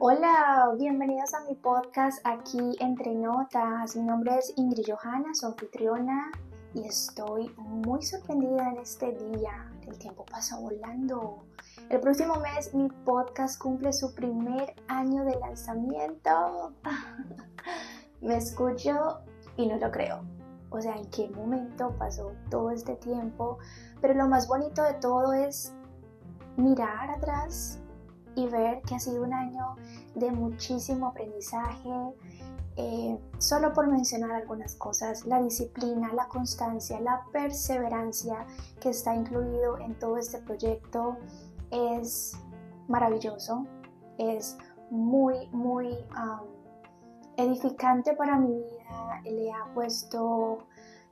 Hola, bienvenidos a mi podcast aquí entre notas. Mi nombre es Ingrid Johanna, su anfitriona, y estoy muy sorprendida en este día. El tiempo pasa volando. El próximo mes mi podcast cumple su primer año de lanzamiento. Me escucho y no lo creo. O sea, en qué momento pasó todo este tiempo. Pero lo más bonito de todo es mirar atrás y ver que ha sido un año de muchísimo aprendizaje. Eh, solo por mencionar algunas cosas, la disciplina, la constancia, la perseverancia que está incluido en todo este proyecto es maravilloso, es muy, muy edificante para mi vida, le ha puesto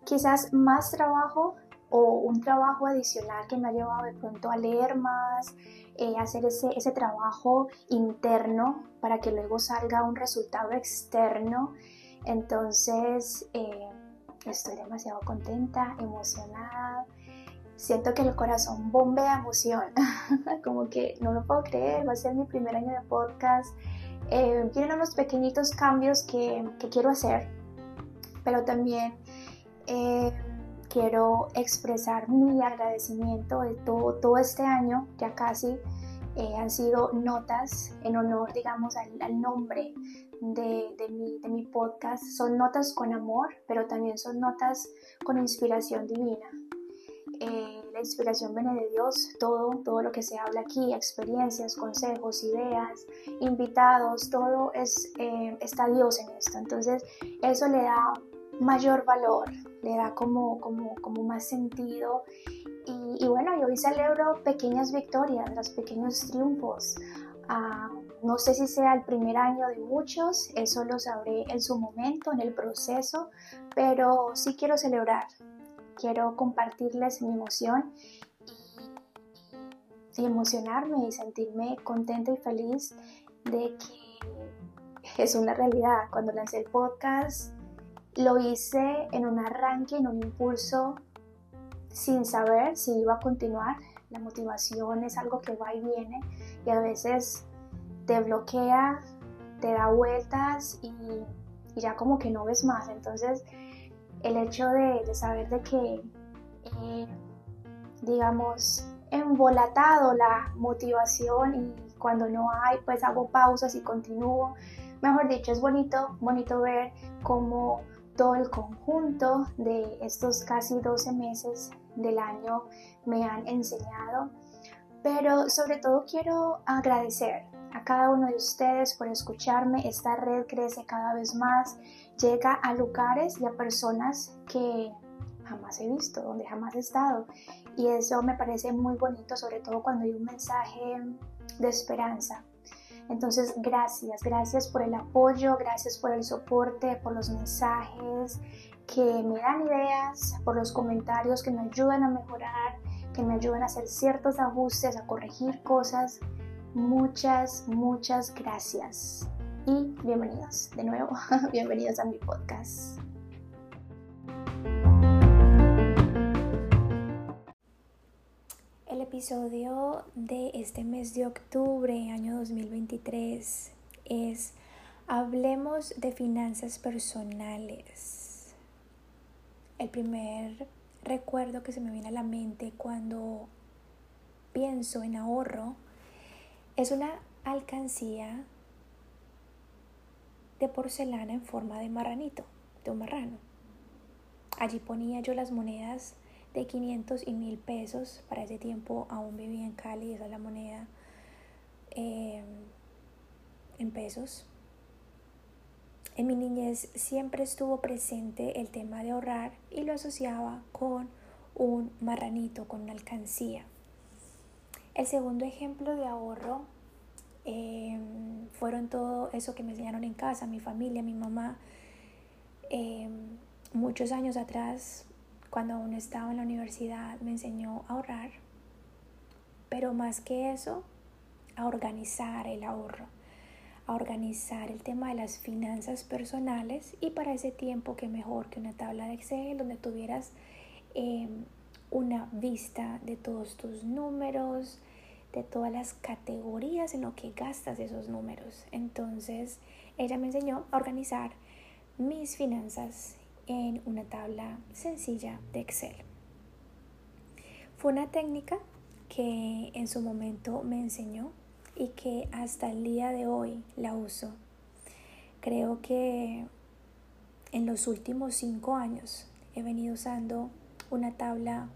quizás más trabajo o un trabajo adicional que me ha llevado de pronto a leer más, eh, hacer ese, ese trabajo interno para que luego salga un resultado externo. Entonces, eh, estoy demasiado contenta, emocionada. Siento que el corazón bombea emoción, como que no lo puedo creer, va a ser mi primer año de podcast. Eh, tienen unos pequeñitos cambios que, que quiero hacer, pero también eh, quiero expresar mi agradecimiento de todo, este año, ya casi eh, han sido notas en honor, digamos, al, nombre de, de, mi, de mi podcast. Son notas con amor, pero también son notas con inspiración divina. Eh, la inspiración viene de Dios, todo, todo lo que se habla aquí, experiencias, consejos, ideas, invitados, todo es, eh, está Dios en esto. Entonces eso le da mayor valor, le da como, como, como más sentido. Y, bueno, yo hoy celebro pequeñas victorias, los pequeños triunfos. Ah, no sé si sea el primer año de muchos, eso lo sabré en su momento, en el proceso, pero sí quiero celebrar, quiero compartirles mi emoción y, y emocionarme y sentirme contenta y feliz de que es una realidad. Cuando lancé el podcast, lo hice en un arranque, en un impulso, sin saber si iba a continuar. La motivación es algo que va y viene y a veces te bloquea, te da vueltas y, ya como que no ves más. Entonces, el hecho de, saber de que, eh, digamos, embolatado la motivación y cuando no hay, pues hago pausas y continúo. Mejor dicho, es bonito, bonito ver cómo todo el conjunto de estos casi 12 meses del año me han enseñado, pero sobre todo quiero agradecer a cada uno de ustedes por escucharme. Esta red crece cada vez más, llega a lugares y a personas que jamás he visto, donde jamás he estado. Y eso me parece muy bonito, sobre todo cuando hay un mensaje de esperanza. Entonces, gracias, gracias por el apoyo, gracias por el soporte, por los mensajes que me dan ideas, por los comentarios que me ayudan a mejorar, que me ayudan a hacer ciertos ajustes, a corregir cosas. Muchas, muchas gracias. Y bienvenidos de nuevo, bienvenidos a mi podcast. episodio de este mes de octubre, año 2023, es Hablemos de finanzas personales. El primer recuerdo que se me viene a la mente cuando pienso en ahorro es una alcancía de porcelana en forma de marranito, de un marrano. Allí ponía yo las monedas de 500 y 1000 pesos. Para ese tiempo aún vivía en Cali, esa es la moneda eh, en pesos. En mi niñez siempre estuvo presente el tema de ahorrar y lo asociaba con un marranito, con una alcancía. El segundo ejemplo de ahorro eh, fueron todo eso que me enseñaron en casa, mi familia, mi mamá. Eh, muchos años atrás cuando aún estaba en la universidad me enseñó a ahorrar, pero más que eso, a organizar el ahorro, a organizar el tema de las finanzas personales y para ese tiempo que mejor que una tabla de Excel donde tuvieras em, una vista de todos tus números, de todas las categorías en lo que gastas esos números. Entonces, ella me enseñó a organizar mis finanzas en una tabla sencilla de Excel. Fue una técnica que en su momento me enseñó y que hasta el día de hoy la uso. Creo que en los últimos cinco años he venido usando una tabla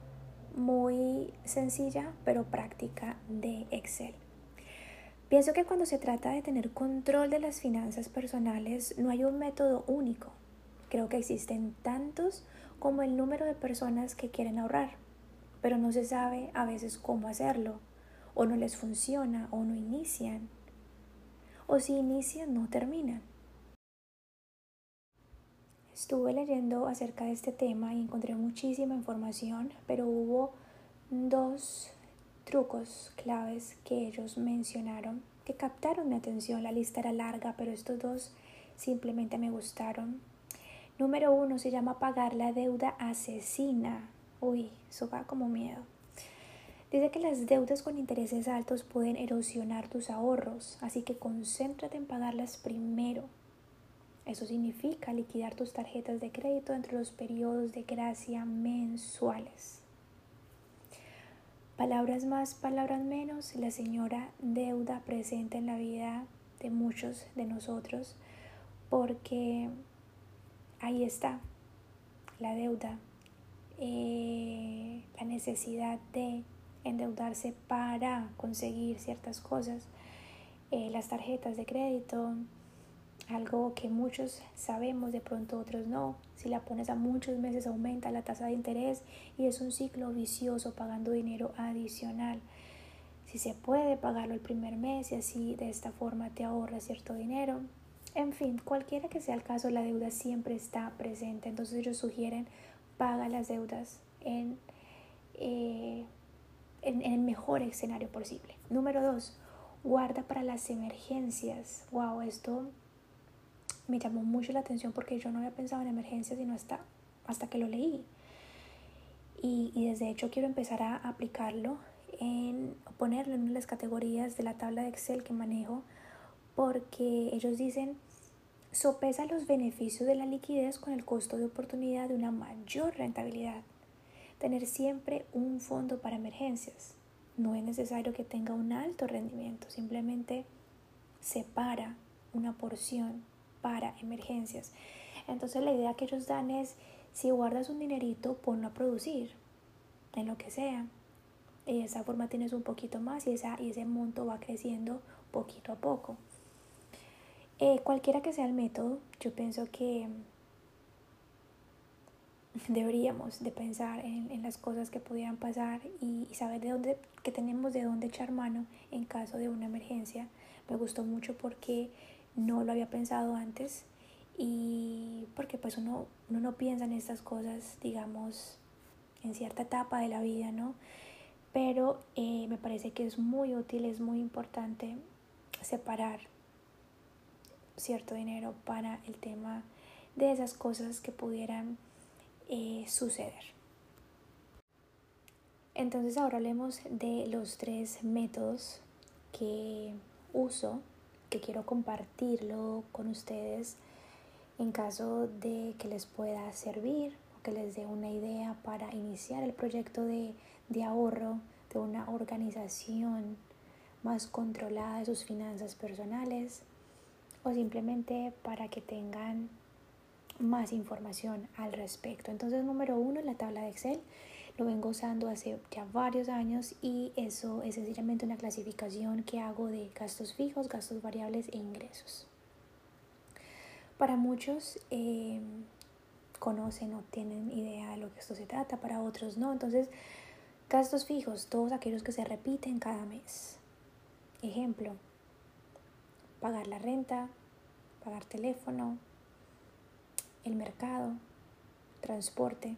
muy sencilla pero práctica de Excel. Pienso que cuando se trata de tener control de las finanzas personales no hay un método único. Creo que existen tantos como el número de personas que quieren ahorrar, pero no se sabe a veces cómo hacerlo, o no les funciona, o no inician, o si inician no terminan. Estuve leyendo acerca de este tema y encontré muchísima información, pero hubo dos trucos claves que ellos mencionaron que captaron mi atención. La lista era larga, pero estos dos simplemente me gustaron. Número uno se llama pagar la deuda asesina. Uy, eso va como miedo. Dice que las deudas con intereses altos pueden erosionar tus ahorros, así que concéntrate en pagarlas primero. Eso significa liquidar tus tarjetas de crédito entre los periodos de gracia mensuales. Palabras más, palabras menos, la señora deuda presente en la vida de muchos de nosotros, porque ahí está la deuda, eh, la necesidad de endeudarse para conseguir ciertas cosas, eh, las tarjetas de crédito, algo que muchos sabemos, de pronto otros no. Si la pones a muchos meses aumenta la tasa de interés y es un ciclo vicioso pagando dinero adicional. Si se puede pagarlo el primer mes y así de esta forma te ahorras cierto dinero. En fin, cualquiera que sea el caso, la deuda siempre está presente. Entonces ellos sugieren paga las deudas en, eh, en, en el mejor escenario posible. Número dos, guarda para las emergencias. Wow, esto me llamó mucho la atención porque yo no había pensado en emergencias sino hasta, hasta que lo leí. Y, y desde hecho quiero empezar a aplicarlo, en ponerlo en las categorías de la tabla de Excel que manejo, porque ellos dicen, sopesa los beneficios de la liquidez con el costo de oportunidad de una mayor rentabilidad. Tener siempre un fondo para emergencias. No es necesario que tenga un alto rendimiento, simplemente separa una porción para emergencias. Entonces la idea que ellos dan es, si guardas un dinerito, ponlo a producir, en lo que sea. Y de esa forma tienes un poquito más y, esa, y ese monto va creciendo poquito a poco. Eh, cualquiera que sea el método, yo pienso que deberíamos de pensar en, las cosas que pudieran pasar y, y, saber de dónde, que tenemos de dónde echar mano en caso de una emergencia. Me gustó mucho porque no lo había pensado antes y porque pues uno, no piensa en estas cosas, digamos, en cierta etapa de la vida, ¿no? Pero eh, me parece que es muy útil, es muy importante separar cierto dinero para el tema de esas cosas que pudieran eh, suceder. Entonces ahora hablemos de los tres métodos que uso que quiero compartirlo con ustedes en caso de que les pueda servir o que les dé una idea para iniciar el proyecto de, de ahorro de una organización más controlada de sus finanzas personales o simplemente para que tengan más información al respecto. Entonces, número uno, la tabla de Excel lo vengo usando hace ya varios años y eso es sencillamente una clasificación que hago de gastos fijos, gastos variables e ingresos. Para muchos eh, conocen o tienen idea de lo que esto se trata, para otros no. Entonces, gastos fijos, todos aquellos que se repiten cada mes. Ejemplo, pagar la renta, pagar teléfono, el mercado, transporte,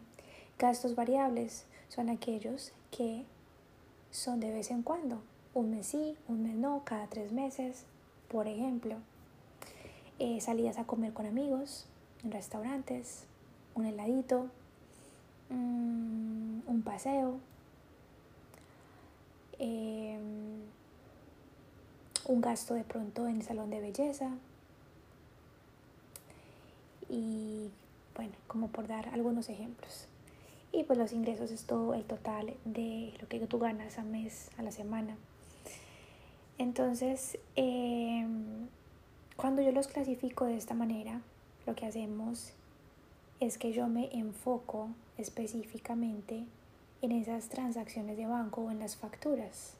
Gastos variables son aquellos que son de vez en cuando, un mes sí, un mes no, cada tres meses. Por ejemplo, eh, salidas a comer con amigos en restaurantes, un heladito, mm, un paseo, em, un gasto de pronto en el salón de belleza y bueno, como por dar algunos ejemplos. Y pues los ingresos es todo el total de lo que tú ganas a mes, a la semana. Entonces, em, cuando yo los clasifico de esta manera, lo que hacemos es que yo me enfoco específicamente en esas transacciones de banco o en las facturas.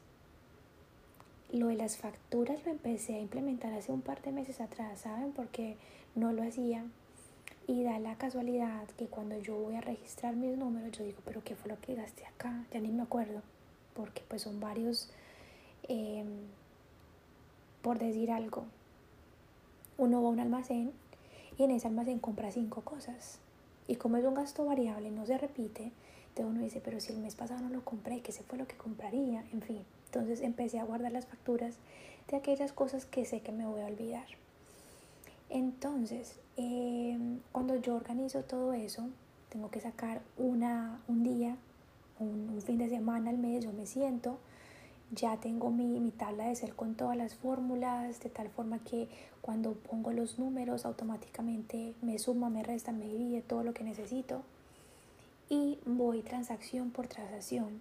Lo de las facturas lo empecé a implementar hace un par de meses atrás, ¿saben? Porque no lo hacía. Y da la casualidad que cuando yo voy a registrar mis números, yo digo, pero ¿qué fue lo que gasté acá? Ya ni me acuerdo. Porque pues son varios, em, por decir algo. Uno va a un almacén y en ese almacén compra cinco cosas. Y como es un gasto variable, no se repite, entonces uno dice, pero si el mes pasado no lo compré, ¿qué se fue lo que compraría? En fin, entonces empecé a guardar las facturas de aquellas cosas que sé que me voy a olvidar. Entonces, em, cuando yo organizo todo eso, tengo que sacar una, un día, un, fin de semana al mes, yo me siento, ya tengo mi, mi tabla de Excel con todas las fórmulas, de tal forma que cuando pongo los números automáticamente me suma, me resta, me divide todo lo que necesito y voy transacción por transacción.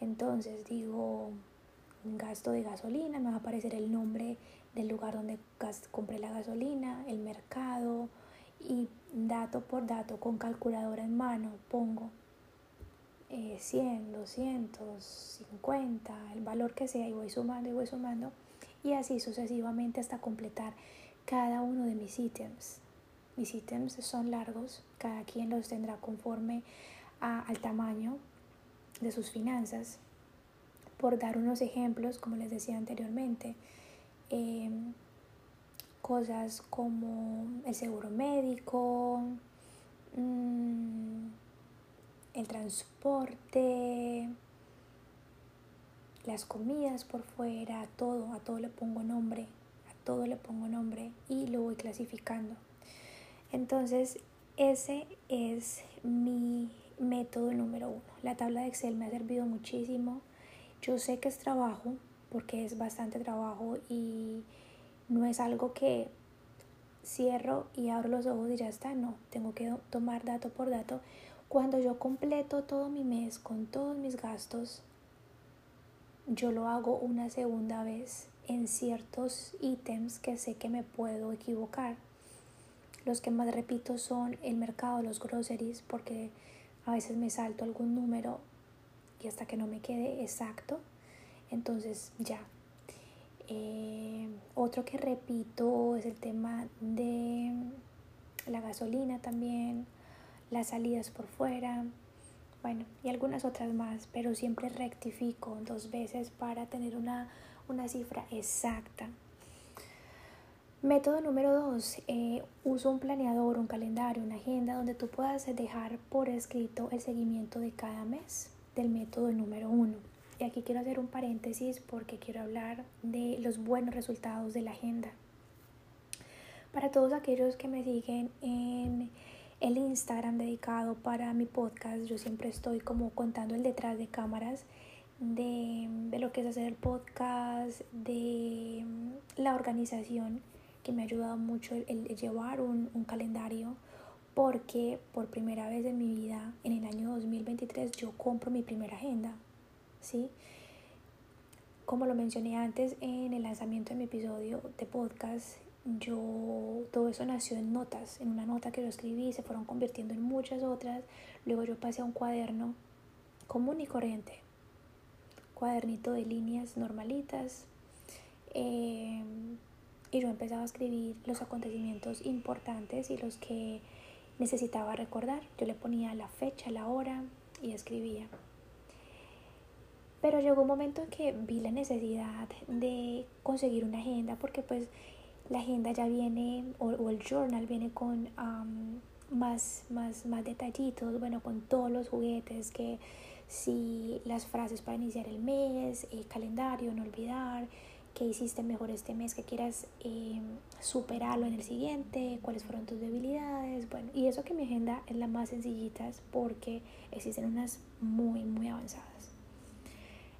Entonces digo, un gasto de gasolina, me va a aparecer el nombre del lugar donde compré la gasolina, el mercado y dato por dato con calculadora en mano pongo 100, 250, el valor que sea y voy sumando y voy sumando y así sucesivamente hasta completar cada uno de mis ítems. Mis ítems son largos, cada quien los tendrá conforme al tamaño de sus finanzas. Por dar unos ejemplos, como les decía anteriormente, em, cosas como el seguro médico, mm, el transporte, las comidas por fuera, todo, a todo le pongo nombre, a todo le pongo nombre y lo voy clasificando. Entonces, ese es mi método número uno. La tabla de Excel me ha servido muchísimo. Yo sé que es trabajo, porque es bastante trabajo y no es algo que cierro y abro los ojos y ya está. No, tengo que tomar dato por dato cuando yo completo todo mi mes con todos mis gastos, yo lo hago una segunda vez en ciertos ítems que sé que me puedo equivocar. Los que más repito son el mercado, los groceries, porque a veces me salto algún número y hasta que no me quede exacto, entonces ya. Eh, otro que repito es el tema de la gasolina también las salidas por fuera, bueno, y algunas otras más, pero siempre rectifico dos veces para tener una, cifra exacta. Método número dos, eh, uso un planeador, un calendario, una agenda donde tú puedas dejar por escrito el seguimiento de cada mes del método número uno. Y aquí quiero hacer un paréntesis porque quiero hablar de los buenos resultados de la agenda. Para todos aquellos que me siguen en el Instagram dedicado para mi podcast. Yo siempre estoy como contando el detrás de cámaras de, lo que es hacer el podcast, de la organización que me ha ayudado mucho el, llevar un, calendario porque por primera vez en mi vida, en el año 2023, yo compro mi primera agenda, ¿sí? Como lo mencioné antes en el lanzamiento de mi episodio de podcast, yo todo eso nació en notas, en una nota que yo escribí, se fueron convirtiendo en muchas otras, luego yo pasé a un cuaderno común y corriente, cuadernito de líneas normalitas, eh, y yo empezaba a escribir los acontecimientos importantes y los que necesitaba recordar. Yo le ponía la fecha, la hora y escribía. Pero llegó un momento en que vi la necesidad de conseguir una agenda porque pues la agenda ya viene o, el journal viene con más, más, más detallitos, bueno, con todos los juguetes que si las frases para iniciar el mes, el calendario, no olvidar, qué hiciste mejor este mes, que quieras em, superarlo en el siguiente, cuáles fueron tus debilidades, bueno, y eso que mi agenda es la más sencillita porque existen unas muy, muy avanzadas.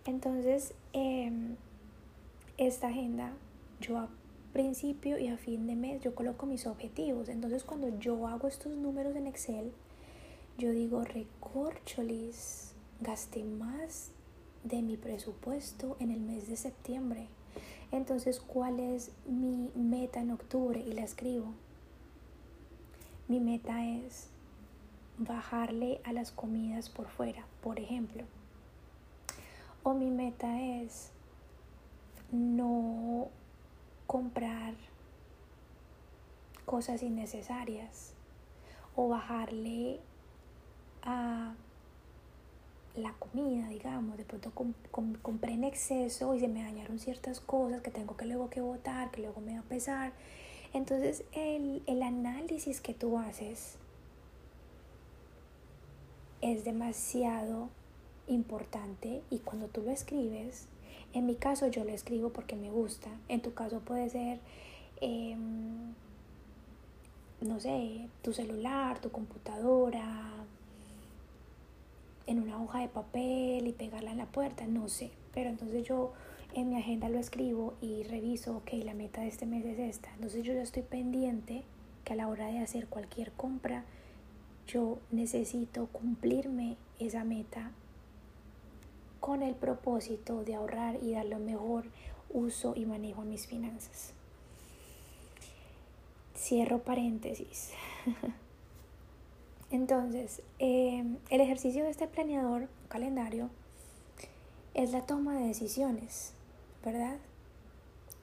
Entonces, em, esta agenda, yo a principio y a fin de mes, yo coloco mis objetivos. Entonces, cuando yo hago estos números en Excel, yo digo, recorcholis, gasté más de mi presupuesto en el mes de septiembre. Entonces, ¿cuál es mi meta en octubre? Y la escribo. Mi meta es bajarle a las comidas por fuera, por ejemplo. O mi meta es no comprar cosas innecesarias o bajarle a la comida, digamos, de pronto compré en exceso y se me dañaron ciertas cosas que tengo que luego que votar, que luego me va a pesar. Entonces el, el análisis que tú haces es demasiado importante y cuando tú lo escribes, en mi caso yo lo escribo porque me gusta, en tu caso puede ser, em, no sé, tu celular, tu computadora, en una hoja de papel y pegarla en la puerta, no sé, pero entonces yo en mi agenda lo escribo y reviso, ok, la meta de este mes es esta, entonces yo ya estoy pendiente que a la hora de hacer cualquier compra, yo necesito cumplirme esa meta con el propósito de ahorrar y darle mejor uso y manejo a mis finanzas. Cierro paréntesis. Entonces, em, el ejercicio de este planeador calendario es la toma de decisiones, ¿verdad?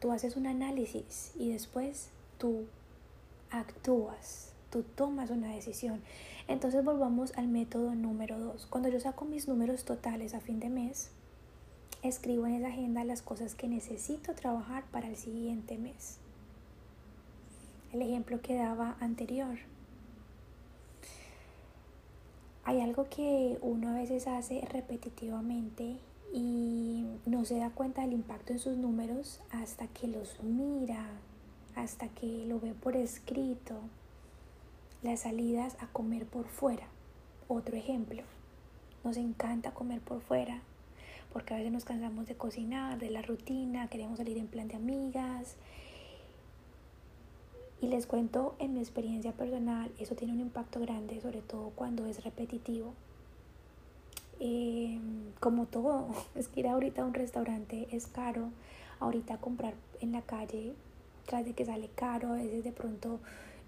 Tú haces un análisis y después tú actúas, tú tomas una decisión. Entonces volvamos al método número 2. Cuando yo saco mis números totales a fin de mes, escribo en esa agenda las cosas que necesito trabajar para el siguiente mes. El ejemplo que daba anterior. Hay algo que uno a veces hace repetitivamente y no se da cuenta del impacto en sus números hasta que los mira, hasta que lo ve por escrito, las salidas a comer por fuera. Otro ejemplo, nos encanta comer por fuera porque a veces nos cansamos de cocinar, de la rutina, queremos salir en plan de amigas. Y les cuento en mi experiencia personal, eso tiene un impacto grande, sobre todo cuando es repetitivo. Em, como todo, es que ir ahorita a un restaurante es caro, ahorita comprar en la calle, tras de que sale caro, a veces de pronto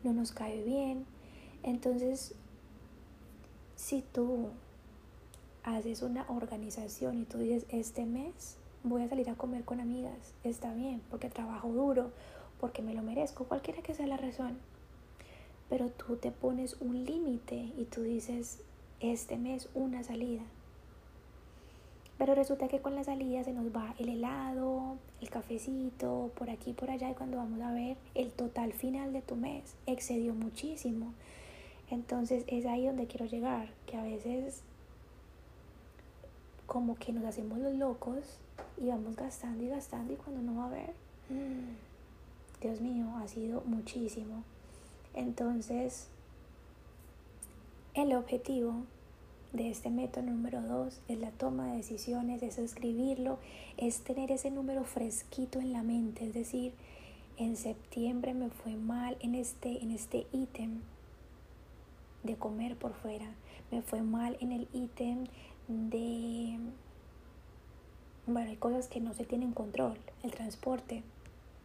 no nos cae bien. Entonces, si tú haces una organización y tú dices, este mes voy a salir a comer con amigas, está bien, porque trabajo duro, porque me lo merezco, cualquiera que sea la razón. Pero tú te pones un límite y tú dices, este mes una salida. Pero resulta que con la salida se nos va el helado, el cafecito, por aquí, por allá, y cuando vamos a ver el total final de tu mes excedió muchísimo. Entonces es ahí donde quiero llegar, que a veces como que nos hacemos los locos y vamos gastando y gastando y cuando no va a ver, mm, Dios mío, ha sido muchísimo. Entonces, el objetivo de este método número dos es la toma de decisiones, es escribirlo, es tener ese número fresquito en la mente, es decir, en septiembre me fue mal en este en este ítem de comer por fuera. Me fue mal en el ítem de... Bueno, hay cosas que no se tienen control. El transporte.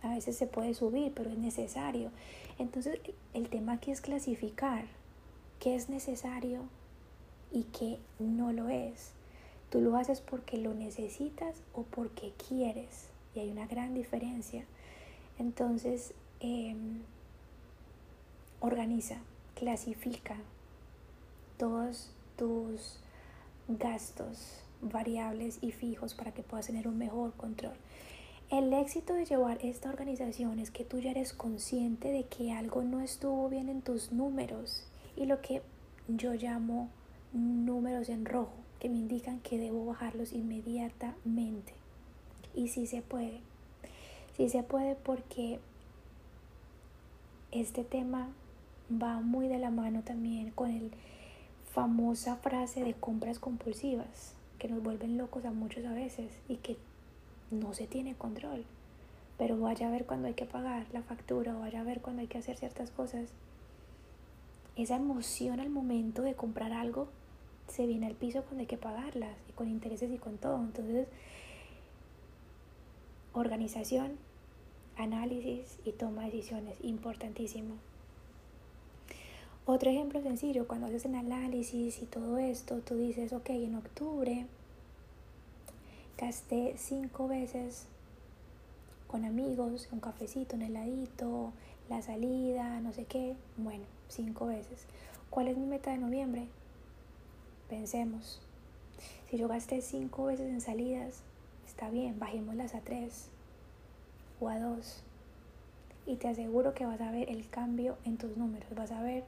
A veces se puede subir, pero es necesario. Entonces, el tema aquí es clasificar qué es necesario y qué no lo es. Tú lo haces porque lo necesitas o porque quieres. Y hay una gran diferencia. Entonces, em, organiza clasifica todos tus gastos variables y fijos para que puedas tener un mejor control. El éxito de llevar esta organización es que tú ya eres consciente de que algo no estuvo bien en tus números y lo que yo llamo números en rojo, que me indican que debo bajarlos inmediatamente. Y si se puede. Sí se puede porque este tema va muy de la mano también con el famosa frase de compras compulsivas que nos vuelven locos a muchos a veces y que no se tiene control. Pero vaya a ver cuando hay que pagar la factura o vaya a ver cuando hay que hacer ciertas cosas. Esa emoción al momento de comprar algo se viene al piso cuando hay que pagarlas y con intereses y con todo. Entonces, organización, análisis y toma de decisiones, importantísimo. Otro ejemplo sencillo, cuando haces el análisis y todo esto, tú dices, ok, en octubre gasté cinco veces con amigos, un cafecito, un heladito, la salida, no sé qué. Bueno, cinco veces. ¿Cuál es mi meta de noviembre? Pensemos. Si yo gasté cinco veces en salidas, está bien, bajémoslas a tres o a dos. Y te aseguro que vas a ver el cambio en tus números. Vas a ver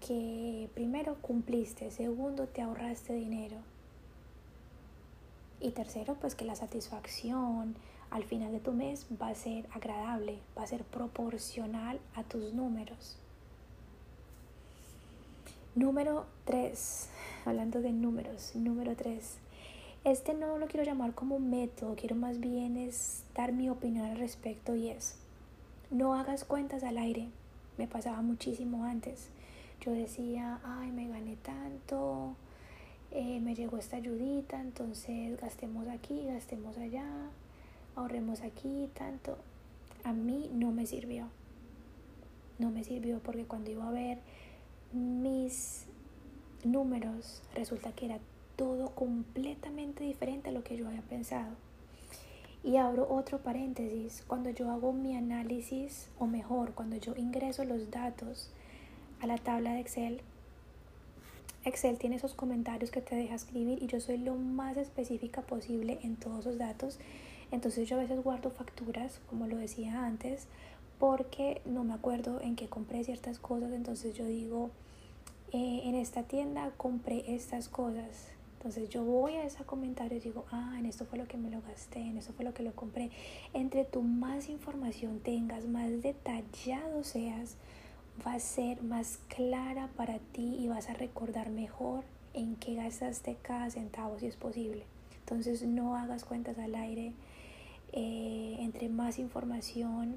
que primero cumpliste, segundo te ahorraste dinero y tercero pues que la satisfacción al final de tu mes va a ser agradable, va a ser proporcional a tus números. Número 3, hablando de números, número 3. Este no lo quiero llamar como método, quiero más bien es dar mi opinión al respecto y es, no hagas cuentas al aire. Me pasaba muchísimo antes yo decía, ay, me gané tanto, eh, me llegó esta ayudita, entonces gastemos aquí, gastemos allá, ahorremos aquí, tanto. A mí no me sirvió. No me sirvió porque cuando iba a ver mis números, resulta que era todo completamente diferente a lo que yo había pensado. Y abro otro paréntesis, cuando yo hago mi análisis, o mejor, cuando yo ingreso los datos a la tabla de Excel, Excel tiene esos comentarios que te deja escribir y yo soy lo más específica posible en todos esos datos. Entonces yo a veces guardo facturas, como lo decía antes, porque no me acuerdo en qué compré ciertas cosas. Entonces yo digo, eh, en esta tienda compré estas cosas. Entonces yo voy a ese comentario y digo, ah, en esto fue lo que me lo gasté, en esto fue lo que lo compré. Entre tú más información tengas, más detallado seas, va a ser más clara para ti y vas a recordar mejor en qué gastaste cada centavo si es posible. Entonces no hagas cuentas al aire. Eh, entre más información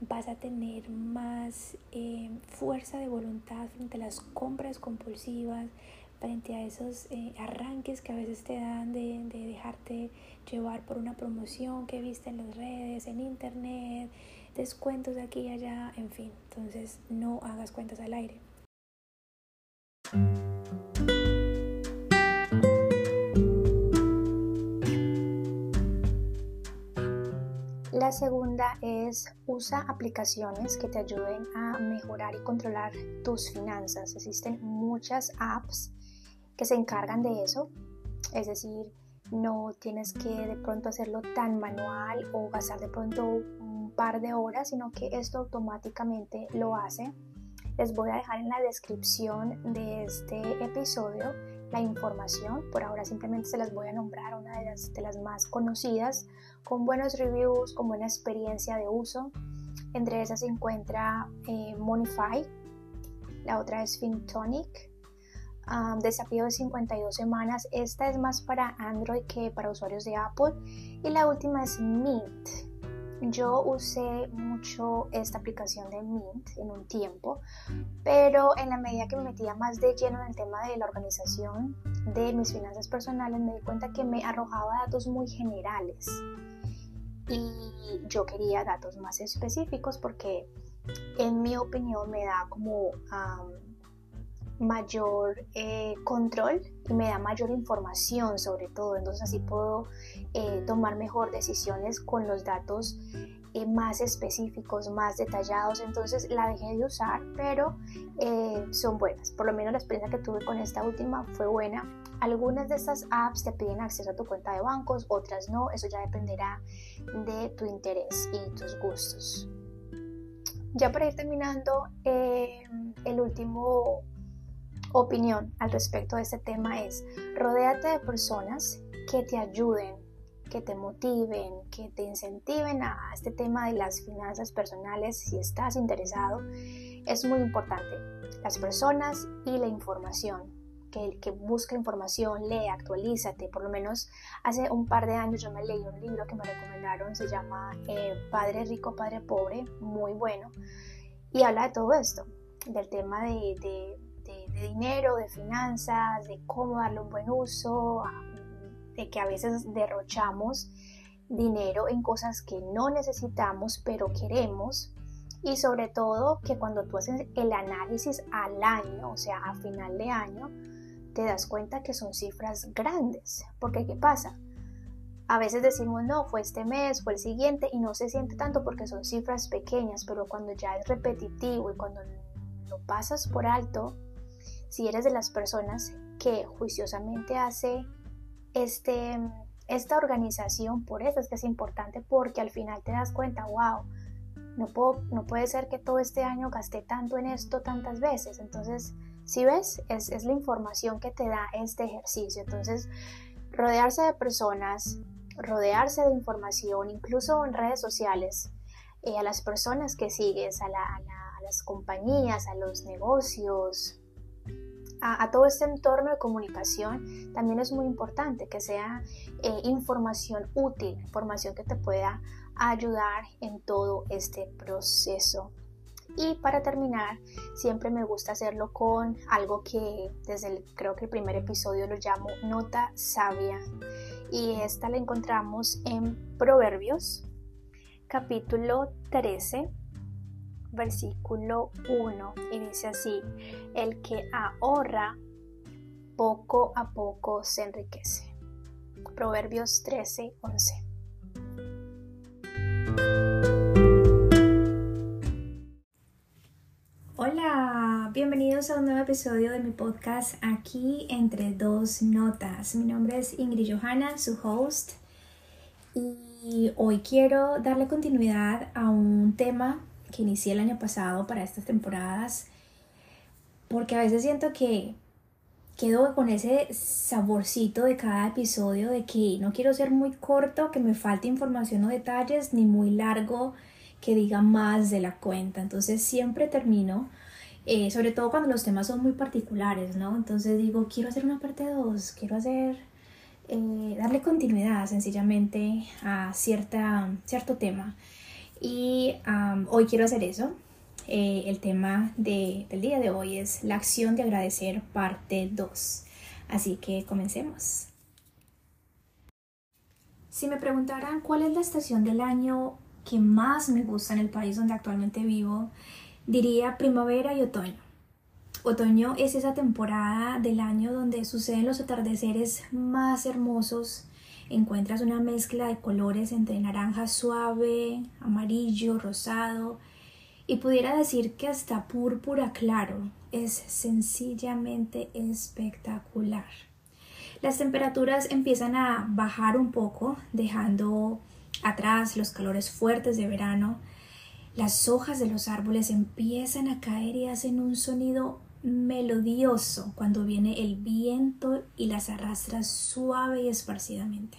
vas a tener más eh, fuerza de voluntad frente a las compras compulsivas, frente a esos eh, arranques que a veces te dan de, de dejarte llevar por una promoción que viste en las redes, en internet, descuentos aquí y allá, en fin. Entonces no hagas cuentas al aire. La segunda es usa aplicaciones que te ayuden a mejorar y controlar tus finanzas. Existen muchas apps que se encargan de eso. Es decir, no tienes que de pronto hacerlo tan manual o gastar de pronto par de horas, sino que esto automáticamente lo hace. Les voy a dejar en la descripción de este episodio la información. Por ahora simplemente se las voy a nombrar, una de las, más conocidas, con buenos reviews, con buena experiencia de uso. Entre esas se encuentra eh, Monify, la otra es FinTonic, um, Desafío de 52 semanas. Esta es más para Android que para usuarios de Apple. Y la última es Mint. Yo usé mucho esta aplicación de Mint en un tiempo, pero en la medida que me metía más de lleno en el tema de la organización de mis finanzas personales, me di cuenta que me arrojaba datos muy generales. Y yo quería datos más específicos porque en mi opinión me da como mayor eh, control y me da mayor información sobre todo. Entonces así puedo eh, tomar mejor decisiones con los datos eh, más específicos, más detallados. Entonces la dejé de usar, pero son buenas. Por lo menos la experiencia que tuve con esta última fue buena. Algunas de estas apps te piden acceso a tu cuenta de bancos, otras no. Eso ya dependerá de tu interés y tus gustos. Ya para ir terminando, el último opinión al respecto de este tema es, rodéate de personas que te ayuden, que te motiven, que te incentiven a este tema de las finanzas personales si estás interesado, es muy importante. Las personas y la información. Que, que busca información, lee, actualízate. Por lo menos hace un par de años yo me leí un libro que me recomendaron, se llama eh, Padre Rico, Padre Pobre, muy bueno. Y habla de todo esto, del tema de, de, de dinero, de finanzas, de cómo darle un buen uso, de que a veces derrochamos dinero en cosas que no necesitamos pero queremos y sobre todo que cuando tú haces el análisis al año, o sea, a final de año, te das cuenta que son cifras grandes. Porque ¿qué pasa? A veces decimos, no, fue este mes, fue el siguiente y no se siente tanto porque son cifras pequeñas, pero cuando ya es repetitivo y cuando lo pasas por alto, si eres de las personas que juiciosamente hace este, esta organización, por eso es que es importante, porque al final te das cuenta, wow, no, puedo, no puede ser que todo este año gasté tanto en esto tantas veces. Entonces, si ves, es, es la información que te da este ejercicio. Entonces, rodearse de personas, rodearse de información, incluso en redes sociales, eh, a las personas que sigues, a, a, las compañías, a los negocios, a, todo este entorno de comunicación, también es muy importante que sea eh, información útil, información que te pueda ayudar en todo este proceso. Y para terminar, siempre me gusta hacerlo con algo que desde el, creo que el primer episodio lo llamo nota sabia. Y esta la encontramos en Proverbios, capítulo 13, versículo 1 y dice así, el que ahorra poco a poco se enriquece. Proverbios 13, 11. Hola, bienvenidos a un nuevo episodio de mi podcast aquí entre dos notas. Mi nombre es Ingrid Johanna, su host, y hoy quiero darle continuidad a un tema que inicié el año pasado para estas temporadas, porque a veces siento que quedo con ese saborcito de cada episodio de que no quiero ser muy corto, que me falte información o detalles, ni muy largo, que diga más de la cuenta. Entonces siempre termino, eh, sobre todo cuando los temas son muy particulares, ¿no? Entonces digo, quiero hacer una parte 2, quiero hacer, eh, darle continuidad sencillamente a cierta, cierto tema. Y hoy quiero hacer eso. Eh, el tema del día de hoy es la acción de agradecer parte 2. Así que comencemos. Si me preguntaran cuál es la estación del año que más me gusta en el país donde actualmente vivo, diría primavera y otoño. Otoño es esa temporada del año donde suceden los atardeceres más hermosos encuentras una mezcla de colores entre naranja suave, amarillo, rosado y pudiera decir que hasta púrpura claro. Es sencillamente espectacular. Las temperaturas empiezan a bajar un poco, dejando atrás los calores fuertes de verano. Las hojas de los árboles empiezan a caer y hacen un sonido melodioso cuando viene el viento y las arrastra suave y esparcidamente.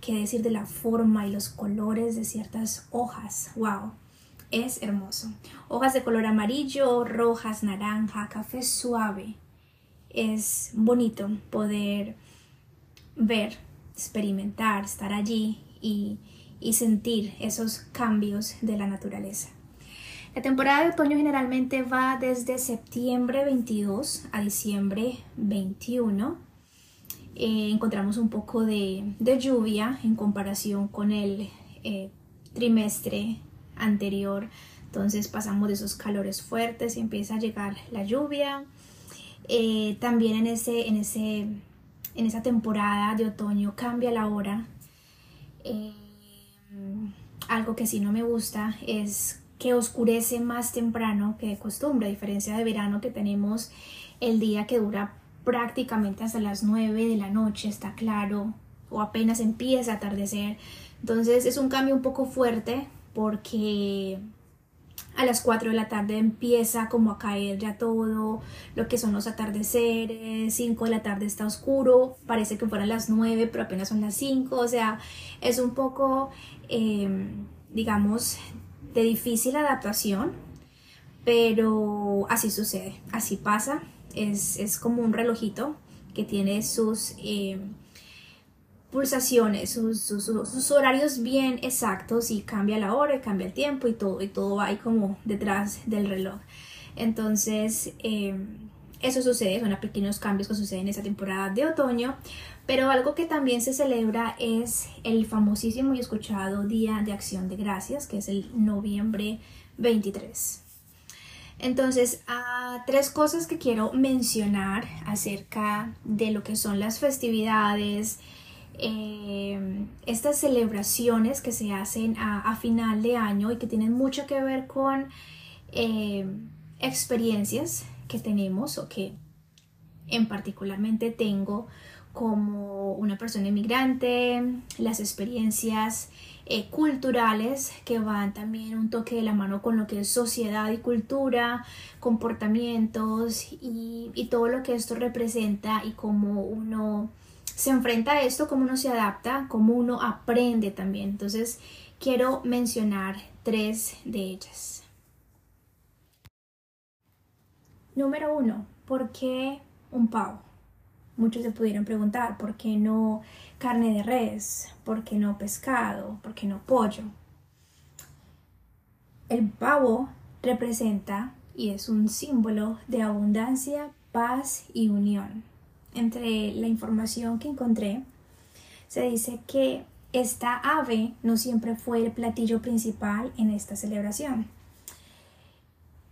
¿Qué decir de la forma y los colores de ciertas hojas? ¡Wow! Es hermoso. Hojas de color amarillo, rojas, naranja, café suave. Es bonito poder ver, experimentar, estar allí y, y sentir esos cambios de la naturaleza. La temporada de otoño generalmente va desde septiembre 22 a diciembre 21. Eh, encontramos un poco de, lluvia en comparación con el eh, trimestre anterior. Entonces pasamos de esos calores fuertes y empieza a llegar la lluvia. Eh, también en, ese, en, ese, en esa temporada de otoño cambia la hora. algo que sí no me gusta es que oscurece más temprano que de costumbre, a diferencia de verano que tenemos el día que dura prácticamente hasta las 9 de la noche, está claro, o apenas empieza a atardecer. Entonces es un cambio un poco fuerte porque a las 4 de la tarde empieza como a caer ya todo lo que son los atardeceres, 5 de la tarde está oscuro, parece que fueran las 9 pero apenas son las 5, o sea, es un poco, em, digamos, de difícil adaptación, pero así sucede, así pasa, es, es como un relojito que tiene sus... Em, pulsaciones, sus, horarios bien exactos y cambia la hora y cambia el tiempo y todo, y todo va ahí como detrás del reloj. Entonces, em, eso sucede, son pequeños cambios que suceden en esa temporada de otoño, pero algo que también se celebra es el famosísimo y escuchado Día de Acción de Gracias, que es el noviembre 23. Entonces, tres cosas que quiero mencionar acerca de lo que son las festividades, eh, estas celebraciones que se hacen a, final de año y que tienen mucho que ver con eh, experiencias que tenemos o que en particularmente tengo como una persona inmigrante, las experiencias eh, culturales que van también un toque de la mano con lo que es sociedad y cultura, comportamientos y, y todo lo que esto representa y cómo uno se enfrenta a esto, cómo uno se adapta, cómo uno aprende también. Entonces, quiero mencionar tres de ellas. Número uno, ¿por qué un pavo? Muchos se pudieron preguntar, ¿por qué no carne de res? ¿Por qué no pescado? ¿Por qué no pollo? El pavo representa y es un símbolo de abundancia, paz y unión entre la información que encontré, se dice que esta ave no siempre fue el platillo principal en esta celebración.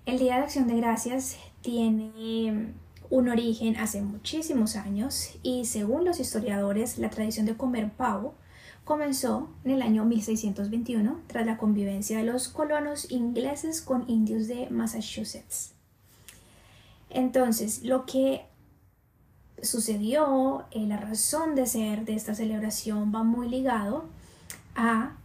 El Día de Acción de Gracias tiene un origen hace muchísimos años y según los historiadores la tradición de comer pavo comenzó en el año 1621 tras la convivencia de los colonos ingleses con indios de Massachusetts. Entonces, lo que sucedió, eh, la razón de ser de esta celebración va muy ligado a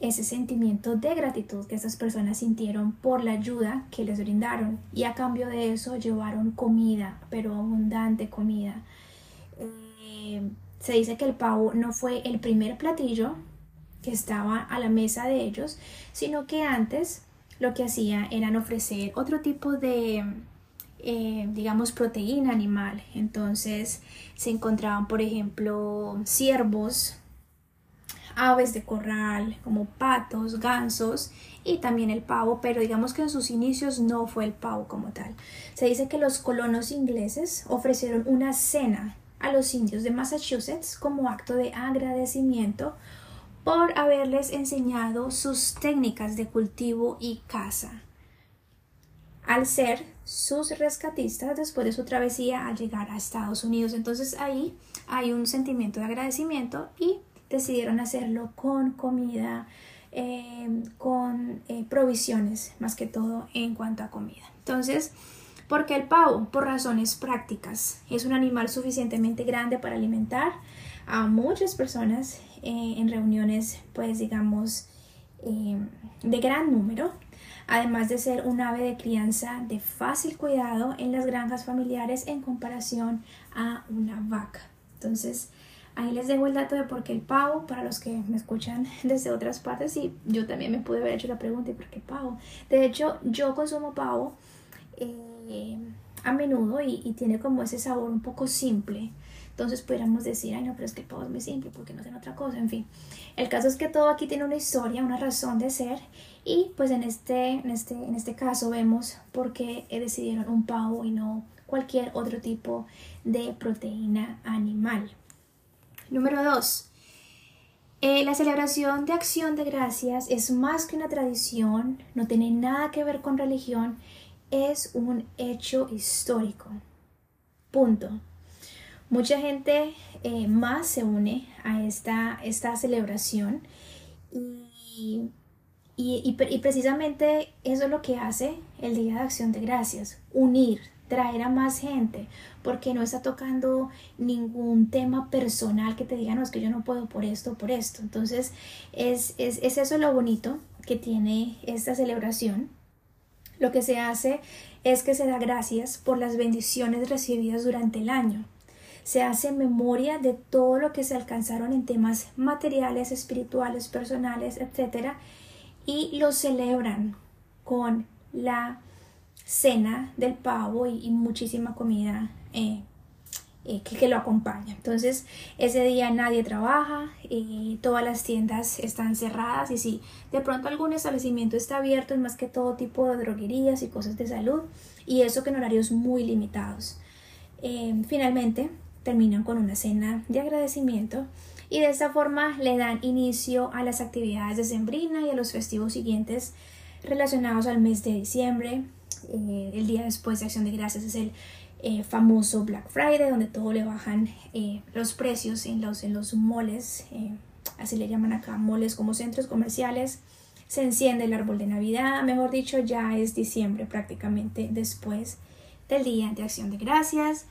ese sentimiento de gratitud que estas personas sintieron por la ayuda que les brindaron y a cambio de eso llevaron comida, pero abundante comida. Eh, se dice que el pavo no fue el primer platillo que estaba a la mesa de ellos, sino que antes lo que hacían eran ofrecer otro tipo de eh, digamos, proteína animal. Entonces se encontraban, por ejemplo, ciervos, aves de corral, como patos, gansos y también el pavo, pero digamos que en sus inicios no fue el pavo como tal. Se dice que los colonos ingleses ofrecieron una cena a los indios de Massachusetts como acto de agradecimiento por haberles enseñado sus técnicas de cultivo y caza al ser sus rescatistas después de su travesía al llegar a Estados Unidos. Entonces ahí hay un sentimiento de agradecimiento y decidieron hacerlo con comida, eh, con eh, provisiones, más que todo en cuanto a comida. Entonces, ¿por qué el pavo? Por razones prácticas. Es un animal suficientemente grande para alimentar a muchas personas eh, en reuniones, pues digamos, de gran número además de ser un ave de crianza de fácil cuidado en las granjas familiares en comparación a una vaca. Entonces, ahí les dejo el dato de por qué el pavo, para los que me escuchan desde otras partes, y yo también me pude haber hecho la pregunta, ¿y por qué pavo? De hecho, yo consumo pavo eh, a menudo y, tiene como ese sabor un poco simple. Entonces pudiéramos decir, ay no, pero es que el pavo es muy simple, porque no tiene otra cosa? En fin, el caso es que todo aquí tiene una historia, una razón de ser y pues en este, en este, en este caso vemos por qué decidieron un pavo y no cualquier otro tipo de proteína animal. Número 2. Eh, la celebración de acción de gracias es más que una tradición, no tiene nada que ver con religión, es un hecho histórico. Punto. Mucha gente eh, más se une a esta, esta celebración y, y, precisamente eso es lo que hace el Día de Acción de Gracias, unir, traer a más gente, porque no está tocando ningún tema personal que te diga, no, es que yo no puedo por esto, por esto. Entonces, es, es, es eso lo bonito que tiene esta celebración lo que se hace es que se da gracias por las bendiciones recibidas durante el año. Se hace memoria de todo lo que se alcanzaron en temas materiales, espirituales, personales, etc. Y lo celebran con la cena del pavo y, muchísima comida eh, eh, que, lo acompaña. Entonces, ese día nadie trabaja, y todas las tiendas están cerradas y si de pronto algún establecimiento está abierto, es más que todo tipo de droguerías y cosas de salud y eso que en horarios muy limitados. Eh, finalmente, terminan con una cena de agradecimiento y de esta forma le dan inicio a las actividades de Sembrina y a los festivos siguientes relacionados al mes de diciembre. Eh, el día después de Acción de Gracias es el eh, famoso Black Friday, donde todo le bajan eh, los precios en los, en los moles, eh, así le llaman acá, moles como centros comerciales. Se enciende el árbol de Navidad, mejor dicho, ya es diciembre prácticamente después del Día de Acción de Gracias.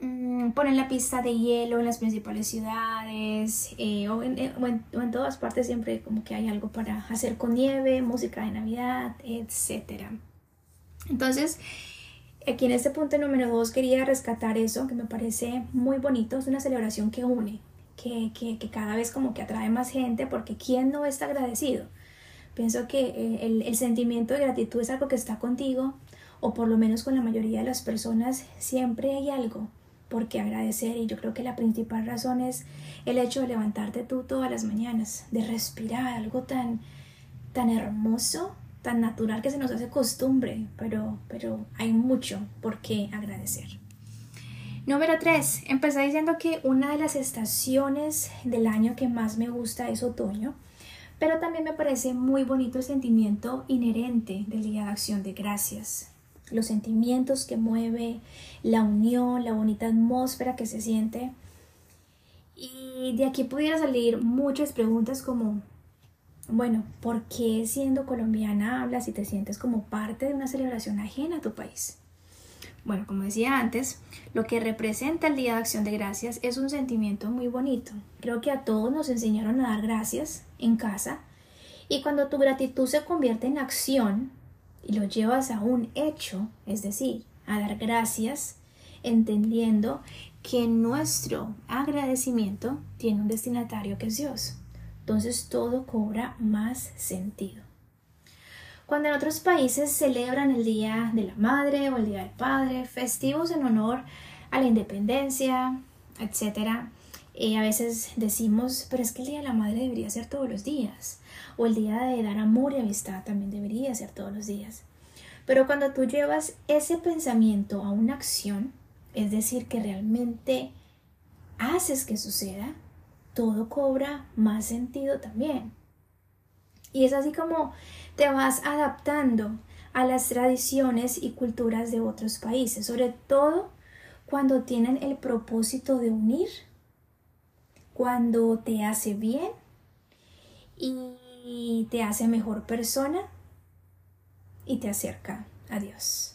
Mm, ponen la pista de hielo en las principales ciudades o en, o, en, todas partes siempre como que hay algo para hacer con nieve, música de Navidad, etc. Entonces, Aquí en este punto número 2 quería rescatar eso, que me parece muy bonito, es una celebración que une, que, que, cada vez como que atrae más gente, porque ¿quién no está agradecido? Pienso que eh, el, el sentimiento de gratitud es algo que está contigo, o por lo menos con la mayoría de las personas, siempre hay algo por qué agradecer y yo creo que la principal razón es el hecho de levantarte tú todas las mañanas, de respirar algo tan, tan hermoso tan natural que se nos hace costumbre, pero, pero hay mucho por qué agradecer. Número 3. Empecé diciendo que una de las estaciones del año que más me gusta es otoño, pero también me parece muy bonito el sentimiento inherente del Día de Acción de Gracias. Los sentimientos que mueve, la unión, la bonita atmósfera que se siente. Y de aquí pudiera salir muchas preguntas como bueno, ¿por qué siendo colombiana hablas y te sientes como parte de una celebración ajena a tu país? Bueno, como decía antes, lo que representa el Día de Acción de Gracias es un sentimiento muy bonito. Creo que a todos nos enseñaron a dar gracias en casa y cuando tu gratitud se convierte en acción y lo llevas a un hecho, es decir, a dar gracias, entendiendo que nuestro agradecimiento tiene un destinatario que es Dios entonces todo cobra más sentido. Cuando en otros países celebran el Día de la Madre o el Día del Padre, festivos en honor a la independencia, etc., eh, a veces decimos, pero es que el Día de la Madre debería ser todos los días, o el Día de dar amor y amistad también debería ser todos los días. Pero cuando tú llevas ese pensamiento a una acción, es decir, que realmente haces que suceda, todo cobra más sentido también. Y es así como te vas adaptando a las tradiciones y culturas de otros países, sobre todo cuando tienen el propósito de unir, cuando te hace bien y te hace mejor persona y te acerca a Dios.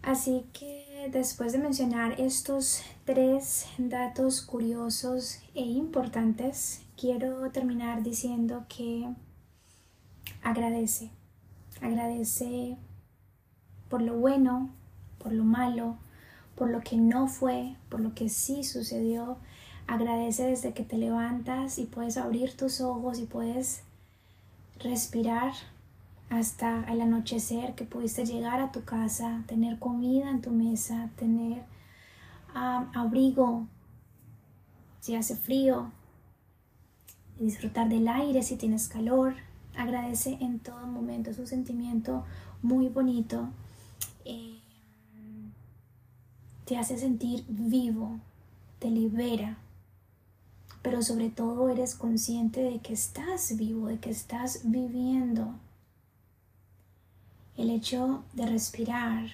Así que después de mencionar estos tres datos curiosos e importantes, quiero terminar diciendo que agradece, agradece por lo bueno, por lo malo, por lo que no fue, por lo que sí sucedió. Agradece desde que te levantas y puedes abrir tus ojos y puedes respirar hasta el anochecer que pudiste llegar a tu casa, tener comida en tu mesa, tener abrigo si hace frío, disfrutar del aire si tienes calor. Agradece en todo momento, es un sentimiento muy bonito. Eh, te hace sentir vivo, te libera, pero sobre todo eres consciente de que estás vivo, de que estás viviendo el hecho de respirar,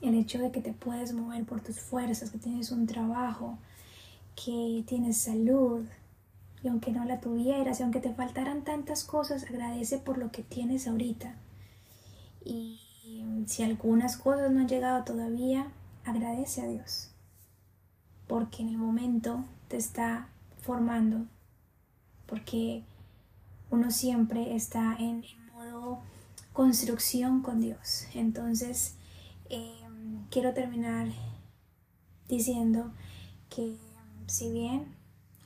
el hecho de que te puedes mover por tus fuerzas, que tienes un trabajo, que tienes salud, y aunque no la tuvieras, y aunque te faltaran tantas cosas, agradece por lo que tienes ahorita. Y si algunas cosas no han llegado todavía, agradece a Dios, porque en el momento te está formando, porque uno siempre está en, modo construcción con Dios. Entonces, em, quiero terminar diciendo que si bien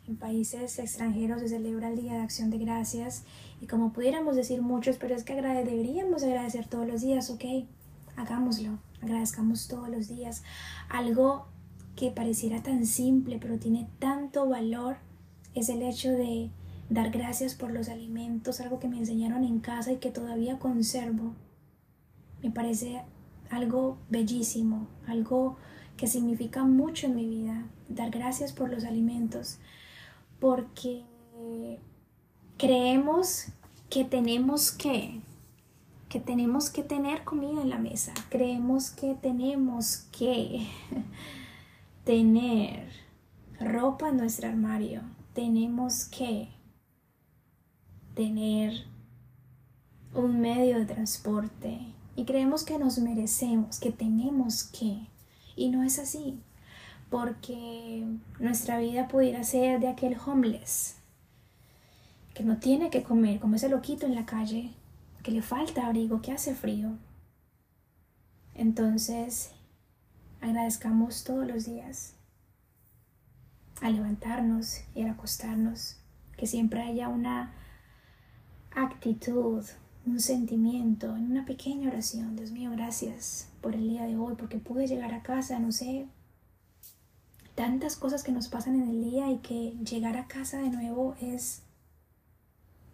en países extranjeros se celebra el Día de Acción de Gracias y como pudiéramos decir muchos, pero es que deberíamos agradecer todos los días, ok, hagámoslo, agradezcamos todos los días. Algo que pareciera tan simple, pero tiene tanto valor, es el hecho de dar gracias por los alimentos, algo que me enseñaron en casa y que todavía conservo. Me parece algo bellísimo, algo que significa mucho en mi vida, dar gracias por los alimentos, porque creemos que tenemos que, que tenemos que tener comida en la mesa, creemos que tenemos que tener ropa en nuestro armario, tenemos que tener un medio de transporte y creemos que nos merecemos, que tenemos que. Y no es así, porque nuestra vida pudiera ser de aquel homeless que no tiene que comer, como ese loquito en la calle, que le falta abrigo, que hace frío. Entonces, agradezcamos todos los días a levantarnos y a acostarnos, que siempre haya una actitud, un sentimiento, en una pequeña oración. Dios mío, gracias por el día de hoy, porque pude llegar a casa, no sé, tantas cosas que nos pasan en el día y que llegar a casa de nuevo es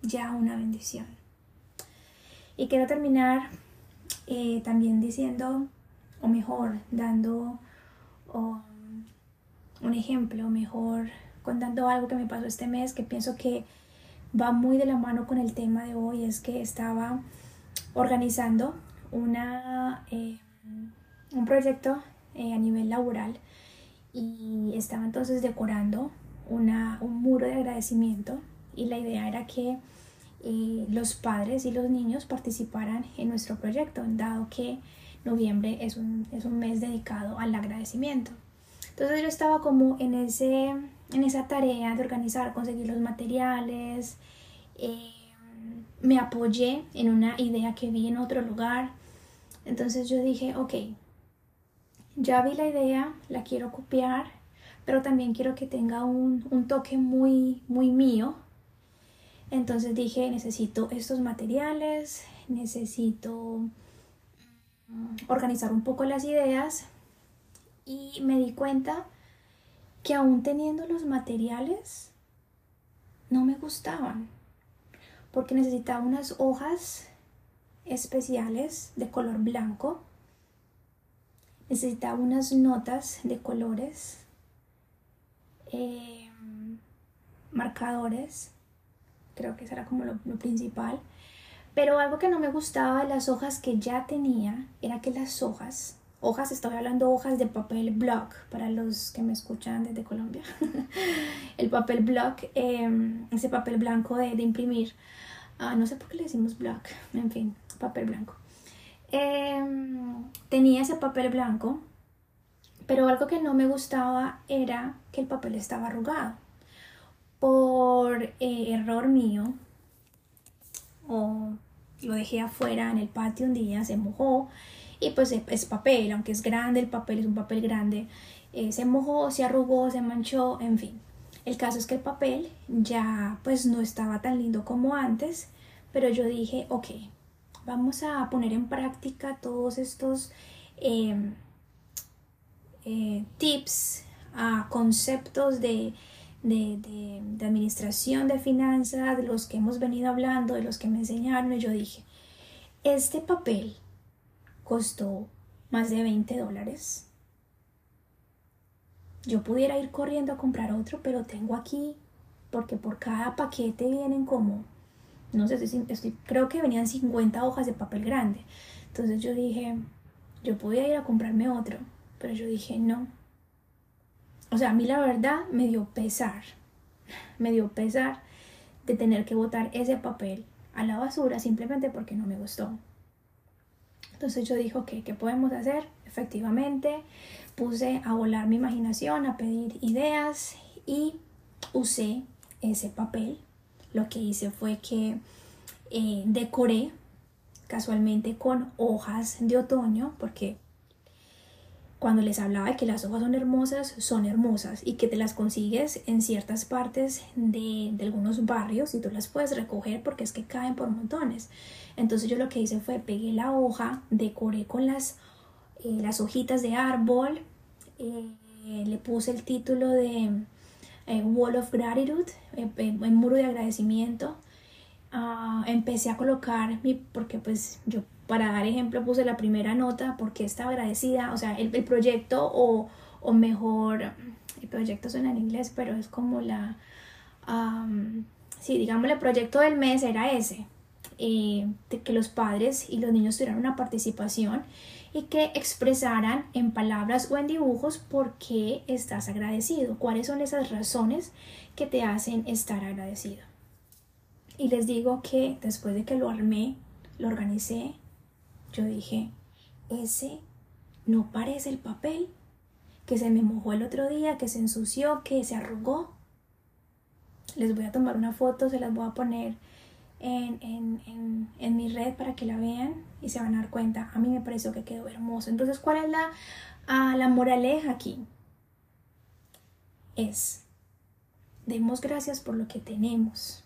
ya una bendición. Y quiero terminar eh, también diciendo, o mejor, dando un ejemplo, mejor contando algo que me pasó este mes que pienso que va muy de la mano con el tema de hoy, es que estaba organizando una, eh, un proyecto eh, a nivel laboral y estaba entonces decorando una, un muro de agradecimiento y la idea era que eh, los padres y los niños participaran en nuestro proyecto, dado que noviembre es un, es un mes dedicado al agradecimiento. Entonces yo estaba como en, ese, en esa tarea de organizar, conseguir los materiales, eh, me apoyé en una idea que vi en otro lugar. Entonces yo dije, ok, ya vi la idea, la quiero copiar, pero también quiero que tenga un, un toque muy, muy mío, entonces dije, necesito estos materiales, necesito mm, organizar un poco las ideas y me di cuenta que aún teniendo los materiales no me gustaban porque necesitaba unas hojas especiales de color blanco necesitaba unas notas de colores eh, marcadores creo que eso era como lo, principal. Pero algo que no me gustaba de las hojas que ya tenía era que las hojas, hojas, estoy hablando hojas de papel block para los que me escuchan desde Colombia. el papel block, em, ese papel blanco de, imprimir. Ah, no sé por qué le decimos block, en fin, papel blanco. Em, tenía ese papel blanco, pero algo que no me gustaba era que el papel estaba arrugado por eh, error mío o lo dejé afuera en el patio un día, se mojó y pues es papel, aunque es grande, el papel es un papel grande, eh, se mojó, se arrugó, se manchó, en fin. El caso es que el papel ya pues no estaba tan lindo como antes, pero yo dije, ok, vamos a poner en práctica todos estos em, eh, tips, ah, conceptos de de, administración de finanzas, de los que hemos venido hablando, de los que me enseñaron, y yo dije, este papel costó más de 20 dólares. Yo pudiera ir corriendo a comprar otro, pero tengo aquí, porque por cada paquete vienen como, no sé si creo que venían 50 hojas de papel grande. Entonces yo dije, yo podía ir a comprarme otro, pero yo dije, no, o sea, a mí la verdad me dio pesar, me dio pesar de tener que botar ese papel a la basura simplemente porque no me gustó. Entonces yo dije, ok, ¿qué podemos hacer? Efectivamente, puse a volar mi imaginación, a pedir ideas y usé ese papel, lo que hice fue que eh, decoré casualmente con hojas de otoño, porque cuando les hablaba de que las hojas son hermosas, son hermosas y que te las consigues en ciertas partes de, algunos barrios y tú las puedes recoger porque es que caen por montones. Entonces yo lo que hice fue pegué la hoja, decoré con las, eh, las hojitas de árbol, eh, le puse el título de eh, Wall of Gratitude, el muro de agradecimiento. Ah, empecé a colocar mi, porque pues yo para dar ejemplo puse la primera nota porque estaba agradecida, o sea, el, proyecto o, o, mejor, el proyecto suena en inglés, pero es como la, sí, digamos, el proyecto del mes era ese, eh, de que los padres y los niños tuvieran una participación y que expresaran en palabras o en dibujos por qué estás agradecido, cuáles son esas razones que te hacen estar agradecido. Y les digo que después de que lo armé, lo organicé, yo dije, ese no parece el papel que se me mojó el otro día, que se ensució, que se arrugó. Les voy a tomar una foto, se las voy a poner en, mi red para que la vean y se van a dar cuenta. A mí me pareció que quedó hermoso. Entonces, ¿cuál es la, la moraleja aquí? Es, demos gracias por lo que tenemos.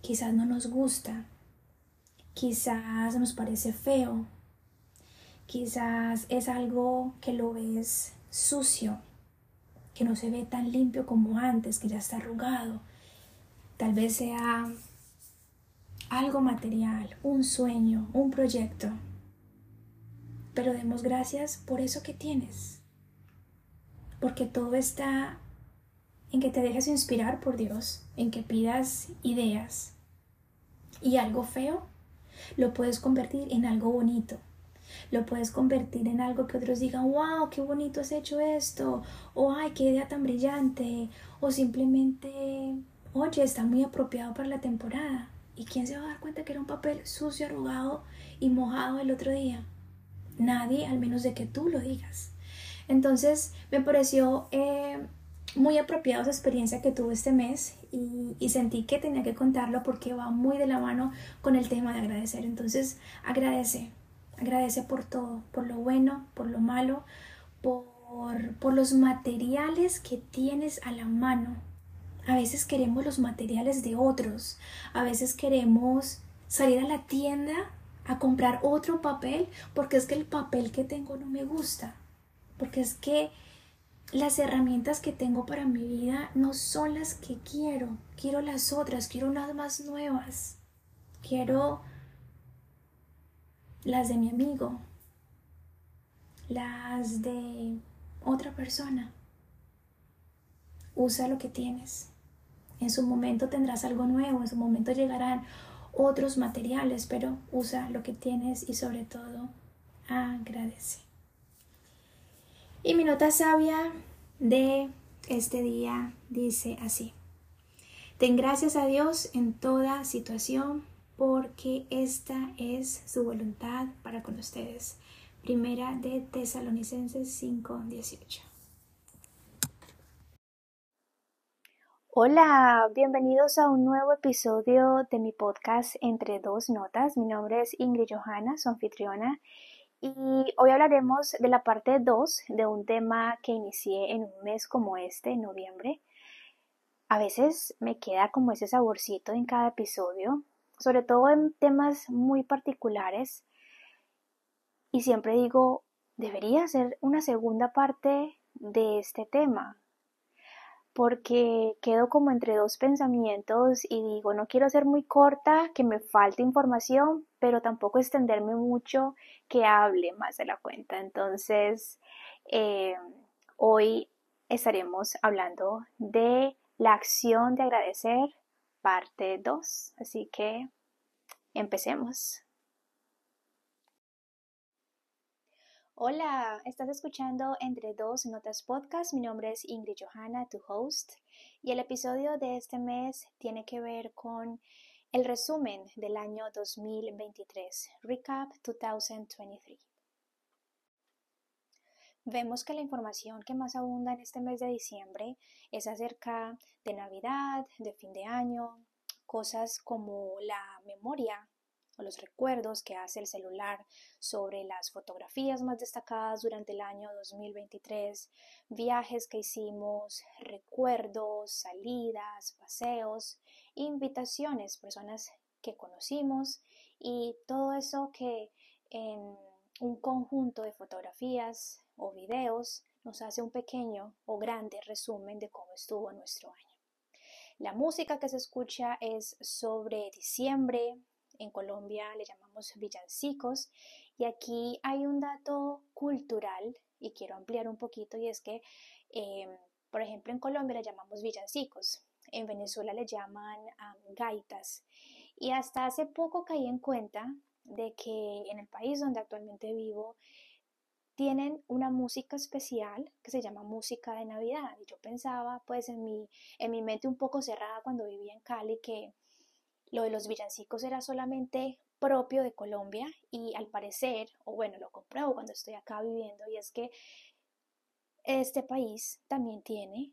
Quizás no nos gusta, quizás nos parece feo, quizás es algo que lo ves sucio, que no se ve tan limpio como antes, que ya está arrugado. Tal vez sea algo material, un sueño, un proyecto. Pero demos gracias por eso que tienes. Porque todo está en que te dejes inspirar por Dios, en que pidas ideas. Y algo feo lo puedes convertir en algo bonito. Lo puedes convertir en algo que otros digan, wow, qué bonito has hecho esto. O ay, qué idea tan brillante. O simplemente, oye, está muy apropiado para la temporada. ¿Y quién se va a dar cuenta que era un papel sucio, arrugado y mojado el otro día? Nadie, al menos de que tú lo digas. Entonces me pareció eh, muy apropiada esa experiencia que tuve este mes y, y, sentí que tenía que contarlo porque va muy de la mano con el tema de agradecer. Entonces agradece, agradece por todo, por lo bueno, por lo malo, por, por los materiales que tienes a la mano a veces queremos los materiales de otros. A veces queremos salir a la tienda a comprar otro papel porque es que el papel que tengo no me gusta. Porque es que las herramientas que tengo para mi vida no son las que quiero. Quiero las otras, quiero unas más nuevas. Quiero las de mi amigo, las de otra persona. Usa lo que tienes. En su momento tendrás algo nuevo, en su momento llegarán otros materiales, pero usa lo que tienes y sobre todo agradece. Y mi nota sabia de este día dice así. Ten gracias a Dios en toda situación porque esta es su voluntad para con ustedes. Primera de Tesalonicenses 5:18. Hola, bienvenidos a un nuevo episodio de mi podcast Entre dos notas. Mi nombre es Ingrid Johanna, su anfitriona, y hoy hablaremos de la parte 2 de un tema que inicié en un mes como este, en noviembre. A veces me queda como ese saborcito en cada episodio, sobre todo en temas muy particulares, y siempre digo, debería ser una segunda parte de este tema, porque quedo como entre dos pensamientos y digo, no quiero ser muy corta, que me falte información, pero tampoco extenderme mucho, que hable más de la cuenta. Entonces, eh, hoy estaremos hablando de la acción de agradecer, parte 2. Así que empecemos. Hola, estás escuchando Entre Dos Notas Podcast. Mi nombre es Ingrid Johanna, tu host, y el episodio de este mes tiene que ver con el resumen del año 2023, Recap 2023. Vemos que la información que más abunda en este mes de diciembre es acerca de Navidad, de fin de año, cosas como la memoria o los recuerdos que hace el celular sobre las fotografías más destacadas durante el año 2023, viajes que hicimos, recuerdos, salidas, paseos, invitaciones, personas que conocimos y todo eso que en un conjunto de fotografías o videos nos hace un pequeño o grande resumen de cómo estuvo nuestro año. La música que se escucha es sobre diciembre, en Colombia le llamamos villancicos y aquí hay un dato cultural y quiero ampliar un poquito y es que, eh, por ejemplo, en Colombia le llamamos villancicos, en Venezuela le llaman gaitas y hasta hace poco caí en cuenta de que en el país donde actualmente vivo tienen una música especial que se llama música de Navidad. Y yo pensaba, pues en mi, en mi mente un poco cerrada cuando vivía en Cali, que lo de los villancicos era solamente propio de Colombia y al parecer, o bueno, lo compruebo cuando estoy acá viviendo, y es que este país también tiene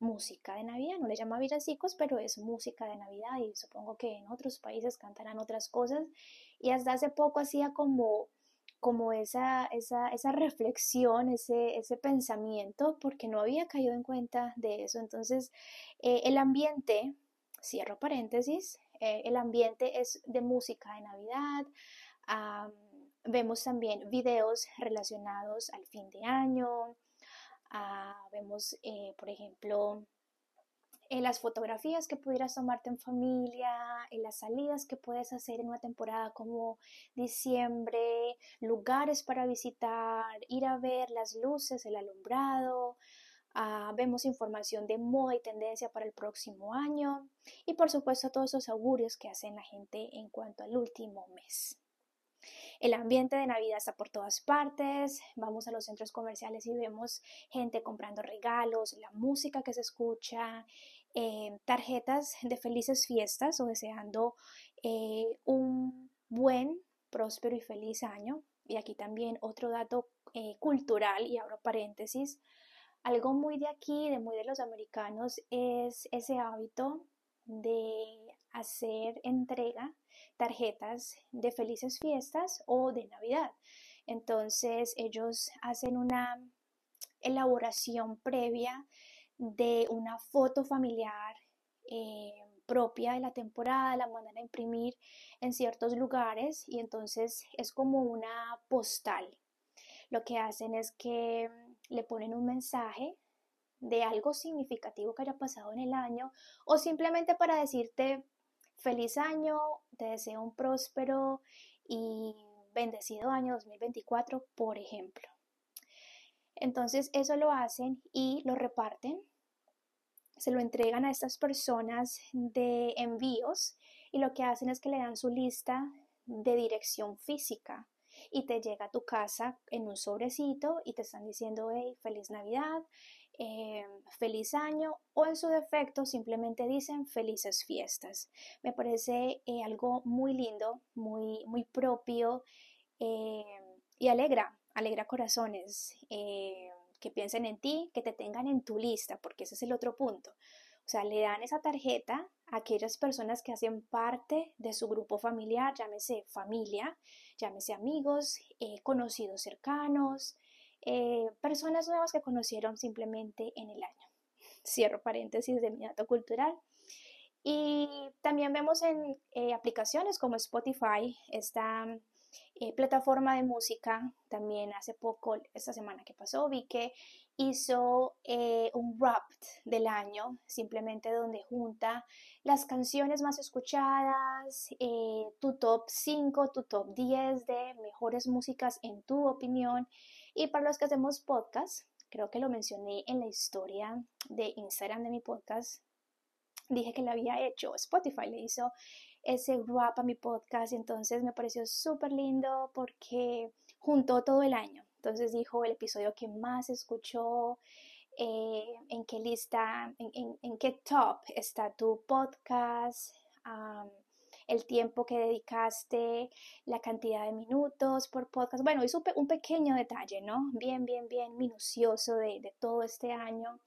música de Navidad, no le llama villancicos, pero es música de Navidad y supongo que en otros países cantarán otras cosas y hasta hace poco hacía como como esa, esa, esa reflexión, ese, ese, pensamiento, porque no había caído en cuenta de eso. Entonces, eh, el ambiente, cierro paréntesis, eh, el ambiente es de música de Navidad. vemos también videos relacionados al fin de año. Ah, vemos, eh, por ejemplo, en las fotografías que pudieras tomarte en familia, las salidas que puedes hacer en una temporada como diciembre, lugares para visitar, ir a ver las luces, el alumbrado. Ah, vemos información de moda y tendencia para el próximo año y por supuesto todos esos augurios que hacen la gente en cuanto al último mes. El ambiente de Navidad está por todas partes, vamos a los centros comerciales y vemos gente comprando regalos, la música que se escucha, eh, tarjetas de felices fiestas o deseando eh, un buen, próspero y feliz año. Y aquí también otro dato eh, cultural, y abro paréntesis, algo muy de aquí, de muy de los americanos, es ese hábito de hacer entrega tarjetas de felices fiestas o de Navidad. Entonces ellos hacen una elaboración previa de una foto familiar eh, propia de la temporada, la mandan a imprimir en ciertos lugares y entonces es como una postal. Lo que hacen es que le ponen un mensaje de algo significativo que haya pasado en el año o simplemente para decirte feliz año, te deseo un próspero y bendecido año 2024, por ejemplo. Entonces eso lo hacen y lo reparten, se lo entregan a estas personas de envíos y lo que hacen es que le dan su lista de dirección física y te llega a tu casa en un sobrecito y te están diciendo, hey, feliz Navidad, eh, feliz año o en su defecto simplemente dicen felices fiestas. Me parece eh, algo muy lindo, muy, muy propio eh, y alegra, alegra corazones. que piensen en ti, que te tengan en tu lista, porque ese es el otro punto. O sea, le dan esa tarjeta a aquellas personas que hacen parte de su grupo familiar, llámese familia, llámese amigos, conocidos cercanos, eh, personas nuevas que conocieron simplemente en el año. Cierro paréntesis de mi dato cultural. Y también vemos en eh, aplicaciones como Spotify, esta eh, plataforma de música, también hace poco, esta semana que pasó, vi que hizo un rap del año, simplemente donde junta las canciones más escuchadas, tu top 5, tu top 10 de mejores músicas en tu opinión y para los que hacemos podcast, creo que lo mencioné en la historia de Instagram de mi podcast, dije que lo había hecho, Spotify le hizo ese wrap a mi podcast y entonces me pareció súper lindo porque juntó todo el año. Entonces dijo el episodio que más escuchó, eh, en qué lista, en, qué top está tu podcast, el tiempo que dedicaste, la cantidad de minutos por podcast. Bueno, hizo un pequeño detalle, ¿no? Bien, bien, bien minucioso de, todo este año.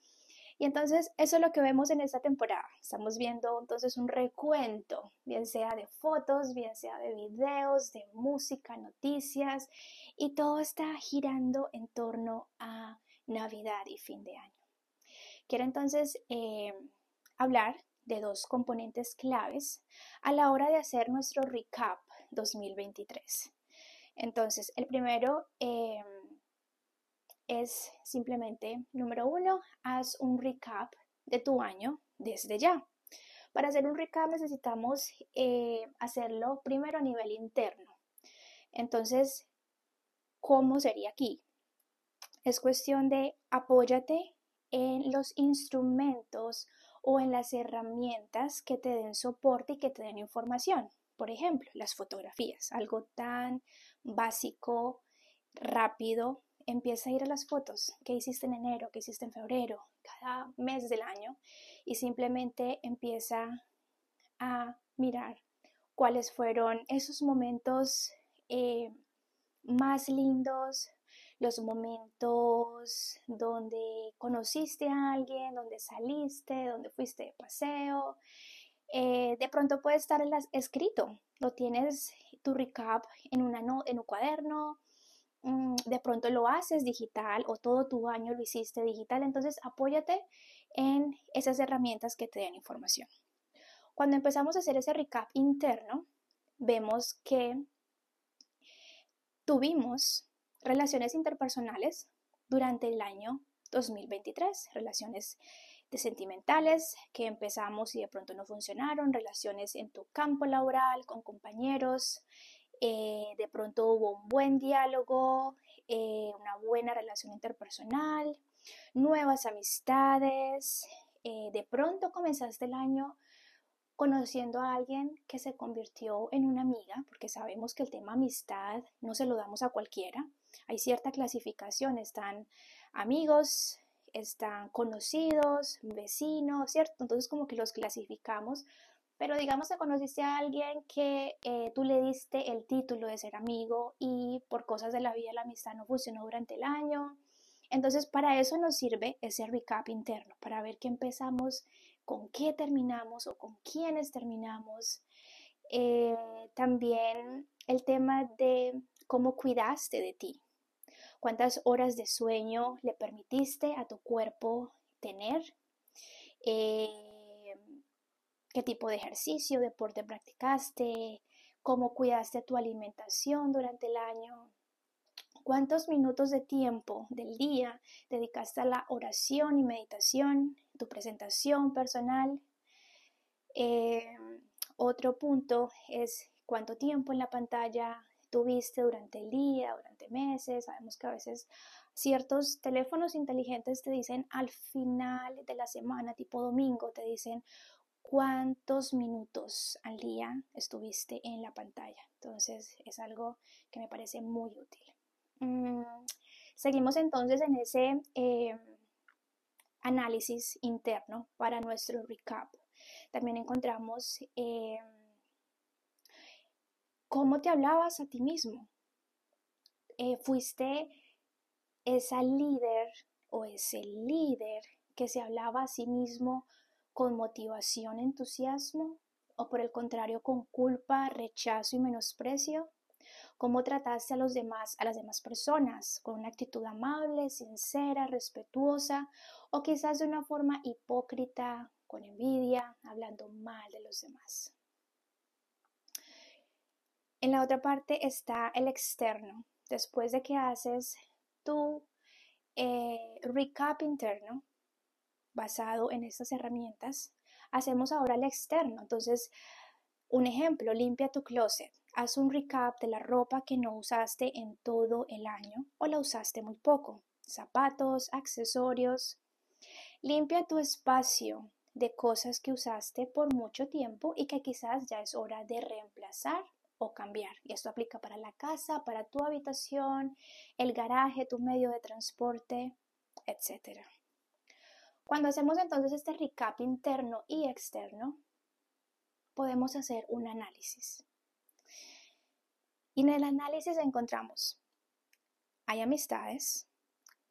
Y entonces eso es lo que vemos en esta temporada. Estamos viendo entonces un recuento, bien sea de fotos, bien sea de videos, de música, noticias, y todo está girando en torno a Navidad y fin de año. Quiero entonces eh, hablar de dos componentes claves a la hora de hacer nuestro recap 2023. Entonces, el primero em, es simplemente, número uno, haz un recap de tu año desde ya. Para hacer un recap necesitamos eh, hacerlo primero a nivel interno. Entonces, ¿cómo sería aquí? Es cuestión de apóyate en los instrumentos o en las herramientas que te den soporte y que te den información. Por ejemplo, las fotografías, algo tan básico, rápido. Empieza a ir a las fotos, qué hiciste en enero, qué hiciste en febrero, cada mes del año y simplemente empieza a mirar cuáles fueron esos momentos eh, más lindos, los momentos donde conociste a alguien, donde saliste, donde fuiste de paseo. Eh, de pronto puede estar escrito, lo tienes tu recap en, una en un cuaderno, de pronto lo haces digital o todo tu año lo hiciste digital, entonces apóyate en esas herramientas que te den información. Cuando empezamos a hacer ese recap interno, vemos que tuvimos relaciones interpersonales durante el año 2023, relaciones de sentimentales que empezamos y de pronto no funcionaron, relaciones en tu campo laboral, con compañeros, eh, de pronto hubo un buen diálogo, eh, una buena relación interpersonal, nuevas amistades, eh, de pronto comenzaste el año conociendo a alguien que se convirtió en una amiga, porque sabemos que el tema amistad no se lo damos a cualquiera. Hay cierta clasificación, están amigos, están conocidos, vecinos, ¿cierto? Entonces como que los clasificamos, pero digamos que conociste a alguien que eh, tú le diste el título de ser amigo y por cosas de la vida la amistad no funcionó durante el año. Entonces para eso nos sirve ese recap interno, para ver qué empezamos con qué terminamos o con quiénes terminamos. Eh, también el tema de cómo cuidaste de ti, cuántas horas de sueño le permitiste a tu cuerpo tener, eh, qué tipo de ejercicio, deporte practicaste, cómo cuidaste tu alimentación durante el año, ¿Cuántos minutos de tiempo del día dedicaste a la oración y meditación, tu presentación personal? Eh, otro punto es cuánto tiempo en la pantalla tuviste durante el día, durante meses. Sabemos que a veces ciertos teléfonos inteligentes te dicen al final de la semana, tipo domingo, te dicen cuántos minutos al día estuviste en la pantalla. Entonces es algo que me parece muy útil. Mm, seguimos entonces en ese eh, análisis interno para nuestro recap. También encontramos eh, cómo te hablabas a ti mismo. Eh, fuiste esa líder o ese líder que se hablaba a sí mismo con motivación, entusiasmo o por el contrario con culpa, rechazo y menosprecio cómo trataste a los demás, a las demás personas, con una actitud amable, sincera, respetuosa, o quizás de una forma hipócrita, con envidia, hablando mal de los demás. En la otra parte está el externo. Después de que haces tu eh, recap interno, basado en estas herramientas, hacemos ahora el externo. Entonces, un ejemplo, limpia tu closet. Haz un recap de la ropa que no usaste en todo el año o la usaste muy poco. Zapatos, accesorios. Limpia tu espacio de cosas que usaste por mucho tiempo y que quizás ya es hora de reemplazar o cambiar. Y esto aplica para la casa, para tu habitación, el garaje, tu medio de transporte, etc. Cuando hacemos entonces este recap interno y externo, podemos hacer un análisis. Y en el análisis encontramos, hay amistades,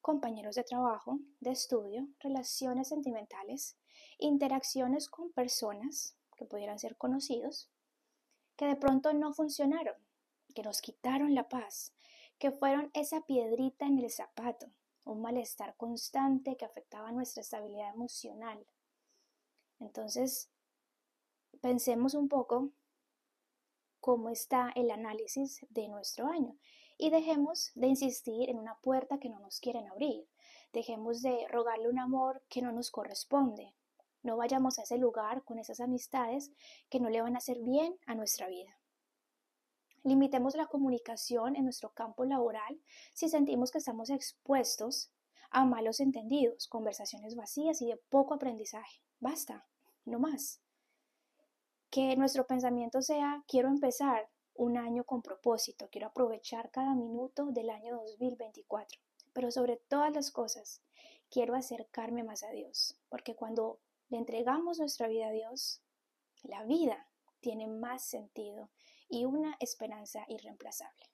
compañeros de trabajo, de estudio, relaciones sentimentales, interacciones con personas que pudieran ser conocidos, que de pronto no funcionaron, que nos quitaron la paz, que fueron esa piedrita en el zapato, un malestar constante que afectaba nuestra estabilidad emocional. Entonces, pensemos un poco cómo está el análisis de nuestro año y dejemos de insistir en una puerta que no nos quieren abrir. Dejemos de rogarle un amor que no nos corresponde. No vayamos a ese lugar con esas amistades que no le van a hacer bien a nuestra vida. Limitemos la comunicación en nuestro campo laboral si sentimos que estamos expuestos a malos entendidos, conversaciones vacías y de poco aprendizaje. Basta, no más. Que nuestro pensamiento sea, quiero empezar un año con propósito, quiero aprovechar cada minuto del año 2024. Pero sobre todas las cosas, quiero acercarme más a Dios, porque cuando le entregamos nuestra vida a Dios, la vida tiene más sentido y una esperanza irreemplazable.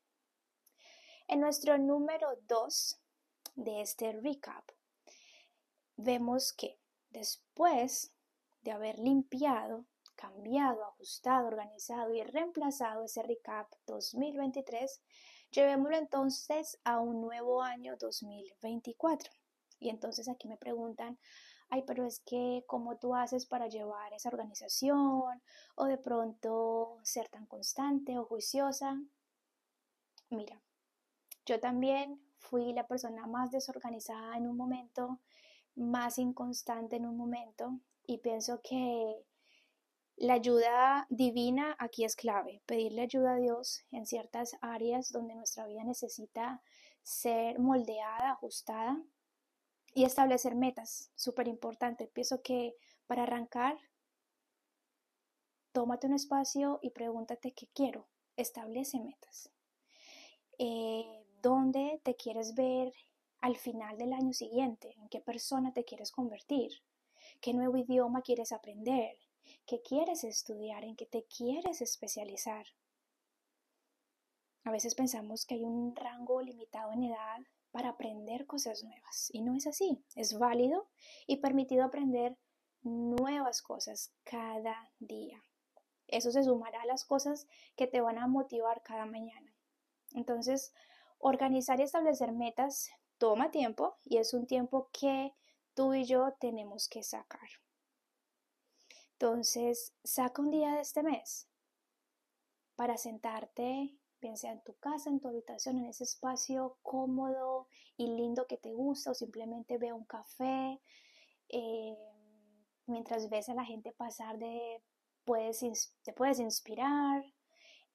En nuestro número 2 de este recap, vemos que después de haber limpiado, cambiado, ajustado, organizado y reemplazado ese recap 2023, llevémoslo entonces a un nuevo año 2024. Y entonces aquí me preguntan, ay, pero es que cómo tú haces para llevar esa organización o de pronto ser tan constante o juiciosa. Mira, yo también fui la persona más desorganizada en un momento, más inconstante en un momento y pienso que la ayuda divina aquí es clave, pedirle ayuda a Dios en ciertas áreas donde nuestra vida necesita ser moldeada, ajustada y establecer metas, súper importante. Pienso que para arrancar, tómate un espacio y pregúntate qué quiero. Establece metas. Eh, ¿Dónde te quieres ver al final del año siguiente? ¿En qué persona te quieres convertir? ¿Qué nuevo idioma quieres aprender? ¿Qué quieres estudiar? ¿En qué te quieres especializar? A veces pensamos que hay un rango limitado en edad para aprender cosas nuevas. Y no es así. Es válido y permitido aprender nuevas cosas cada día. Eso se sumará a las cosas que te van a motivar cada mañana. Entonces, organizar y establecer metas toma tiempo y es un tiempo que tú y yo tenemos que sacar. Entonces, saca un día de este mes para sentarte bien sea en tu casa, en tu habitación, en ese espacio cómodo y lindo que te gusta, o simplemente ve un café, eh, mientras ves a la gente pasar, de, puedes, te puedes inspirar.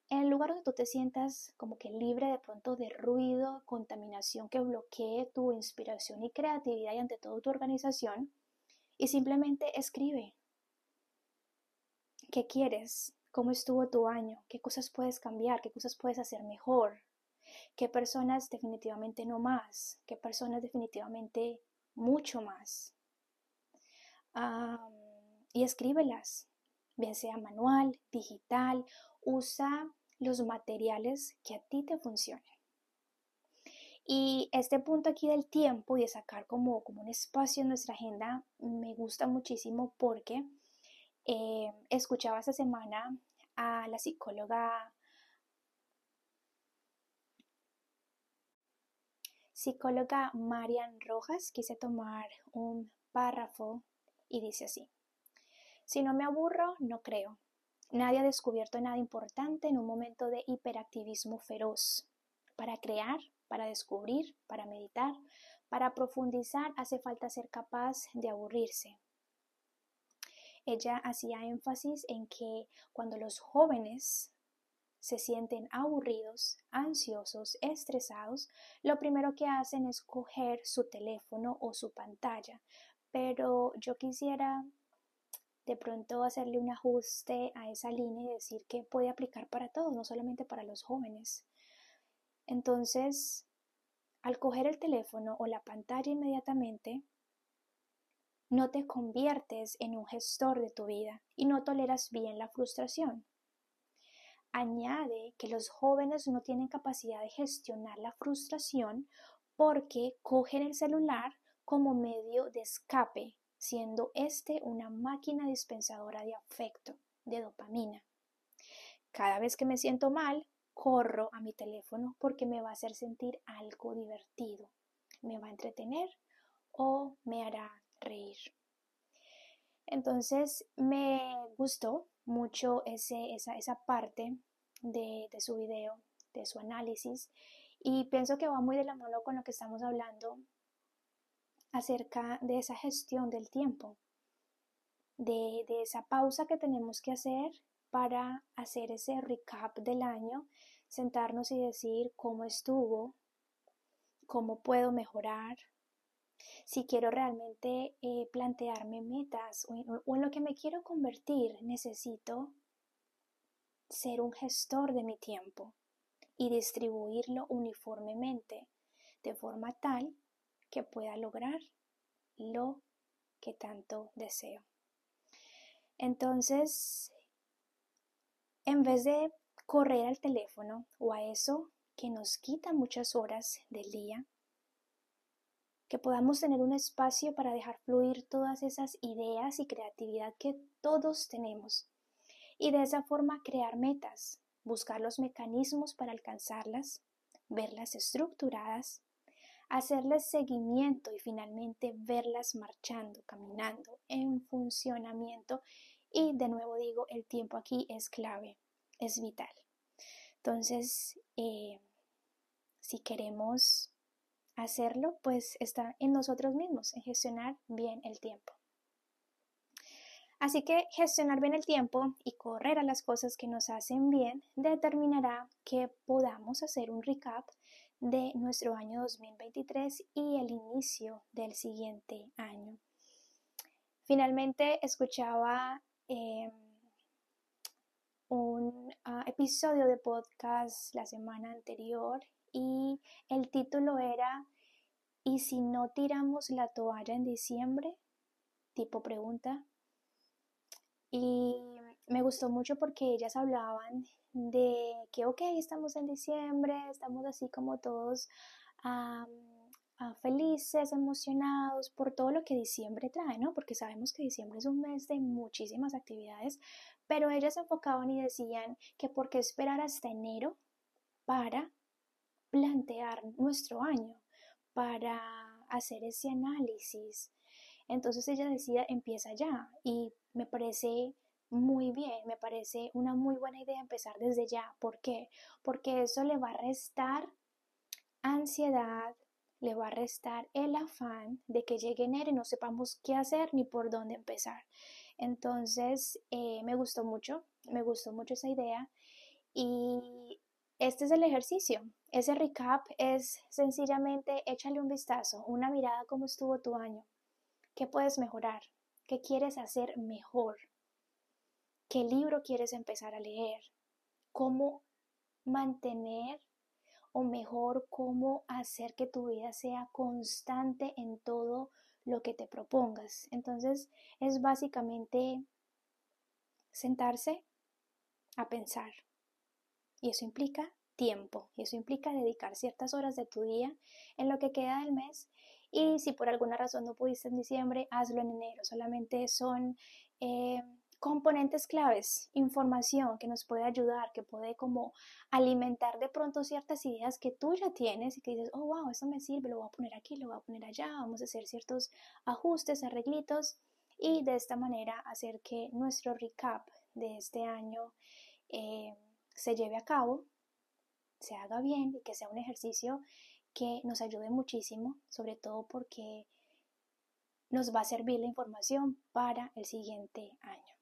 En el lugar donde tú te sientas como que libre de pronto de ruido, contaminación que bloquee tu inspiración y creatividad y ante todo tu organización, y simplemente escribe. ¿Qué quieres? Cómo estuvo tu año, qué cosas puedes cambiar, qué cosas puedes hacer mejor, qué personas definitivamente no más, qué personas definitivamente mucho más. y escríbelas, bien sea manual, digital, usa los materiales que a ti te funcionen. Y este punto aquí del tiempo y de sacar como, como un espacio en nuestra agenda me gusta muchísimo porque eh, escuchaba esta semana a la psicóloga psicóloga Marian Rojas. Quise tomar un párrafo y dice así. Si no me aburro, no creo. Nadie ha descubierto nada importante en un momento de hiperactivismo feroz. Para crear, para descubrir, para meditar, para profundizar, hace falta ser capaz de aburrirse, ella hacía énfasis en que cuando los jóvenes se sienten aburridos, ansiosos, estresados, lo primero que hacen es coger su teléfono o su pantalla. Pero yo quisiera de pronto hacerle un ajuste a esa línea y decir que puede aplicar para todos, no solamente para los jóvenes. Entonces, al coger el teléfono o la pantalla inmediatamente, no te conviertes en un gestor de tu vida y no toleras bien la frustración. Añade que los jóvenes no tienen capacidad de gestionar la frustración porque cogen el celular como medio de escape, siendo este una máquina dispensadora de afecto, de dopamina. Cada vez que me siento mal, corro a mi teléfono porque me va a hacer sentir algo divertido, me va a entretener o me hará reír. Entonces me gustó mucho ese, esa, esa parte de, de su video, de su análisis, y pienso que va muy de la mano con lo que estamos hablando acerca de esa gestión del tiempo, de, de esa pausa que tenemos que hacer para hacer ese recap del año, sentarnos y decir cómo estuvo, cómo puedo mejorar, si quiero realmente eh, plantearme metas o en, lo que me quiero convertir, necesito ser un gestor de mi tiempo y distribuirlo uniformemente de forma tal que pueda lograr lo que tanto deseo. Entonces, en vez de correr al teléfono o a eso que nos quita muchas horas del día, que podamos tener un espacio para dejar fluir todas esas ideas y creatividad que todos tenemos y de esa forma crear metas, buscar los mecanismos para alcanzarlas, verlas estructuradas, hacerles seguimiento y finalmente verlas marchando, caminando, en funcionamiento y de nuevo digo, el tiempo aquí es clave es vital. Entonces, eh, si queremos hacerlo, pues está en nosotros mismos, en gestionar bien el tiempo. Así que gestionar bien el tiempo y correr a las cosas que nos hacen bien determinará que podamos hacer un recap de nuestro año 2023 y el inicio del siguiente año. Finalmente escuchaba eh, un ah, episodio de podcast la semana anterior y el título era ¿Y si no tiramos la toalla en diciembre? Tipo pregunta. Y me gustó mucho porque ellas hablaban de que, ok, estamos en diciembre, estamos así como todos felices, emocionados por todo lo que diciembre trae, ¿no? Porque sabemos que diciembre es un mes de muchísimas actividades, pero ellas se enfocaban y decían que por qué esperar hasta enero para plantear nuestro año, para hacer ese análisis. Entonces ella decía, empieza ya y me parece muy bien, me parece una muy buena idea empezar desde ya. ¿Por qué? Porque eso le va a restar ansiedad, le va a restar el afán de que llegue enero y no sepamos qué hacer ni por dónde empezar. Entonces, eh, me gustó mucho, me gustó mucho esa idea y este es el ejercicio. Ese recap es sencillamente échale un vistazo, una mirada cómo estuvo tu año, qué puedes mejorar, qué quieres hacer mejor, qué libro quieres empezar a leer, cómo mantener o mejor cómo hacer que tu vida sea constante en todo lo que te propongas. Entonces es básicamente sentarse a pensar. Y eso implica tiempo y eso implica dedicar ciertas horas de tu día en lo que queda del mes y si por alguna razón no pudiste en diciembre, hazlo en enero. Solamente son eh, componentes claves, información que nos puede ayudar, que puede como alimentar de pronto ciertas ideas que tú ya tienes y que dices, oh, wow, eso me sirve, lo voy a poner aquí, lo voy a poner allá, vamos a hacer ciertos ajustes, arreglitos y de esta manera hacer que nuestro recap de este año eh, se lleve a cabo, se haga bien y que sea un ejercicio que nos ayude muchísimo, sobre todo porque nos va a servir la información para el siguiente año.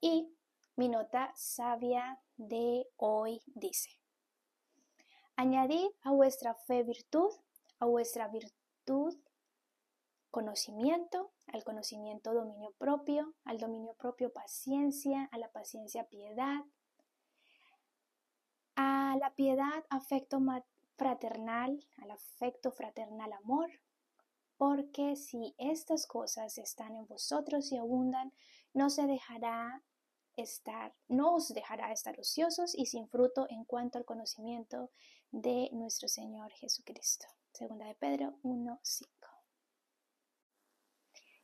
Y mi nota sabia de hoy dice, añadid a vuestra fe virtud, a vuestra virtud conocimiento, al conocimiento dominio propio, al dominio propio paciencia, a la paciencia piedad, la piedad afecto fraternal, al afecto fraternal amor, porque si estas cosas están en vosotros y abundan, no se dejará estar, no os dejará estar ociosos y sin fruto en cuanto al conocimiento de nuestro Señor Jesucristo. Segunda de Pedro 1.5.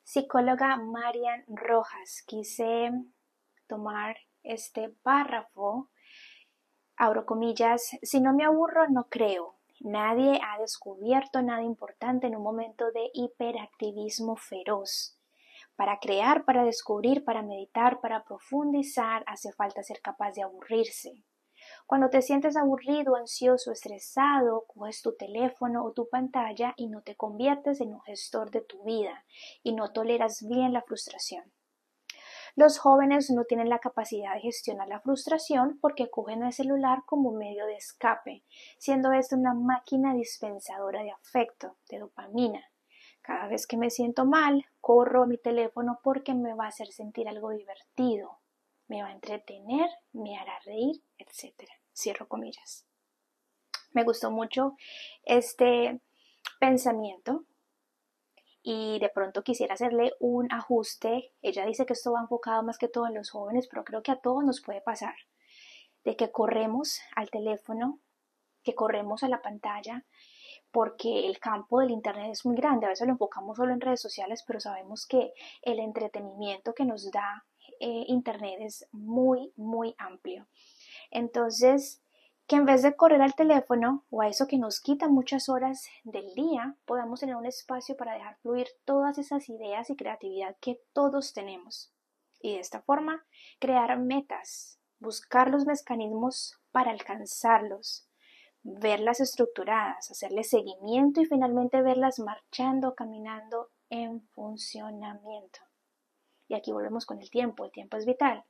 Psicóloga Marian Rojas, quise tomar este párrafo, abro comillas, si no me aburro, no creo. Nadie ha descubierto nada importante en un momento de hiperactivismo feroz. Para crear, para descubrir, para meditar, para profundizar, hace falta ser capaz de aburrirse. Cuando te sientes aburrido, ansioso, estresado, coges tu teléfono o tu pantalla y no te conviertes en un gestor de tu vida y no toleras bien la frustración. Los jóvenes no tienen la capacidad de gestionar la frustración porque cogen el celular como medio de escape, siendo esto una máquina dispensadora de afecto, de dopamina. Cada vez que me siento mal, corro a mi teléfono porque me va a hacer sentir algo divertido, me va a entretener, me hará reír, etc. Cierro comillas. Me gustó mucho este pensamiento y de pronto quisiera hacerle un ajuste. Ella dice que esto va enfocado más que todo en los jóvenes, pero creo que a todos nos puede pasar de que corremos al teléfono, que corremos a la pantalla, porque el campo del Internet es muy grande. A veces lo enfocamos solo en redes sociales, pero sabemos que el entretenimiento que nos da eh, Internet es muy, muy amplio. Entonces, que en vez de correr al teléfono o a eso que nos quita muchas horas del día, podamos tener un espacio para dejar fluir todas esas ideas y creatividad que todos tenemos. Y de esta forma, crear metas, buscar los mecanismos para alcanzarlos, verlas estructuradas, hacerles seguimiento y finalmente verlas marchando, caminando en funcionamiento. Y aquí volvemos con el tiempo, el tiempo es vital.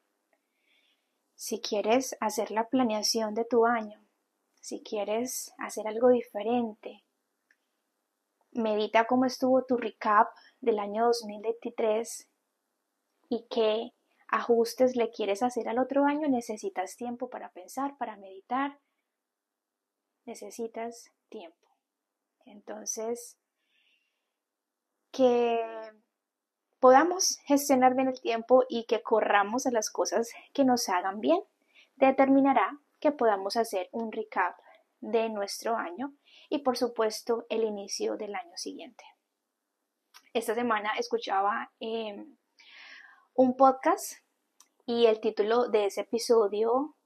Si quieres hacer la planeación de tu año, si quieres hacer algo diferente, medita cómo estuvo tu recap del año 2023 y qué ajustes le quieres hacer al otro año, necesitas tiempo para pensar, para meditar, necesitas tiempo. Entonces, que podamos gestionar bien el tiempo y que corramos a las cosas que nos hagan bien, determinará que podamos hacer un recap de nuestro año y por supuesto el inicio del año siguiente. Esta semana escuchaba em, un podcast y el título de ese episodio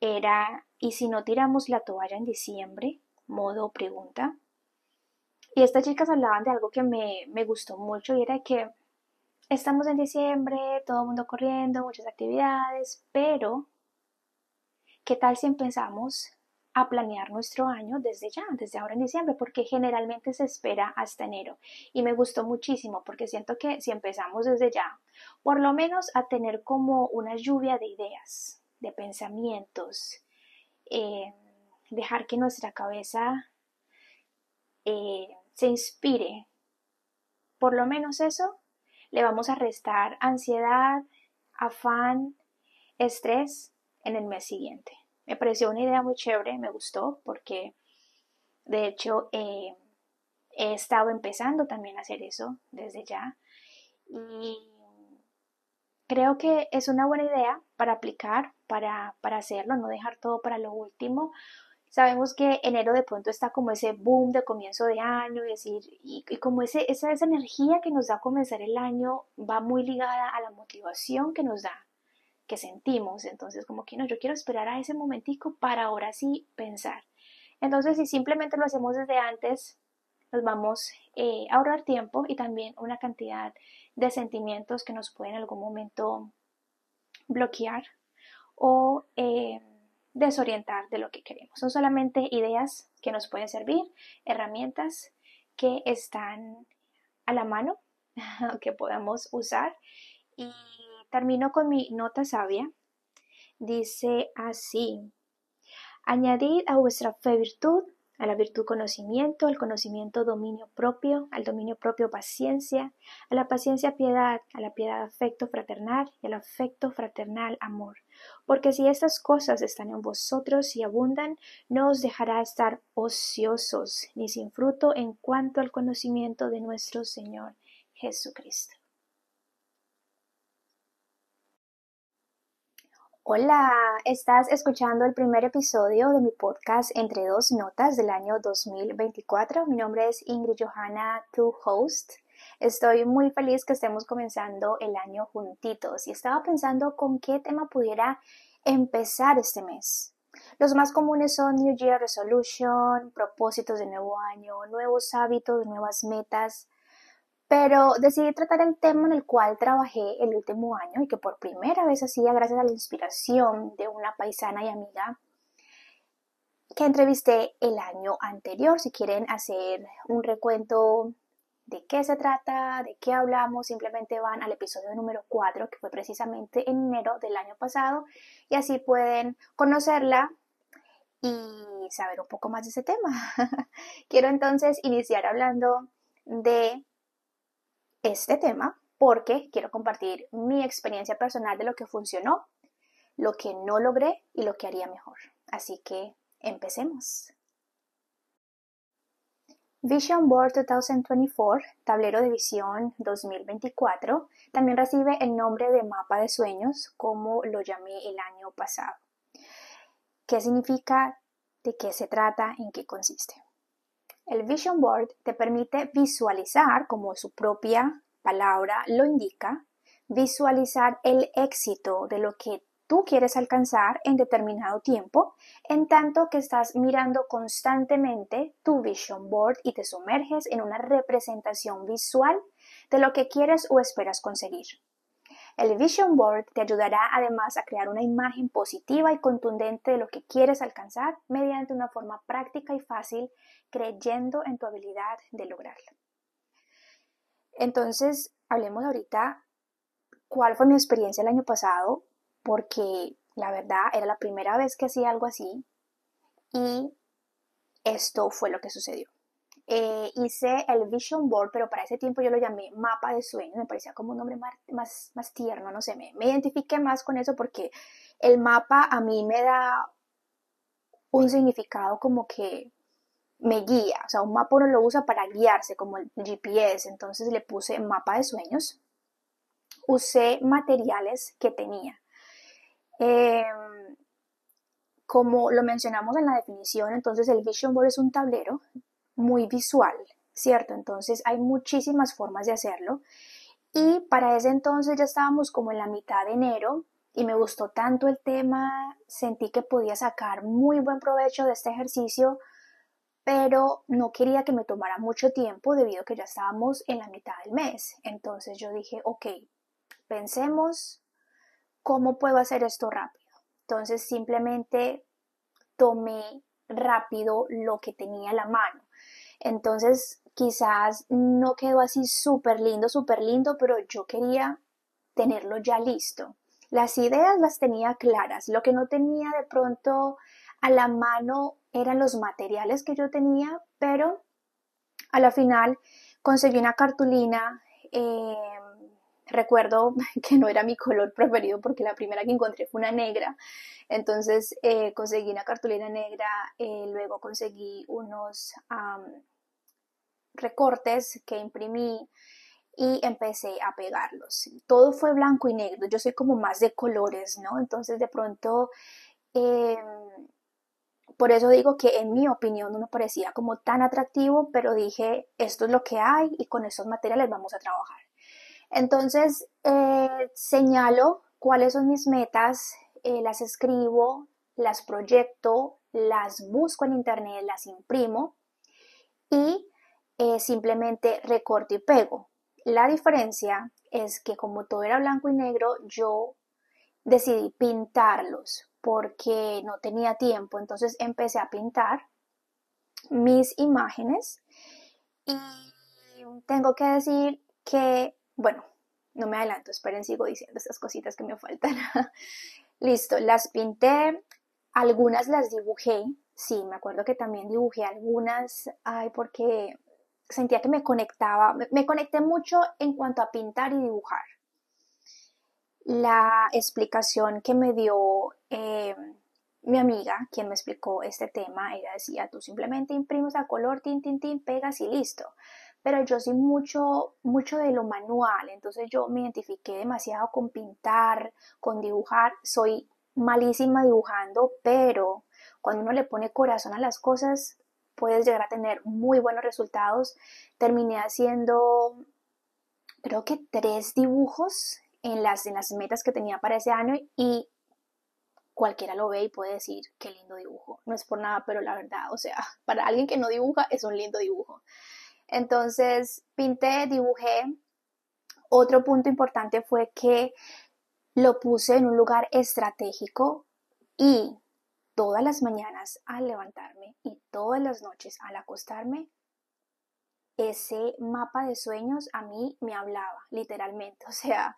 era ¿Y si no tiramos la toalla en diciembre? Modo pregunta. Y estas chicas hablaban de algo que me, me gustó mucho y era que estamos en diciembre, todo el mundo corriendo, muchas actividades, pero ¿qué tal si empezamos a planear nuestro año desde ya, desde ahora en diciembre, porque generalmente se espera hasta enero. Y me gustó muchísimo porque siento que si empezamos desde ya, por lo menos a tener como una lluvia de ideas, de pensamientos, eh, dejar que nuestra cabeza eh, se inspire, por lo menos eso, le vamos a restar ansiedad, afán, estrés en el mes siguiente. Me pareció una idea muy chévere, me gustó porque de hecho eh, he estado empezando también a hacer eso desde ya y creo que es una buena idea para aplicar, para, para hacerlo, no dejar todo para lo último. Sabemos que enero de pronto está como ese boom de comienzo de año y, decir, y, como ese, esa, esa energía que nos da comenzar el año va muy ligada a la motivación que nos da, que sentimos. Entonces como que no, yo quiero esperar a ese momentico para ahora sí pensar. Entonces si simplemente lo hacemos desde antes, nos vamos eh, a ahorrar tiempo y también una cantidad de sentimientos que nos pueden en algún momento bloquear o eh, desorientar de lo que queremos. Son solamente ideas que nos pueden servir, herramientas que están a la mano, que podamos usar. Y termino con mi nota sabia. Dice así, añadid a vuestra fe virtud a la virtud conocimiento, al conocimiento dominio propio, al dominio propio paciencia, a la paciencia piedad, a la piedad afecto fraternal y al afecto fraternal amor. Porque si estas cosas están en vosotros y abundan, no os dejará estar ociosos ni sin fruto en cuanto al conocimiento de nuestro Señor Jesucristo. Hola, estás escuchando el primer episodio de mi podcast Entre dos notas del año 2024. Mi nombre es Ingrid Johanna, tu host. Estoy muy feliz que estemos comenzando el año juntitos y estaba pensando con qué tema pudiera empezar este mes. Los más comunes son New Year Resolution, propósitos de nuevo año, nuevos hábitos, nuevas metas, pero decidí tratar el tema en el cual trabajé el último año y que por primera vez hacía gracias a la inspiración de una paisana y amiga que entrevisté el año anterior. Si quieren hacer un recuento de qué se trata, de qué hablamos, simplemente van al episodio número 4, que fue precisamente en enero del año pasado, y así pueden conocerla y saber un poco más de ese tema. Quiero entonces iniciar hablando de este tema porque quiero compartir mi experiencia personal de lo que funcionó, lo que no logré y lo que haría mejor. Así que empecemos. Vision Board 2024, tablero de visión 2024, también recibe el nombre de mapa de sueños, como lo llamé el año pasado. ¿Qué significa? ¿De qué se trata? ¿En qué consiste? El Vision Board te permite visualizar, como su propia palabra lo indica, visualizar el éxito de lo que tú quieres alcanzar en determinado tiempo, en tanto que estás mirando constantemente tu Vision Board y te sumerges en una representación visual de lo que quieres o esperas conseguir. El Vision Board te ayudará además a crear una imagen positiva y contundente de lo que quieres alcanzar mediante una forma práctica y fácil, creyendo en tu habilidad de lograrlo. Entonces, hablemos ahorita cuál fue mi experiencia el año pasado, porque la verdad era la primera vez que hacía algo así y esto fue lo que sucedió. Eh, hice el Vision Board, pero para ese tiempo yo lo llamé mapa de sueños, me parecía como un nombre más, más, tierno, no sé, me, me identifiqué más con eso porque el mapa a mí me da un significado como que me guía, o sea, un mapa uno lo usa para guiarse como el GPS, entonces le puse mapa de sueños, usé materiales que tenía. Em, como lo mencionamos en la definición, entonces el Vision Board es un tablero muy visual, ¿cierto? Entonces hay muchísimas formas de hacerlo. Y para ese entonces ya estábamos como en la mitad de enero y me gustó tanto el tema, sentí que podía sacar muy buen provecho de este ejercicio, pero no quería que me tomara mucho tiempo debido a que ya estábamos en la mitad del mes. Entonces yo dije, ok, pensemos cómo puedo hacer esto rápido. Entonces simplemente tomé rápido lo que tenía a la mano. Entonces, quizás no quedó así súper lindo, súper lindo, pero yo quería tenerlo ya listo. Las ideas las tenía claras. Lo que no tenía de pronto a la mano eran los materiales que yo tenía, pero a la final conseguí una cartulina. Eh, recuerdo que no era mi color preferido porque la primera que encontré fue una negra. Entonces eh, conseguí una cartulina negra, eh, luego conseguí unos recortes que imprimí y empecé a pegarlos. Todo fue blanco y negro. Yo soy como más de colores, ¿no? Entonces de pronto... Em, por eso digo que en mi opinión no me parecía como tan atractivo, pero dije, esto es lo que hay y con estos materiales vamos a trabajar. Entonces, eh, señalo cuáles son mis metas, eh, las escribo, las proyecto, las busco en internet, las imprimo y eh, simplemente recorto y pego. La diferencia es que como todo era blanco y negro, yo decidí pintarlos porque no tenía tiempo, entonces empecé a pintar mis imágenes y tengo que decir que, bueno, no me adelanto, esperen, sigo diciendo estas cositas que me faltan. Listo, las pinté, algunas las dibujé, sí, me acuerdo que también dibujé algunas, ay, porque sentía que me conectaba, me conecté mucho en cuanto a pintar y dibujar. La explicación que me dio eh, mi amiga, quien me explicó este tema, ella decía, tú simplemente imprimes a color, tin, tin, tin, pegas y listo. Pero yo soy mucho, mucho de lo manual, entonces yo me identifiqué demasiado con pintar, con dibujar, soy malísima dibujando, pero cuando uno le pone corazón a las cosas, puedes llegar a tener muy buenos resultados. Terminé haciendo, creo que tres dibujos en las, en las metas que tenía para ese año y cualquiera lo ve y puede decir qué lindo dibujo. No es por nada, pero la verdad, o sea, para alguien que no dibuja es un lindo dibujo. Entonces, pinté, dibujé. Otro punto importante fue que lo puse en un lugar estratégico y todas las mañanas al levantarme y todas las noches al acostarme, ese mapa de sueños a mí me hablaba, literalmente. O sea,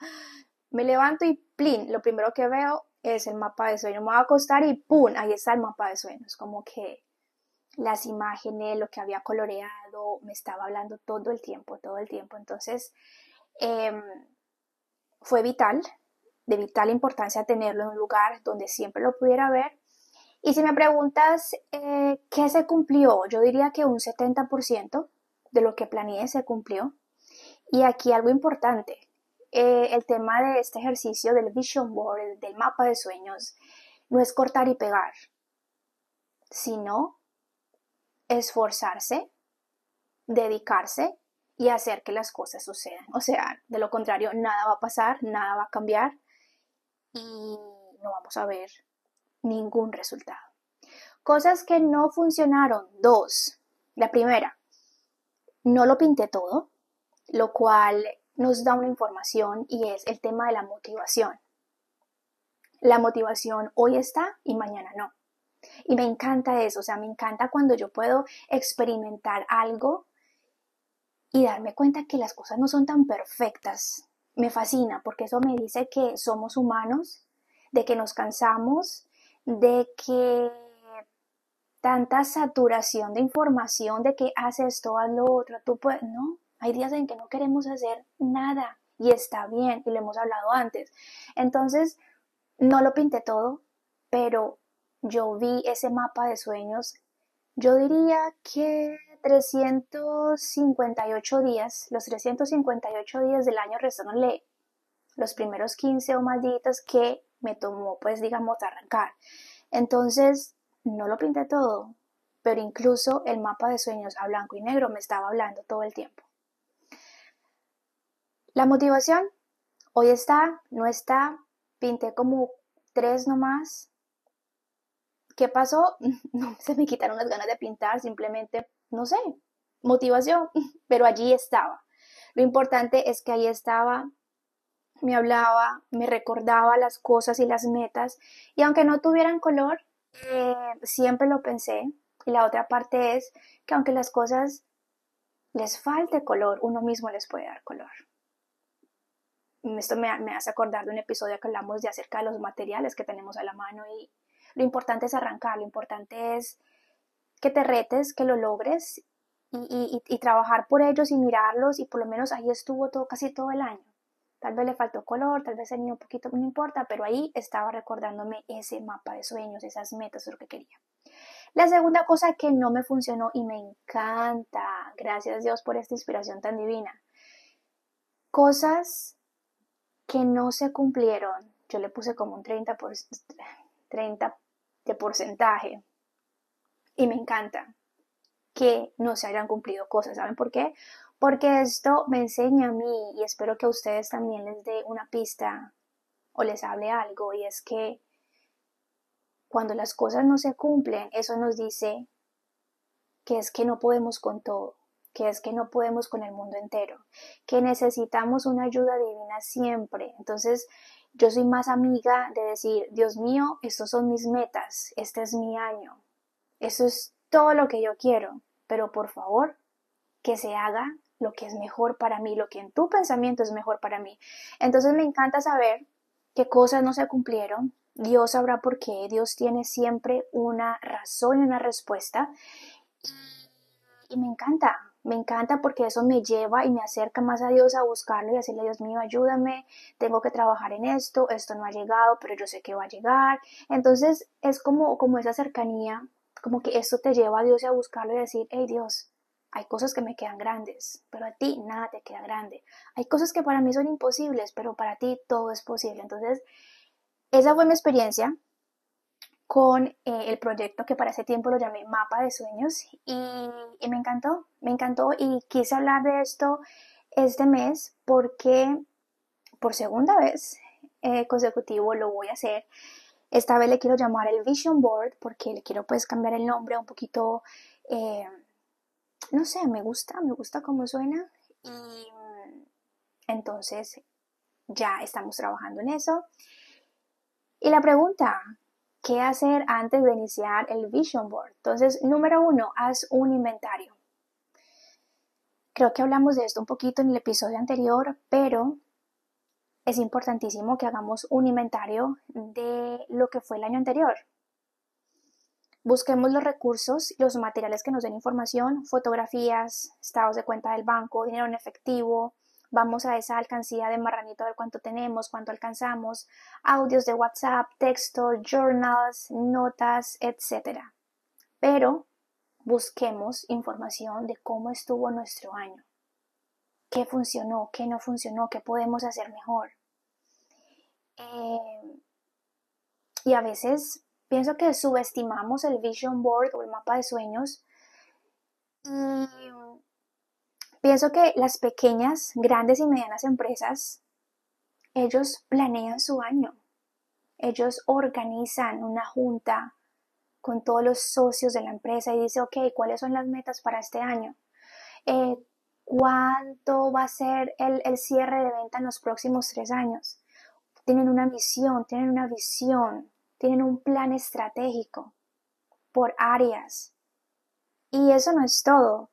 me levanto y plin, lo primero que veo es el mapa de sueños. Me voy a acostar y ¡pum! Ahí está el mapa de sueños. Como que las imágenes, lo que había coloreado, me estaba hablando todo el tiempo, todo el tiempo. Entonces, em, fue vital, de vital importancia tenerlo en un lugar donde siempre lo pudiera ver. Y si me preguntas eh, qué se cumplió, yo diría que un 70% de lo que planeé se cumplió. Y aquí algo importante, eh, el tema de este ejercicio del vision board, del mapa de sueños, no es cortar y pegar, sino esforzarse, dedicarse y hacer que las cosas sucedan. O sea, de lo contrario, nada va a pasar, nada va a cambiar y no vamos a ver ningún resultado. Cosas que no funcionaron. Dos. La primera, no lo pinté todo, lo cual nos da una información y es el tema de la motivación. La motivación hoy está y mañana no. Y me encanta eso, o sea, me encanta cuando yo puedo experimentar algo y darme cuenta que las cosas no son tan perfectas. Me fascina porque eso me dice que somos humanos, de que nos cansamos, de que tanta saturación de información de que haces esto, haz lo otro, tú puedes, no, hay días en que no queremos hacer nada y está bien y lo hemos hablado antes. Entonces, no lo pinté todo, pero yo vi ese mapa de sueños. Yo diría que 358 días, los 358 días del año restándole los primeros 15 o más días que me tomó, pues digamos, arrancar. Entonces, no lo pinté todo, pero incluso el mapa de sueños a blanco y negro me estaba hablando todo el tiempo. La motivación, hoy está, no está, pinté como tres nomás. ¿Qué pasó? Se me quitaron las ganas de pintar, simplemente, no sé, motivación, pero allí estaba. Lo importante es que ahí estaba, me hablaba, me recordaba las cosas y las metas, y aunque no tuvieran color, eh, siempre lo pensé. Y la otra parte es que aunque las cosas les falte color, uno mismo les puede dar color esto me, hace acordar de un episodio que hablamos de acerca de los materiales que tenemos a la mano y lo importante es arrancar, lo importante es que te retes, que lo logres y, trabajar por ellos y mirarlos y por lo menos ahí estuvo todo, casi todo el año. Tal vez le faltó color, tal vez tenía un poquito, no importa, pero ahí estaba recordándome ese mapa de sueños, esas metas, lo que quería. La segunda cosa que no me funcionó y me encanta, gracias Dios por esta inspiración tan divina, cosas que no se cumplieron, yo le puse como un 30, por, 30 de porcentaje. Y me encanta que no se hayan cumplido cosas. ¿Saben por qué? Porque esto me enseña a mí y espero que a ustedes también les dé una pista o les hable algo y es que cuando las cosas no se cumplen, eso nos dice que es que no podemos con todo que es que no podemos con el mundo entero, que necesitamos una ayuda divina siempre. Entonces, yo soy más amiga de decir, Dios mío, estos son mis metas, este es mi año, eso es todo lo que yo quiero, pero por favor, que se haga lo que es mejor para mí, lo que en tu pensamiento es mejor para mí. Entonces me encanta saber qué cosas no se cumplieron, Dios sabrá por qué, Dios tiene siempre una razón y una respuesta. Y me encanta, me encanta porque eso me lleva y me acerca más a Dios a buscarlo y decirle, Dios mío, ayúdame, tengo que trabajar en esto, esto no ha llegado, pero yo sé que va a llegar. Entonces es como, como esa cercanía, como que esto te lleva a Dios a buscarlo y decir, hey Dios, hay cosas que me quedan grandes, pero a ti nada te queda grande. Hay cosas que para mí son imposibles, pero para ti todo es posible. Entonces, esa fue mi experiencia con eh, el proyecto que para ese tiempo lo llamé Mapa de Sueños y, me encantó, me encantó y quise hablar de esto este mes porque por segunda vez eh, consecutivo lo voy a hacer. Esta vez le quiero llamar el Vision Board porque le quiero pues cambiar el nombre un poquito, eh, no sé, me gusta, me gusta cómo suena y entonces ya estamos trabajando en eso. Y la pregunta, ¿Qué hacer antes de iniciar el Vision Board? Entonces, número uno, haz un inventario. Creo que hablamos de esto un poquito en el episodio anterior, pero es importantísimo que hagamos un inventario de lo que fue el año anterior. Busquemos los recursos, los materiales que nos den información, fotografías, estados de cuenta del banco, dinero en efectivo, vamos a esa alcancía de marranito a ver cuánto tenemos, cuánto alcanzamos, audios de WhatsApp, texto, journals, notas, etc. Pero busquemos información de cómo estuvo nuestro año, qué funcionó, qué no funcionó, qué podemos hacer mejor. Eh, y a veces pienso que subestimamos el vision board o el mapa de sueños Pienso que las pequeñas, grandes y medianas empresas, ellos planean su año. Ellos organizan una junta con todos los socios de la empresa y dice, ok, ¿cuáles son las metas para este año? Eh, ¿Cuánto va a ser el, el cierre de venta en los próximos tres años? Tienen una misión, tienen una visión, tienen un plan estratégico por áreas. Y eso no es todo.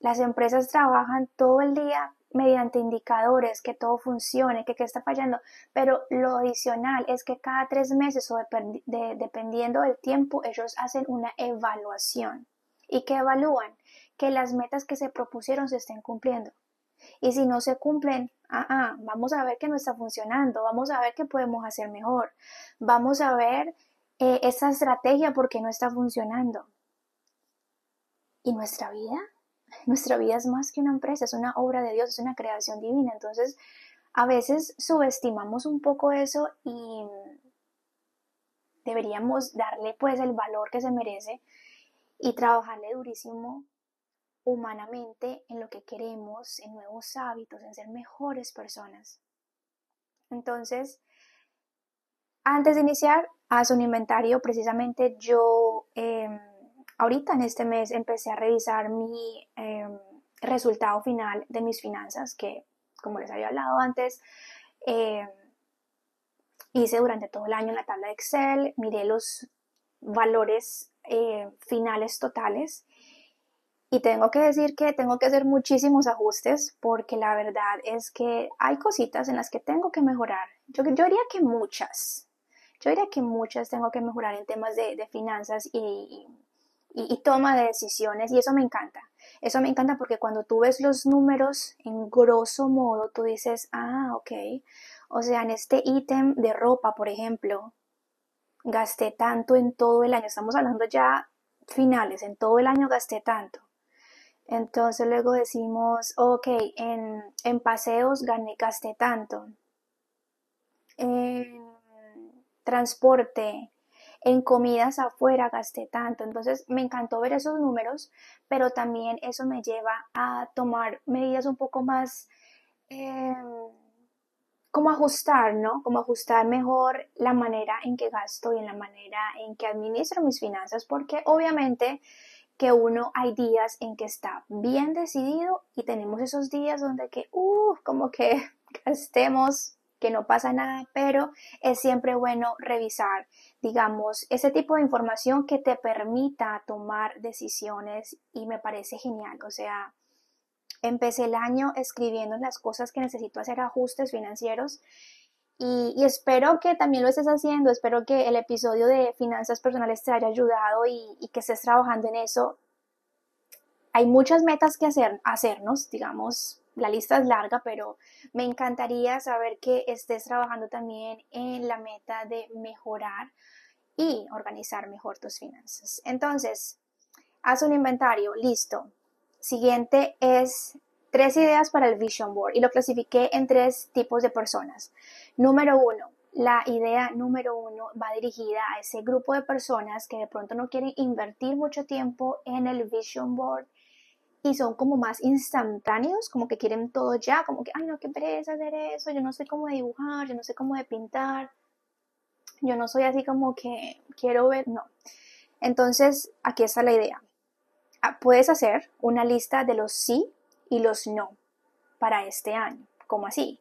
Las empresas trabajan todo el día mediante indicadores, que todo funcione, que qué está fallando, pero lo adicional es que cada tres meses o dependiendo del tiempo ellos hacen una evaluación. ¿Y que evalúan? Que las metas que se propusieron se estén cumpliendo. Y si no se cumplen, ah, ah, vamos a ver que no está funcionando, vamos a ver qué podemos hacer mejor, vamos a ver eh, esa estrategia porque no está funcionando. ¿Y nuestra vida? Nuestra vida es más que una empresa, es una obra de Dios, es una creación divina. Entonces, a veces subestimamos un poco eso y deberíamos darle pues el valor que se merece y trabajarle durísimo humanamente en lo que queremos, en nuevos hábitos, en ser mejores personas. Entonces, antes de iniciar, haz un inventario. Precisamente yo em, ahorita en este mes empecé a revisar mi em, resultado final de mis finanzas, que como les había hablado antes, em, hice durante todo el año en la tabla de Excel, miré los valores eh, finales totales y tengo que decir que tengo que hacer muchísimos ajustes porque la verdad es que hay cositas en las que tengo que mejorar. Yo, diría que muchas. Yo diría que muchas tengo que mejorar en temas de, finanzas y, toma de decisiones y eso me encanta. Eso me encanta porque cuando tú ves los números en grosso modo, tú dices, ah, ok, o sea, en este ítem de ropa, por ejemplo, gasté tanto en todo el año, estamos hablando ya finales, en todo el año gasté tanto. Entonces luego decimos, ok, en, en paseos gané, gasté tanto. En transporte en comidas afuera gasté tanto. Entonces me encantó ver esos números, pero también eso me lleva a tomar medidas un poco más, eh, como ajustar, ¿no? Como ajustar mejor la manera en que gasto y en la manera en que administro mis finanzas, porque obviamente que uno hay días en que está bien decidido y tenemos esos días donde que, uh, como que gastemos que no pasa nada, pero es siempre bueno revisar, digamos, ese tipo de información que te permita tomar decisiones y me parece genial. O sea, empecé el año escribiendo las cosas que necesito hacer ajustes financieros y, espero que también lo estés haciendo, espero que el episodio de finanzas personales te haya ayudado y, y que estés trabajando en eso. Hay muchas metas que hacer, hacernos, digamos, la lista es larga, pero me encantaría saber que estés trabajando también en la meta de mejorar y organizar mejor tus finanzas. Entonces, haz un inventario, listo. Siguiente es tres ideas para el Vision Board y lo clasifiqué en tres tipos de personas. Número uno, la idea número uno va dirigida a ese grupo de personas que de pronto no quieren invertir mucho tiempo en el vision board y son como más instantáneos, como que quieren todo ya, como que, ay no, qué pereza hacer eso, yo no sé cómo dibujar, yo no sé cómo de pintar, yo no soy así como que quiero ver, no. Entonces, aquí está la idea. Ah, puedes hacer una lista de los sí y los no para este año, como así.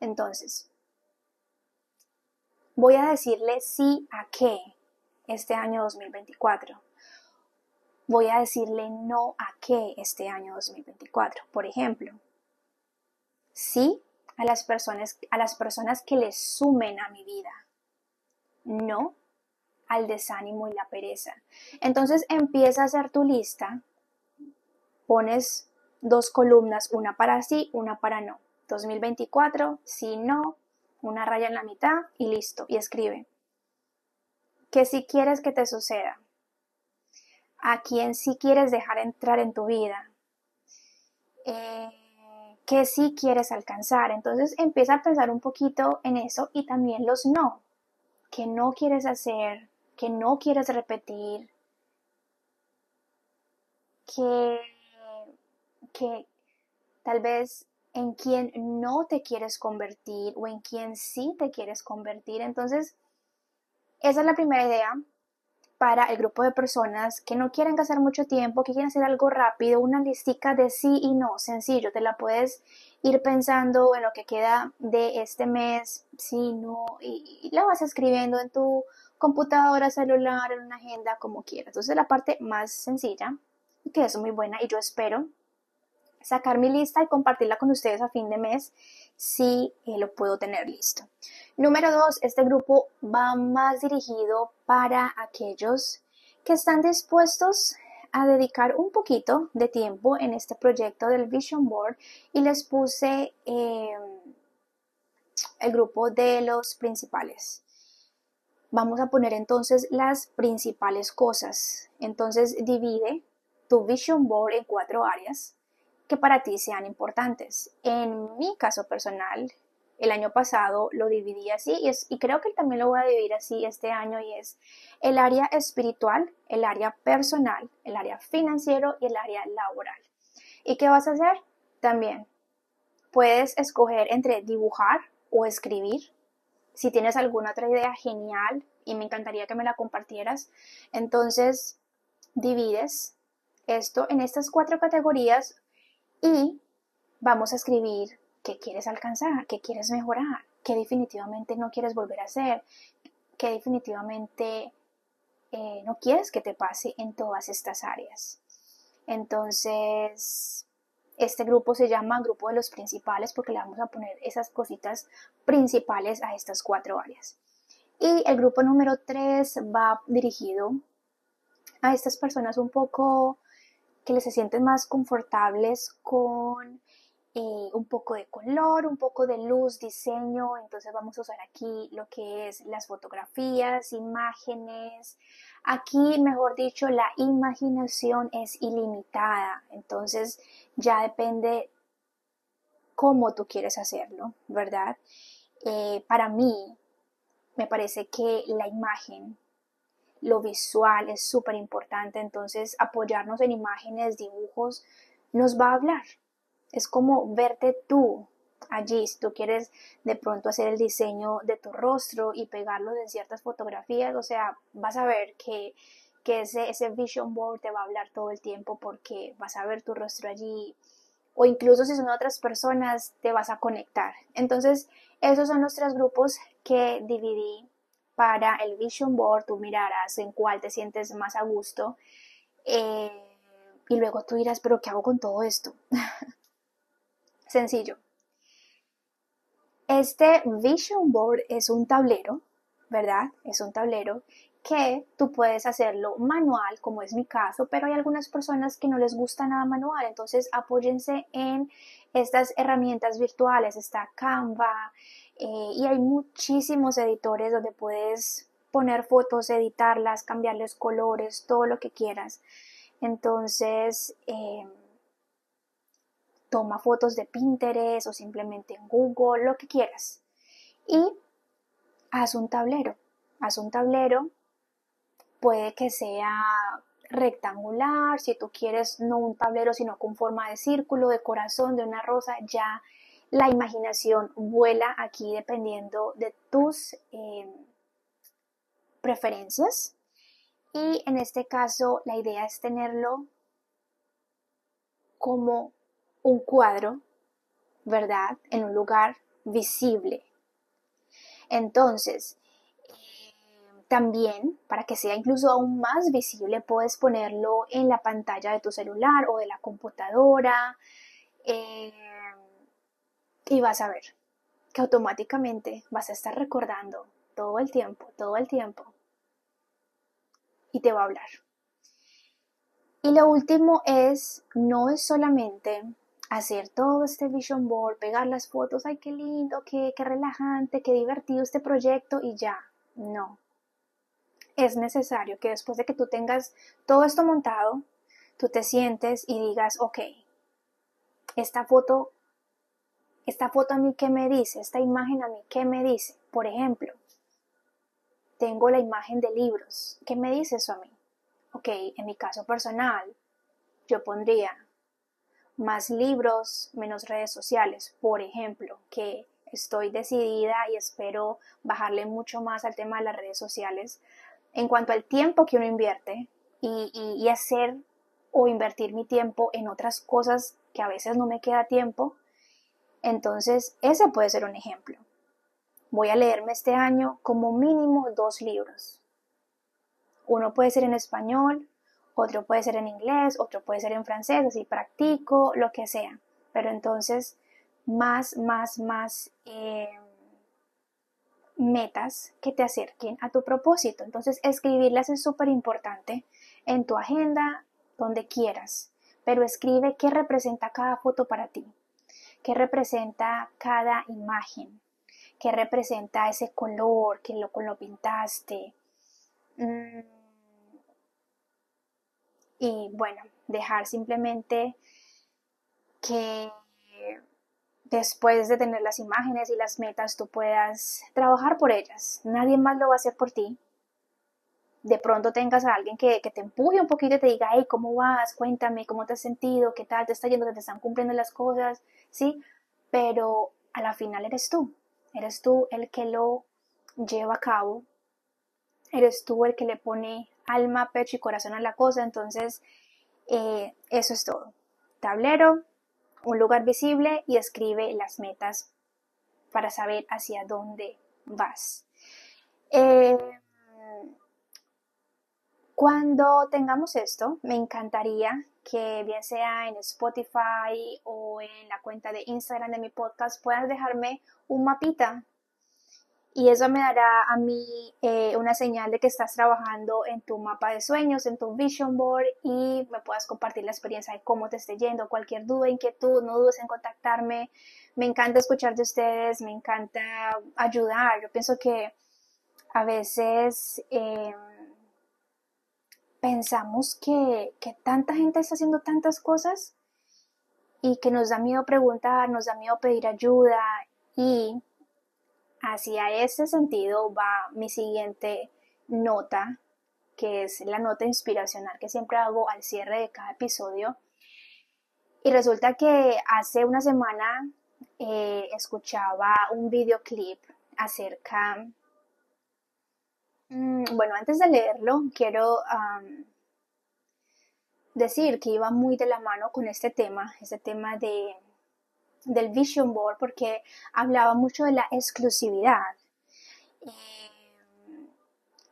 Entonces, voy a decirle sí a qué este año 2024. Voy a decirle no a qué este año 2024. Por ejemplo, sí a las personas, a las personas que le sumen a mi vida. No al desánimo y la pereza. Entonces empieza a hacer tu lista, pones dos columnas, una para sí, una para no. 2024, sí, no, una raya en la mitad y listo, y escribe. Que si quieres que te suceda, a quien sí quieres dejar entrar en tu vida, eh, que sí quieres alcanzar. Entonces empieza a pensar un poquito en eso y también los no, que no quieres hacer, que no quieres repetir, que, que tal vez en quien no te quieres convertir o en quien sí te quieres convertir. Entonces, esa es la primera idea para el grupo de personas que no quieren gastar mucho tiempo, que quieren hacer algo rápido, una listica de sí y no, sencillo, te la puedes ir pensando en lo que queda de este mes, sí, no, y, y la vas escribiendo en tu computadora, celular, en una agenda, como quieras. Entonces la parte más sencilla, que es muy buena y yo espero sacar mi lista y compartirla con ustedes a fin de mes si eh, lo puedo tener listo. Número dos, este grupo va más dirigido para aquellos que están dispuestos a dedicar un poquito de tiempo en este proyecto del Vision Board y les puse em, el grupo de los principales. Vamos a poner entonces las principales cosas. Entonces divide tu vision board en cuatro áreas que para ti sean importantes. En mi caso personal, el año pasado lo dividí así y, y creo que también lo voy a dividir así este año y es el área espiritual, el área personal, el área financiero y el área laboral. ¿Y qué vas a hacer? También puedes escoger entre dibujar o escribir si tienes alguna otra idea, genial y me encantaría que me la compartieras. Entonces, divides esto en estas cuatro categorías y vamos a escribir qué quieres alcanzar, qué quieres mejorar, qué definitivamente no quieres volver a hacer, qué definitivamente eh, no quieres que te pase en todas estas áreas. Entonces, este grupo se llama grupo de los principales porque le vamos a poner esas cositas principales a estas cuatro áreas. Y el grupo número 3 va dirigido a estas personas un poco que se sienten más confortables con eh, un poco de color, un poco de luz, diseño. Entonces vamos a usar aquí lo que es las fotografías, imágenes, Aquí, mejor dicho, la imaginación es ilimitada, entonces ya depende cómo tú quieres hacerlo, ¿verdad? Eh, para mí, me parece que la imagen, lo visual es súper importante, entonces apoyarnos en imágenes, dibujos, nos va a hablar. Es como verte tú, allí. Si tú quieres de pronto hacer el diseño de tu rostro y pegarlo en ciertas fotografías, o sea, vas a ver que, ese, ese vision board te va a hablar todo el tiempo porque vas a ver tu rostro allí o incluso si son otras personas te vas a conectar. Entonces, esos son los tres grupos que dividí para el vision board. Tú mirarás en cuál te sientes más a gusto. Eh, y luego tú dirás, pero ¿qué hago con todo esto? Sencillo. Este vision board es un tablero, ¿verdad? Es un tablero que tú puedes hacerlo manual, como es mi caso, pero hay algunas personas que no les gusta nada manual, entonces apóyense en estas herramientas virtuales, está Canva eh, y hay muchísimos editores donde puedes poner fotos, editarlas, cambiarles colores, todo lo que quieras. Entonces, eh, toma fotos de Pinterest o simplemente en Google, lo que quieras. Y haz un tablero. Haz un tablero, puede que sea rectangular, si tú quieres no un tablero sino con forma de círculo, de corazón, de una rosa, ya la imaginación vuela aquí dependiendo de tus eh, preferencias. Y en este caso la idea es tenerlo como un cuadro, ¿verdad? En un lugar visible. Entonces, eh, también, para que sea incluso aún más visible, puedes ponerlo en la pantalla de tu celular o de la computadora. Eh, y vas a ver que automáticamente vas a estar recordando todo el tiempo, todo el tiempo. Y te va a hablar. Y lo último es, no es solamente hacer todo este vision board, pegar las fotos, ay, qué lindo, qué, qué relajante, qué divertido este proyecto y ya. No. Es necesario que después de que tú tengas todo esto montado, tú te sientes y digas, ok, esta foto, esta foto a mí qué me dice, esta imagen a mí qué me dice. Por ejemplo, tengo la imagen de libros. ¿Qué me dice eso a mí? Ok, en mi caso personal, yo pondría más libros, menos redes sociales, por ejemplo, que estoy decidida y espero bajarle mucho más al tema de las redes sociales en cuanto al tiempo que uno invierte y, y, hacer o invertir mi tiempo en otras cosas que a veces no me queda tiempo. Entonces, ese puede ser un ejemplo. Voy a leerme este año como mínimo dos libros. Uno puede ser en español, otro puede ser en inglés, otro puede ser en francés, así practico, lo que sea. Pero entonces, más, más, más eh, metas que te acerquen a tu propósito. Entonces, escribirlas es súper importante en tu agenda, donde quieras. Pero escribe qué representa cada foto para ti, qué representa cada imagen, qué representa ese color, que lo, pintaste. Mm, y bueno, dejar simplemente que después de tener las imágenes y las metas tú puedas trabajar por ellas. Nadie más lo va a hacer por ti. De pronto tengas a alguien que, te empuje un poquito y te diga, hey, ¿cómo vas? Cuéntame, ¿cómo te has sentido? ¿Qué tal te está yendo? ¿Que te están cumpliendo las cosas? ¿Sí? Pero a la final eres tú. Eres tú el que lo lleva a cabo. Eres tú el que le pone alma, pecho y corazón a la cosa. Entonces, eh, eso es todo. Tablero, un lugar visible y escribe las metas para saber hacia dónde vas. Eh, cuando tengamos esto, me encantaría que bien sea en Spotify o en la cuenta de Instagram de mi podcast, puedas dejarme un mapita y eso me dará a mí eh, una señal de que estás trabajando en tu mapa de sueños, en tu vision board y me puedas compartir la experiencia de cómo te esté yendo, cualquier duda, inquietud, no dudes en contactarme. Me encanta escuchar de ustedes, me encanta ayudar. Yo pienso que a veces em, pensamos que, que tanta gente está haciendo tantas cosas y que nos da miedo preguntar, nos da miedo pedir ayuda y Hacia ese sentido va mi siguiente nota, que es la nota inspiracional que siempre hago al cierre de cada episodio. Y resulta que hace una semana eh, escuchaba un videoclip acerca... Mm, bueno, antes de leerlo, quiero decir que iba muy de la mano con este tema, este tema de del Vision Board porque hablaba mucho de la exclusividad.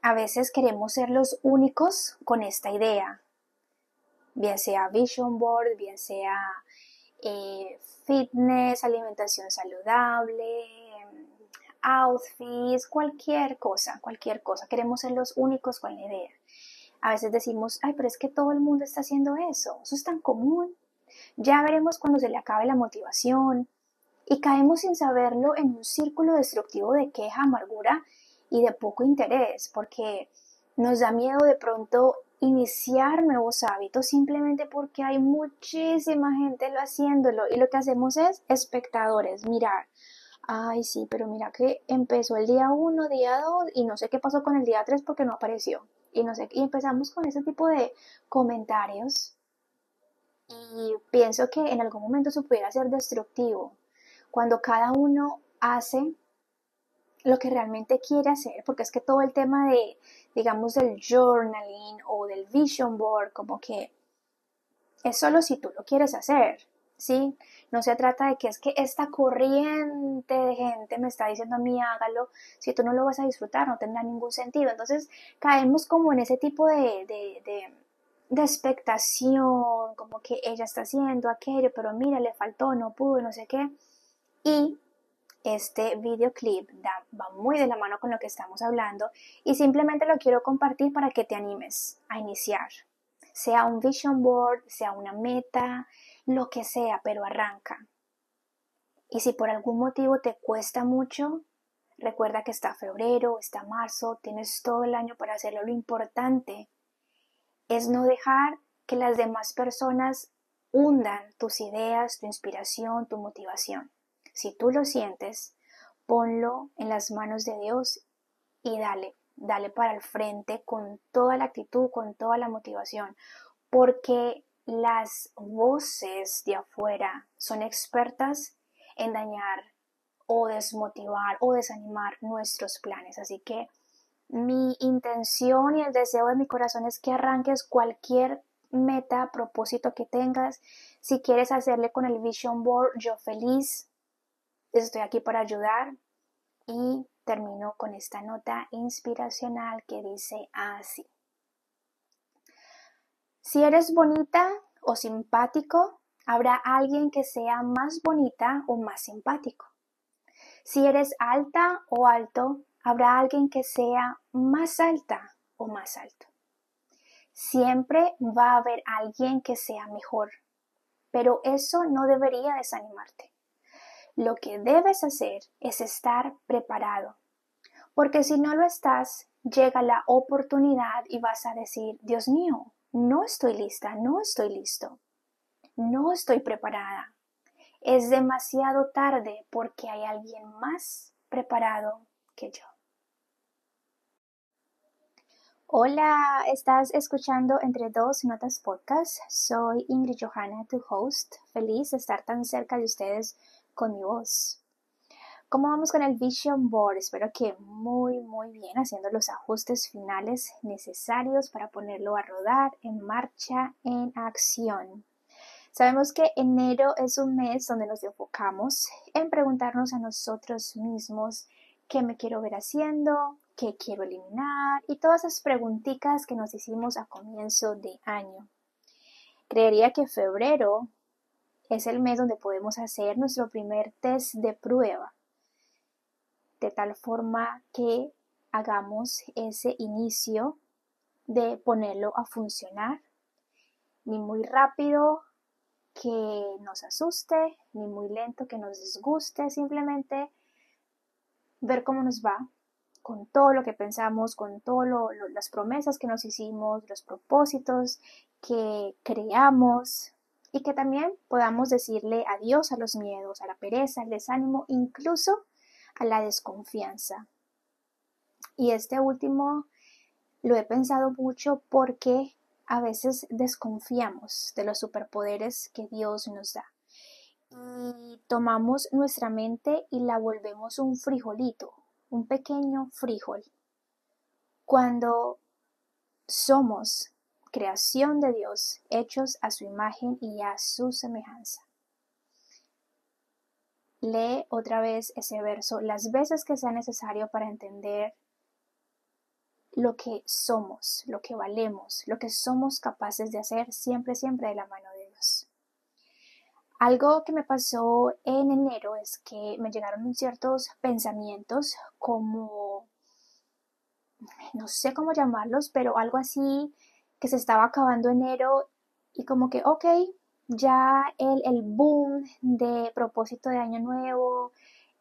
a veces queremos ser los únicos con esta idea, bien sea Vision Board, bien sea eh, fitness, alimentación saludable, outfits, cualquier cosa, cualquier cosa. Queremos ser los únicos con la idea. A veces decimos, ay, pero es que todo el mundo está haciendo eso, eso es tan común. Ya veremos cuando se le acabe la motivación y caemos sin saberlo en un círculo destructivo de queja, amargura y de poco interés, porque nos da miedo de pronto iniciar nuevos hábitos simplemente porque hay muchísima gente lo haciéndolo y lo que hacemos es espectadores, mirar. Ay sí, pero mira que empezó el día 1, día 2 y no sé qué pasó con el día 3 porque no apareció. Y no sé, y empezamos con ese tipo de comentarios y pienso que en algún momento eso pudiera ser destructivo. Cuando cada uno hace lo que realmente quiere hacer, porque es que todo el tema de, digamos, del journaling o del vision board, como que es solo si tú lo quieres hacer, ¿sí? No se trata de que es que esta corriente de gente me está diciendo a mí hágalo, si tú no lo vas a disfrutar no tendrá ningún sentido. Entonces caemos como en ese tipo de, de, de, expectación, como que ella está haciendo aquello, pero mira, le faltó, no pudo, no sé qué. Y este videoclip va muy de la mano con lo que estamos hablando y simplemente lo quiero compartir para que te animes a iniciar. Sea un vision board, sea una meta, lo que sea, pero arranca. Y si por algún motivo te cuesta mucho, recuerda que está febrero, está marzo, tienes todo el año para hacerlo. Lo importante es no dejar que las demás personas hundan tus ideas, tu inspiración, tu motivación. Si tú lo sientes, ponlo en las manos de Dios y dale, dale para el frente con toda la actitud, con toda la motivación, porque las voces de afuera son expertas en dañar o desmotivar o desanimar nuestros planes. Así que mi intención y el deseo de mi corazón es que arranques cualquier meta, propósito que tengas. Si quieres hacerle con el Vision Board, yo feliz Estoy aquí para ayudar y termino con esta nota inspiracional que dice así. Si eres bonita o simpático, habrá alguien que sea más bonita o más simpático. Si eres alta o alto, habrá alguien que sea más alta o más alto. Siempre va a haber alguien que sea mejor, pero eso no debería desanimarte. Lo que debes hacer es estar preparado, porque si no lo estás, llega la oportunidad y vas a decir, Dios mío, no estoy lista, no estoy listo, no estoy preparada. Es demasiado tarde porque hay alguien más preparado que yo. Hola, estás escuchando Entre Dos Notas Podcast. Soy Ingrid Johanna, tu host. Feliz de estar tan cerca de ustedes con mi voz. ¿Cómo vamos con el Vision Board? Espero que muy, muy bien, haciendo los ajustes finales necesarios para ponerlo a rodar en marcha, en acción. Sabemos que enero es un mes donde nos enfocamos en preguntarnos a nosotros mismos qué me quiero ver haciendo, qué quiero eliminar y todas esas preguntitas que nos hicimos a comienzo de año. Creería que febrero es el mes donde podemos hacer nuestro primer test de prueba, de tal forma que hagamos ese inicio de ponerlo a funcionar, ni muy rápido que nos asuste, ni muy lento que nos disguste, simplemente ver cómo nos va con todo lo que pensamos, con todas las promesas que nos hicimos, los propósitos que creamos, y que también podamos decirle adiós a los miedos, a la pereza, al desánimo, incluso a la desconfianza. Y este último lo he pensado mucho porque a veces desconfiamos de los superpoderes que Dios nos da. Y tomamos nuestra mente y la volvemos un frijolito, un pequeño frijol. Cuando somos creación de Dios, hechos a su imagen y a su semejanza. Lee otra vez ese verso las veces que sea necesario para entender lo que somos, lo que valemos, lo que somos capaces de hacer siempre, siempre de la mano de Dios. Algo que me pasó en enero es que me llegaron ciertos pensamientos como, no sé cómo llamarlos, pero algo así que se estaba acabando enero y como que, ok, ya el, el boom de propósito de año nuevo,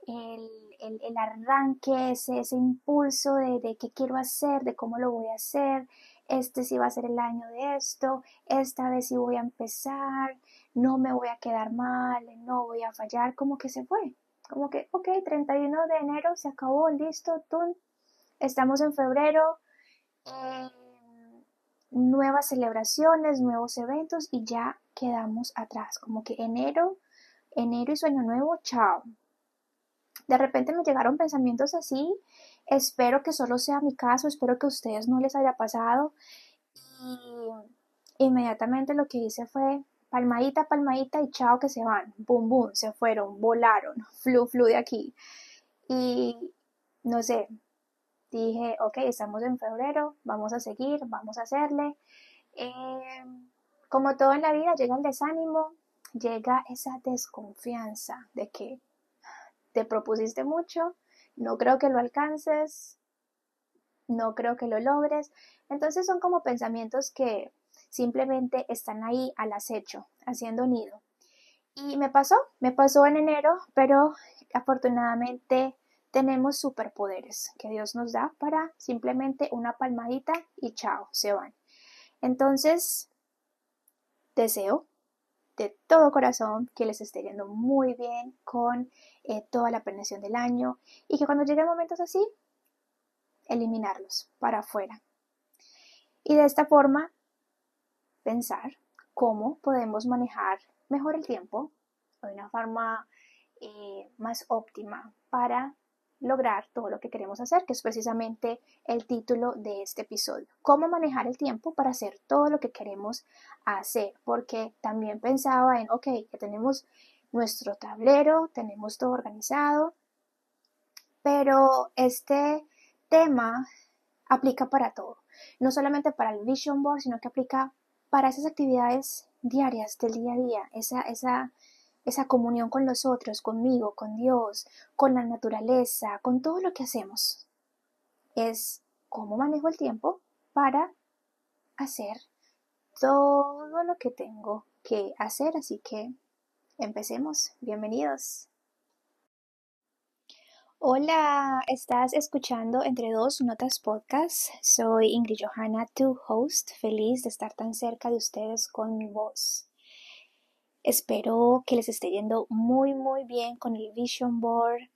el, el, arranque, ese, ese impulso de, de, qué quiero hacer, de cómo lo voy a hacer, este sí va a ser el año de esto, esta vez sí voy a empezar, no me voy a quedar mal, no voy a fallar, como que se fue, como que, ok, 31 de enero se acabó, listo, tú, estamos en febrero, eh, nuevas celebraciones, nuevos eventos y ya quedamos atrás, como que enero, enero y sueño nuevo, chao. De repente me llegaron pensamientos así, espero que solo sea mi caso, espero que a ustedes no les haya pasado y inmediatamente lo que hice fue palmadita, palmadita y chao que se van, boom, boom, se fueron, volaron, flu, flu de aquí. Y no sé, dije, ok, estamos en febrero, vamos a seguir, vamos a hacerle. Eh, como todo en la vida, llega el desánimo, llega esa desconfianza de que te propusiste mucho, no creo que lo alcances, no creo que lo logres. Entonces son como pensamientos que simplemente están ahí al acecho, haciendo nido. Y me pasó, me pasó en enero, pero afortunadamente tenemos superpoderes que Dios nos da para simplemente una palmadita y chao, se van. Entonces, deseo de todo corazón que les esté yendo muy bien con eh, toda la planeación del año y que cuando lleguen momentos así, eliminarlos para afuera. Y de esta forma, pensar cómo podemos manejar mejor el tiempo de una forma eh, más óptima para lograr todo lo que queremos hacer, que es precisamente el título de este episodio. Cómo manejar el tiempo para hacer todo lo que queremos hacer, porque también pensaba en, ok, que tenemos nuestro tablero, tenemos todo organizado, pero este tema aplica para todo, no solamente para el vision board, sino que aplica para esas actividades diarias del día a día, esa, esa esa comunión con los otros, conmigo, con Dios, con la naturaleza, con todo lo que hacemos. Es cómo manejo el tiempo para hacer todo lo que tengo que hacer. Así que empecemos. Bienvenidos. Hola, estás escuchando Entre Dos Notas Podcast. Soy Ingrid Johanna, tu host, feliz de estar tan cerca de ustedes con mi voz. Espero que les esté yendo muy muy bien con el Vision Board,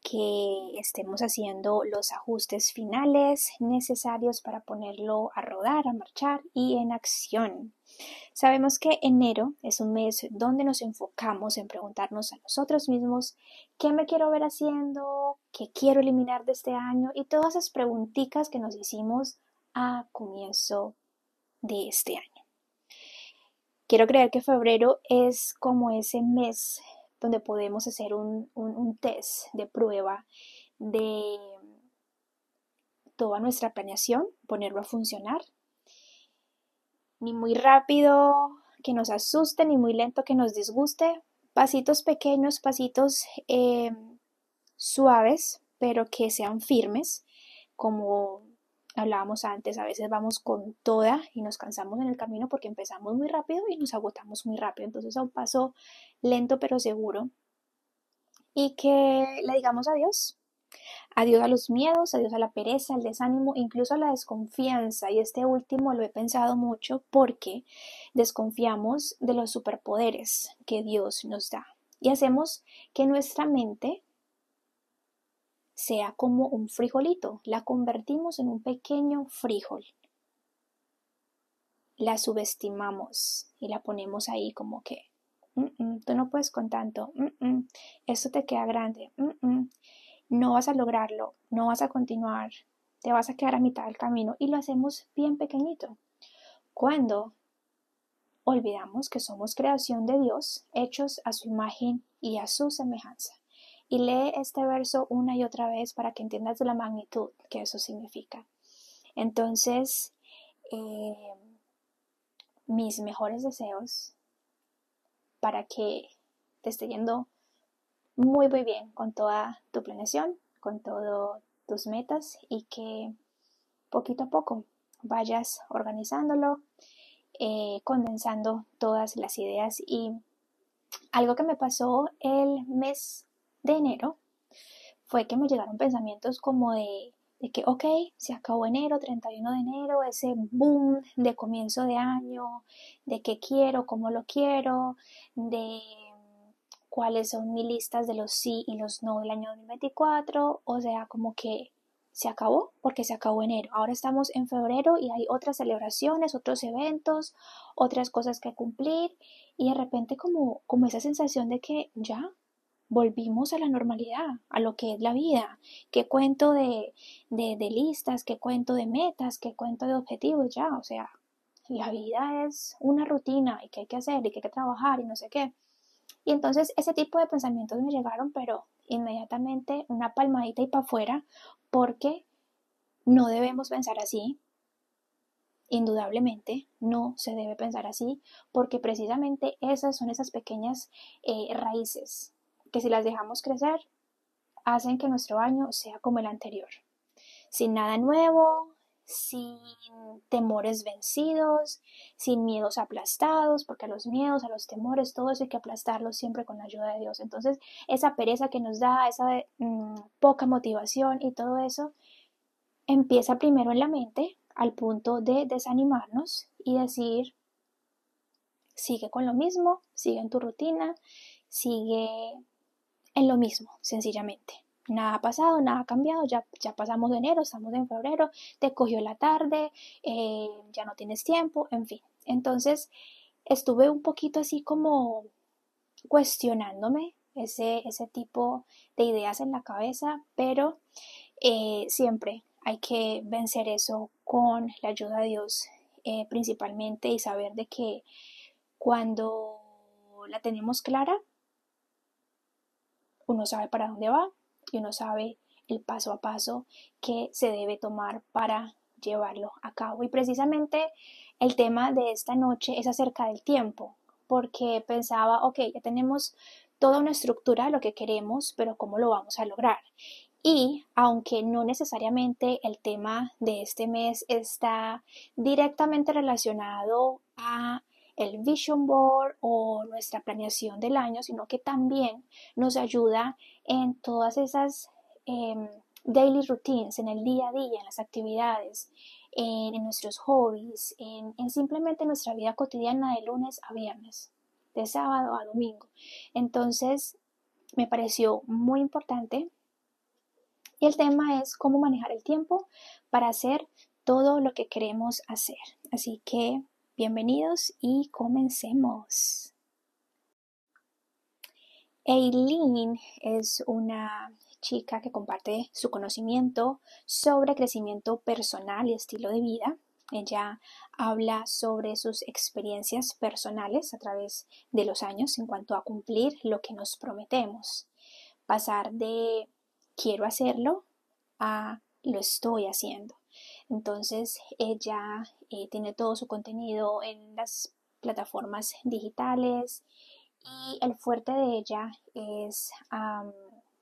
que estemos haciendo los ajustes finales necesarios para ponerlo a rodar, a marchar y en acción. Sabemos que enero es un mes donde nos enfocamos en preguntarnos a nosotros mismos qué me quiero ver haciendo, qué quiero eliminar de este año y todas esas preguntitas que nos hicimos a comienzo de este año. Quiero creer que febrero es como ese mes donde podemos hacer un, test de prueba de toda nuestra planeación, ponerlo a funcionar. Ni muy rápido que nos asuste, ni muy lento que nos disguste. Pasitos pequeños, pasitos eh, suaves, pero que sean firmes, como hablábamos antes, a veces vamos con toda y nos cansamos en el camino porque empezamos muy rápido y nos agotamos muy rápido. Entonces a un paso lento pero seguro. Y que le digamos adiós. Adiós a los miedos, adiós a la pereza, al desánimo, incluso a la desconfianza. Y este último lo he pensado mucho porque desconfiamos de los superpoderes que Dios nos da. Y hacemos que nuestra mente sea como un frijolito, la convertimos en un pequeño frijol. La subestimamos y la ponemos ahí como que, tú no puedes con tanto, esto te queda grande, no vas a lograrlo, no vas a continuar, te vas a quedar a mitad del camino y lo hacemos bien pequeñito. Cuando olvidamos que somos creación de Dios, hechos a su imagen y a su semejanza y lee este verso una y otra vez para que entiendas la magnitud que eso significa. Entonces, eh, mis mejores deseos para que te esté yendo muy muy bien con toda tu planeación, con todas tus metas y que poquito a poco vayas organizándolo, eh, condensando todas las ideas y algo que me pasó el mes de enero fue que me llegaron pensamientos como de, que, ok, se acabó enero, 31 de enero, ese boom de comienzo de año, de qué quiero, cómo lo quiero, de cuáles son mis listas de los sí y los no del año 2024, o sea, como que se acabó porque se acabó enero. Ahora estamos en febrero y hay otras celebraciones, otros eventos, otras cosas que cumplir y de repente como, como esa sensación de que ya volvimos a la normalidad, a lo que es la vida. ¿Qué cuento de, listas? ¿Qué cuento de metas? ¿Qué cuento de objetivos? Ya, o sea, la vida es una rutina y que hay que hacer y que hay que trabajar y no sé qué. Y entonces ese tipo de pensamientos me llegaron, pero inmediatamente una palmadita y para afuera, porque no debemos pensar así. Indudablemente no se debe pensar así, porque precisamente esas son esas pequeñas eh, raíces que si las dejamos crecer, hacen que nuestro año sea como el anterior. Sin nada nuevo, sin temores vencidos, sin miedos aplastados, porque a los miedos, a los temores, todo eso hay que aplastarlos siempre con la ayuda de Dios. Entonces, esa pereza que nos da, esa mm, poca motivación y todo eso, empieza primero en la mente, al punto de desanimarnos y decir, sigue con lo mismo, sigue en tu rutina, sigue en lo mismo, sencillamente. Nada ha pasado, nada ha cambiado, ya, ya pasamos de enero, estamos en febrero, te cogió la tarde, eh, ya no tienes tiempo, en fin. Entonces estuve un poquito así como cuestionándome ese, ese tipo de ideas en la cabeza, pero eh, siempre hay que vencer eso con la ayuda de Dios eh, principalmente y saber de que cuando la tenemos clara, uno sabe para dónde va y uno sabe el paso a paso que se debe tomar para llevarlo a cabo. Y precisamente el tema de esta noche es acerca del tiempo, porque pensaba, ok, ya tenemos toda una estructura de lo que queremos, pero ¿cómo lo vamos a lograr? Y aunque no necesariamente el tema de este mes está directamente relacionado a el vision board o nuestra planeación del año, sino que también nos ayuda en todas esas em, daily routines, en el día a día, en las actividades, en, nuestros hobbies, en, en, simplemente nuestra vida cotidiana de lunes a viernes, de sábado a domingo. Entonces, me pareció muy importante. Y el tema es cómo manejar el tiempo para hacer todo lo que queremos hacer. Así que Bienvenidos y comencemos. Eileen es una chica que comparte su conocimiento sobre crecimiento personal y estilo de vida. Ella habla sobre sus experiencias personales a través de los años en cuanto a cumplir lo que nos prometemos. Pasar de quiero hacerlo a lo estoy haciendo. Entonces ella eh, tiene todo su contenido en las plataformas digitales y el fuerte de ella es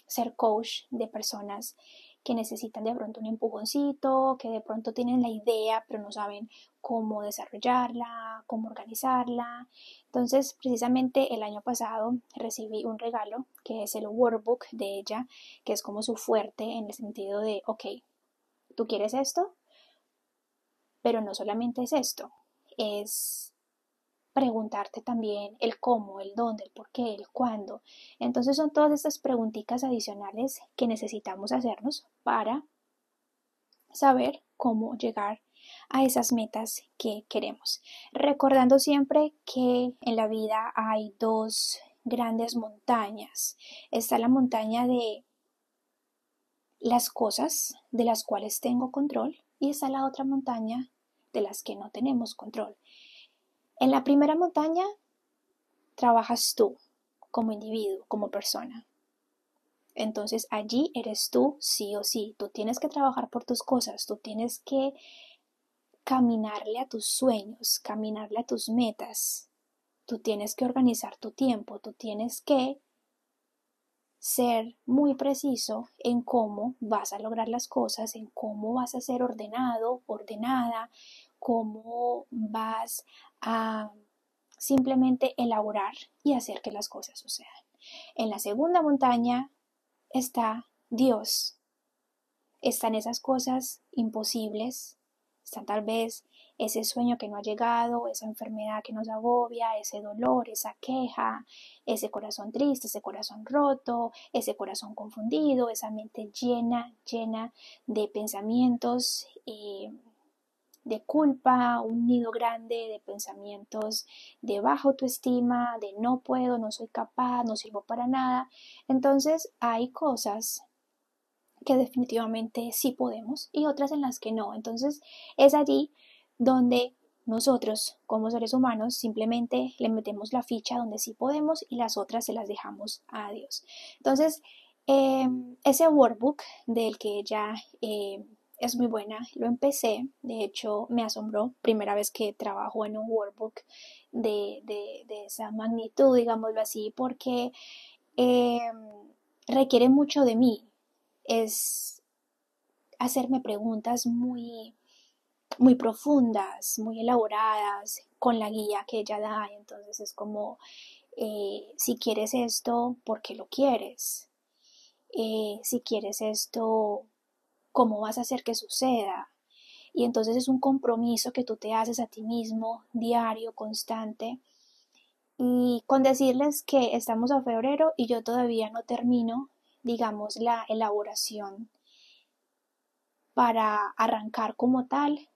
ser coach de personas que necesitan de pronto un empujoncito, que de pronto tienen la idea pero no saben cómo desarrollarla, cómo organizarla. Entonces, precisamente el año pasado recibí un regalo que es el workbook de ella, que es como su fuerte en el sentido de, ok, ¿tú quieres esto? Pero no solamente es esto, es preguntarte también el cómo, el dónde, el por qué, el cuándo. Entonces son todas estas preguntitas adicionales que necesitamos hacernos para saber cómo llegar a esas metas que queremos. Recordando siempre que en la vida hay dos grandes montañas. Está la montaña de las cosas de las cuales tengo control y está la otra montaña de las que no tenemos control. En la primera montaña trabajas tú como individuo, como persona. Entonces allí eres tú sí o sí. Tú tienes que trabajar por tus cosas, tú tienes que caminarle a tus sueños, caminarle a tus metas. Tú tienes que organizar tu tiempo, tú tienes que ser muy preciso en cómo vas a lograr las cosas, en cómo vas a ser ordenado, ordenada, cómo vas a simplemente elaborar y hacer que las cosas sucedan. En la segunda montaña está Dios. Están esas cosas imposibles Está tal vez ese sueño que no ha llegado, esa enfermedad que nos agobia, ese dolor, esa queja, ese corazón triste, ese corazón roto, ese corazón confundido, esa mente llena, llena de pensamientos eh, de culpa, un nido grande de pensamientos de baja autoestima, de no puedo, no soy capaz, no sirvo para nada. Entonces hay cosas que definitivamente sí podemos y otras en las que no. Entonces es allí donde nosotros como seres humanos simplemente le metemos la ficha donde sí podemos y las otras se las dejamos a Dios. Entonces, em, ese workbook del que ya eh, es muy buena, lo empecé, de hecho me asombró, primera vez que trabajo en un workbook de, esa magnitud, digámoslo así, porque em, requiere mucho de mí, es hacerme preguntas muy, muy profundas, muy elaboradas, con la guía que ella da. Entonces es como, eh, si quieres esto, ¿por qué lo quieres? Eh, si quieres esto, ¿cómo vas a hacer que suceda? Y entonces es un compromiso que tú te haces a ti mismo, diario, constante. Y con decirles que estamos a febrero y yo todavía no termino digamos, la elaboración para arrancar como tal,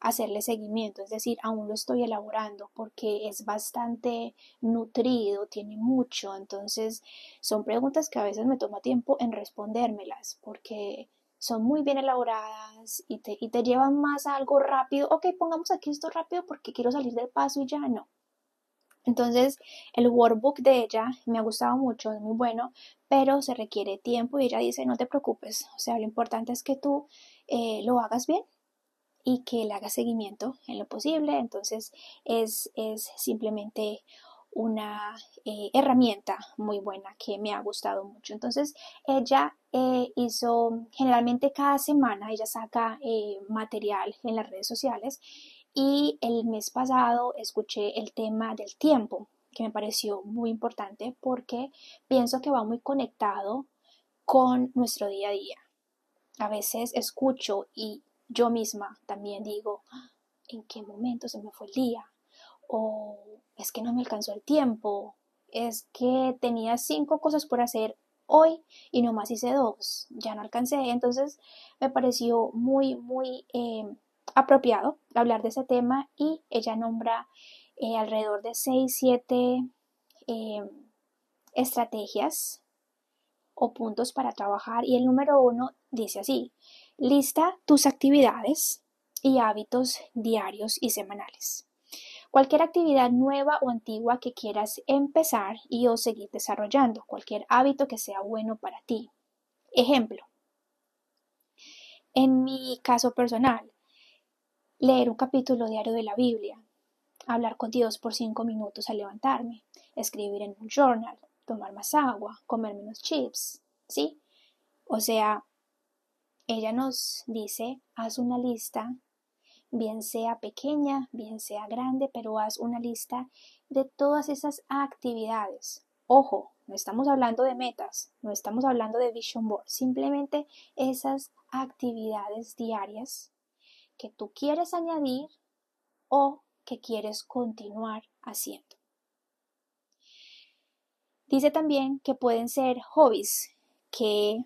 hacerle seguimiento, es decir, aún lo estoy elaborando porque es bastante nutrido, tiene mucho, entonces son preguntas que a veces me toma tiempo en respondérmelas porque son muy bien elaboradas y te, y te llevan más a algo rápido, ok, pongamos aquí esto rápido porque quiero salir del paso y ya no, entonces, el workbook de ella me ha gustado mucho, es muy bueno, pero se requiere tiempo y ella dice, no te preocupes, o sea, lo importante es que tú eh, lo hagas bien y que le hagas seguimiento en lo posible. Entonces, es, es simplemente una eh, herramienta muy buena que me ha gustado mucho. Entonces, ella eh, hizo, generalmente cada semana, ella saca material en las redes sociales y el mes pasado escuché el tema del tiempo, que me pareció muy importante porque pienso que va muy conectado con nuestro día a día. A veces escucho y yo misma también digo, ¿en qué momento se me fue el día? O es que no me alcanzó el tiempo, es que tenía cinco cosas por hacer hoy y nomás hice dos, ya no alcancé. Entonces me pareció muy, muy eh, apropiado hablar de ese tema y ella nombra eh, alrededor de 6, 7 eh, estrategias o puntos para trabajar y el número uno dice así, lista tus actividades y hábitos diarios y semanales. Cualquier actividad nueva o antigua que quieras empezar y o seguir desarrollando, cualquier hábito que sea bueno para ti. Ejemplo, en mi caso personal, leer un capítulo diario de la Biblia, hablar con Dios por cinco minutos al levantarme, escribir en un journal, tomar más agua, comer menos chips, ¿sí? O sea, ella nos dice, haz una lista, bien sea pequeña, bien sea grande, pero haz una lista de todas esas actividades. Ojo, no estamos hablando de metas, no estamos hablando de vision board, simplemente esas actividades diarias que tú quieres añadir o que quieres continuar haciendo. Dice también que pueden ser hobbies que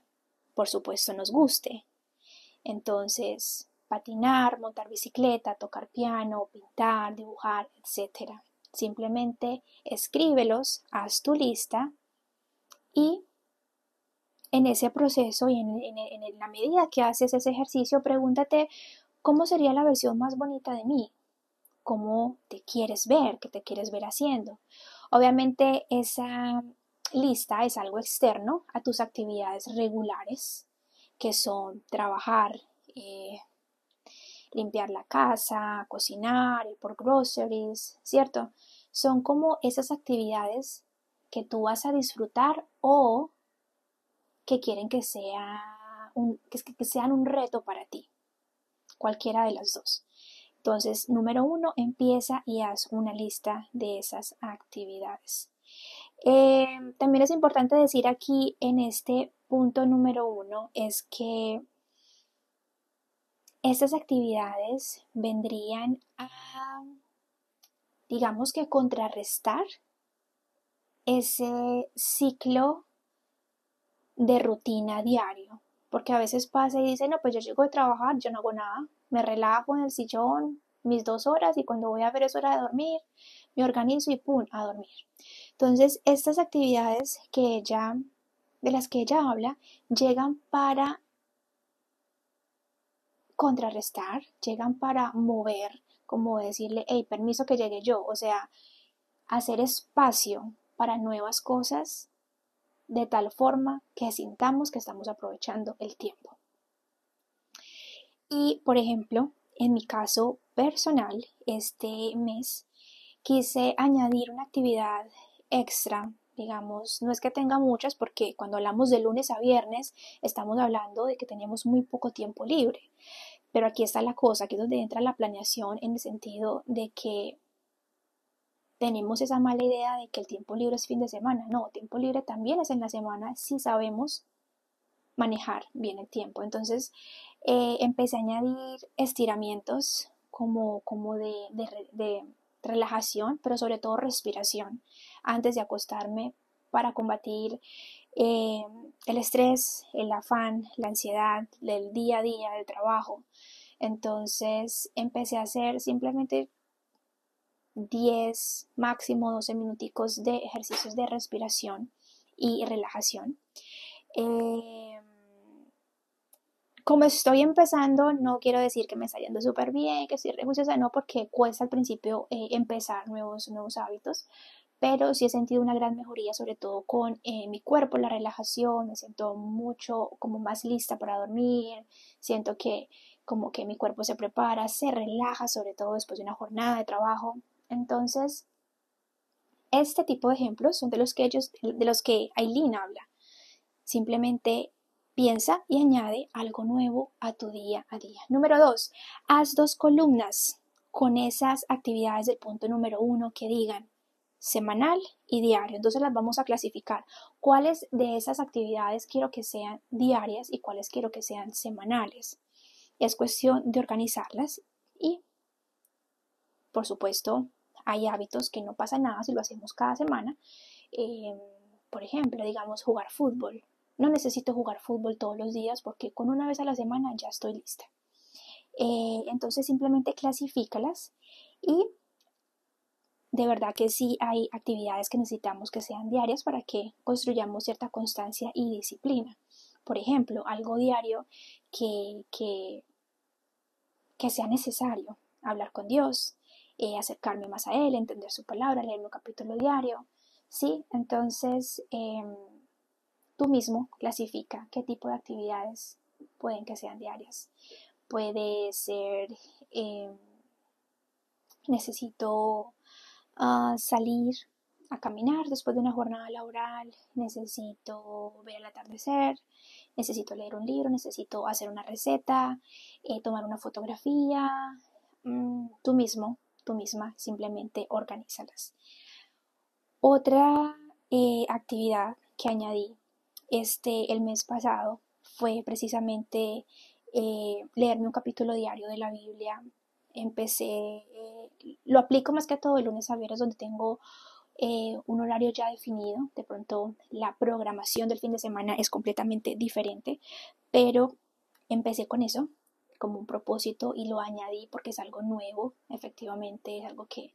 por supuesto nos guste. Entonces, patinar, montar bicicleta, tocar piano, pintar, dibujar, etc. Simplemente escríbelos, haz tu lista y en ese proceso y en, en, la medida que haces ese ejercicio, pregúntate ¿Cómo sería la versión más bonita de mí? ¿Cómo te quieres ver? ¿Qué te quieres ver haciendo? Obviamente esa lista es algo externo a tus actividades regulares, que son trabajar, eh, limpiar la casa, cocinar, ir por groceries, ¿cierto? Son como esas actividades que tú vas a disfrutar o que quieren que, sea que sean un reto para ti cualquiera de las dos. Entonces, número uno, empieza y haz una lista de esas actividades. Eh, también es importante decir aquí en este punto número uno es que estas actividades vendrían a, digamos que contrarrestar ese ciclo de rutina diario. Porque a veces pasa y dice, no, pues yo llego de trabajar, yo no hago nada, me relajo en el sillón mis dos horas y cuando voy a ver es hora de dormir, me organizo y pum, a dormir. Entonces, estas actividades que ella, de las que ella habla, llegan para contrarrestar, llegan para mover, como decirle, hey, permiso que llegue yo, o sea, hacer espacio para nuevas cosas de tal forma que sintamos que estamos aprovechando el tiempo. Y, por ejemplo, en mi caso personal, este mes quise añadir una actividad extra, digamos, no es que tenga muchas porque cuando hablamos de lunes a viernes estamos hablando de que tenemos muy poco tiempo libre. Pero aquí está la cosa, aquí es donde entra la planeación en el sentido de que tenemos esa mala idea de que el tiempo libre es fin de semana. No, tiempo libre también es en la semana si sabemos manejar bien el tiempo. Entonces eh, empecé a añadir estiramientos como, como de, de, relajación, pero sobre todo respiración antes de acostarme para combatir eh, el estrés, el afán, la ansiedad del día a día, del trabajo. Entonces empecé a hacer simplemente 10, máximo 12 minuticos de ejercicios de respiración y relajación. Em, como estoy empezando, no quiero decir que me está yendo súper bien, que estoy rejuiciosa, no, porque cuesta al principio eh, empezar nuevos, nuevos hábitos, pero sí he sentido una gran mejoría, sobre todo con eh, mi cuerpo, la relajación, me siento mucho como más lista para dormir, siento que como que mi cuerpo se prepara, se relaja, sobre todo después de una jornada de trabajo. Entonces, este tipo de ejemplos son de los que ellos, de los que Aileen habla. Simplemente piensa y añade algo nuevo a tu día a día. Número dos, haz dos columnas con esas actividades del punto número uno que digan semanal y diario. Entonces las vamos a clasificar. ¿Cuáles de esas actividades quiero que sean diarias y cuáles quiero que sean semanales? Es cuestión de organizarlas y, por supuesto, hay hábitos que no pasa nada si lo hacemos cada semana. Eh, por ejemplo, digamos jugar fútbol. No necesito jugar fútbol todos los días porque con una vez a la semana ya estoy lista. Eh, entonces simplemente clasifícalas y de verdad que sí hay actividades que necesitamos que sean diarias para que construyamos cierta constancia y disciplina. Por ejemplo, algo diario que, que, que sea necesario, hablar con Dios, eh, acercarme más a Él, entender su palabra, leer un capítulo diario. ¿sí? Entonces, em, tú mismo clasifica qué tipo de actividades pueden que sean diarias. Puede ser, em, necesito ah, salir a caminar después de una jornada laboral, necesito ver el atardecer, necesito leer un libro, necesito hacer una receta, eh, tomar una fotografía, mm, tú mismo tú misma, simplemente organízalas. Otra eh, actividad que añadí este, el mes pasado fue precisamente eh, leerme un capítulo diario de la Biblia. Empecé, eh, lo aplico más que todo el lunes a viernes donde tengo un horario ya definido. De pronto la programación del fin de semana es completamente diferente, pero empecé con eso como un propósito y lo añadí porque es algo nuevo, efectivamente es algo que,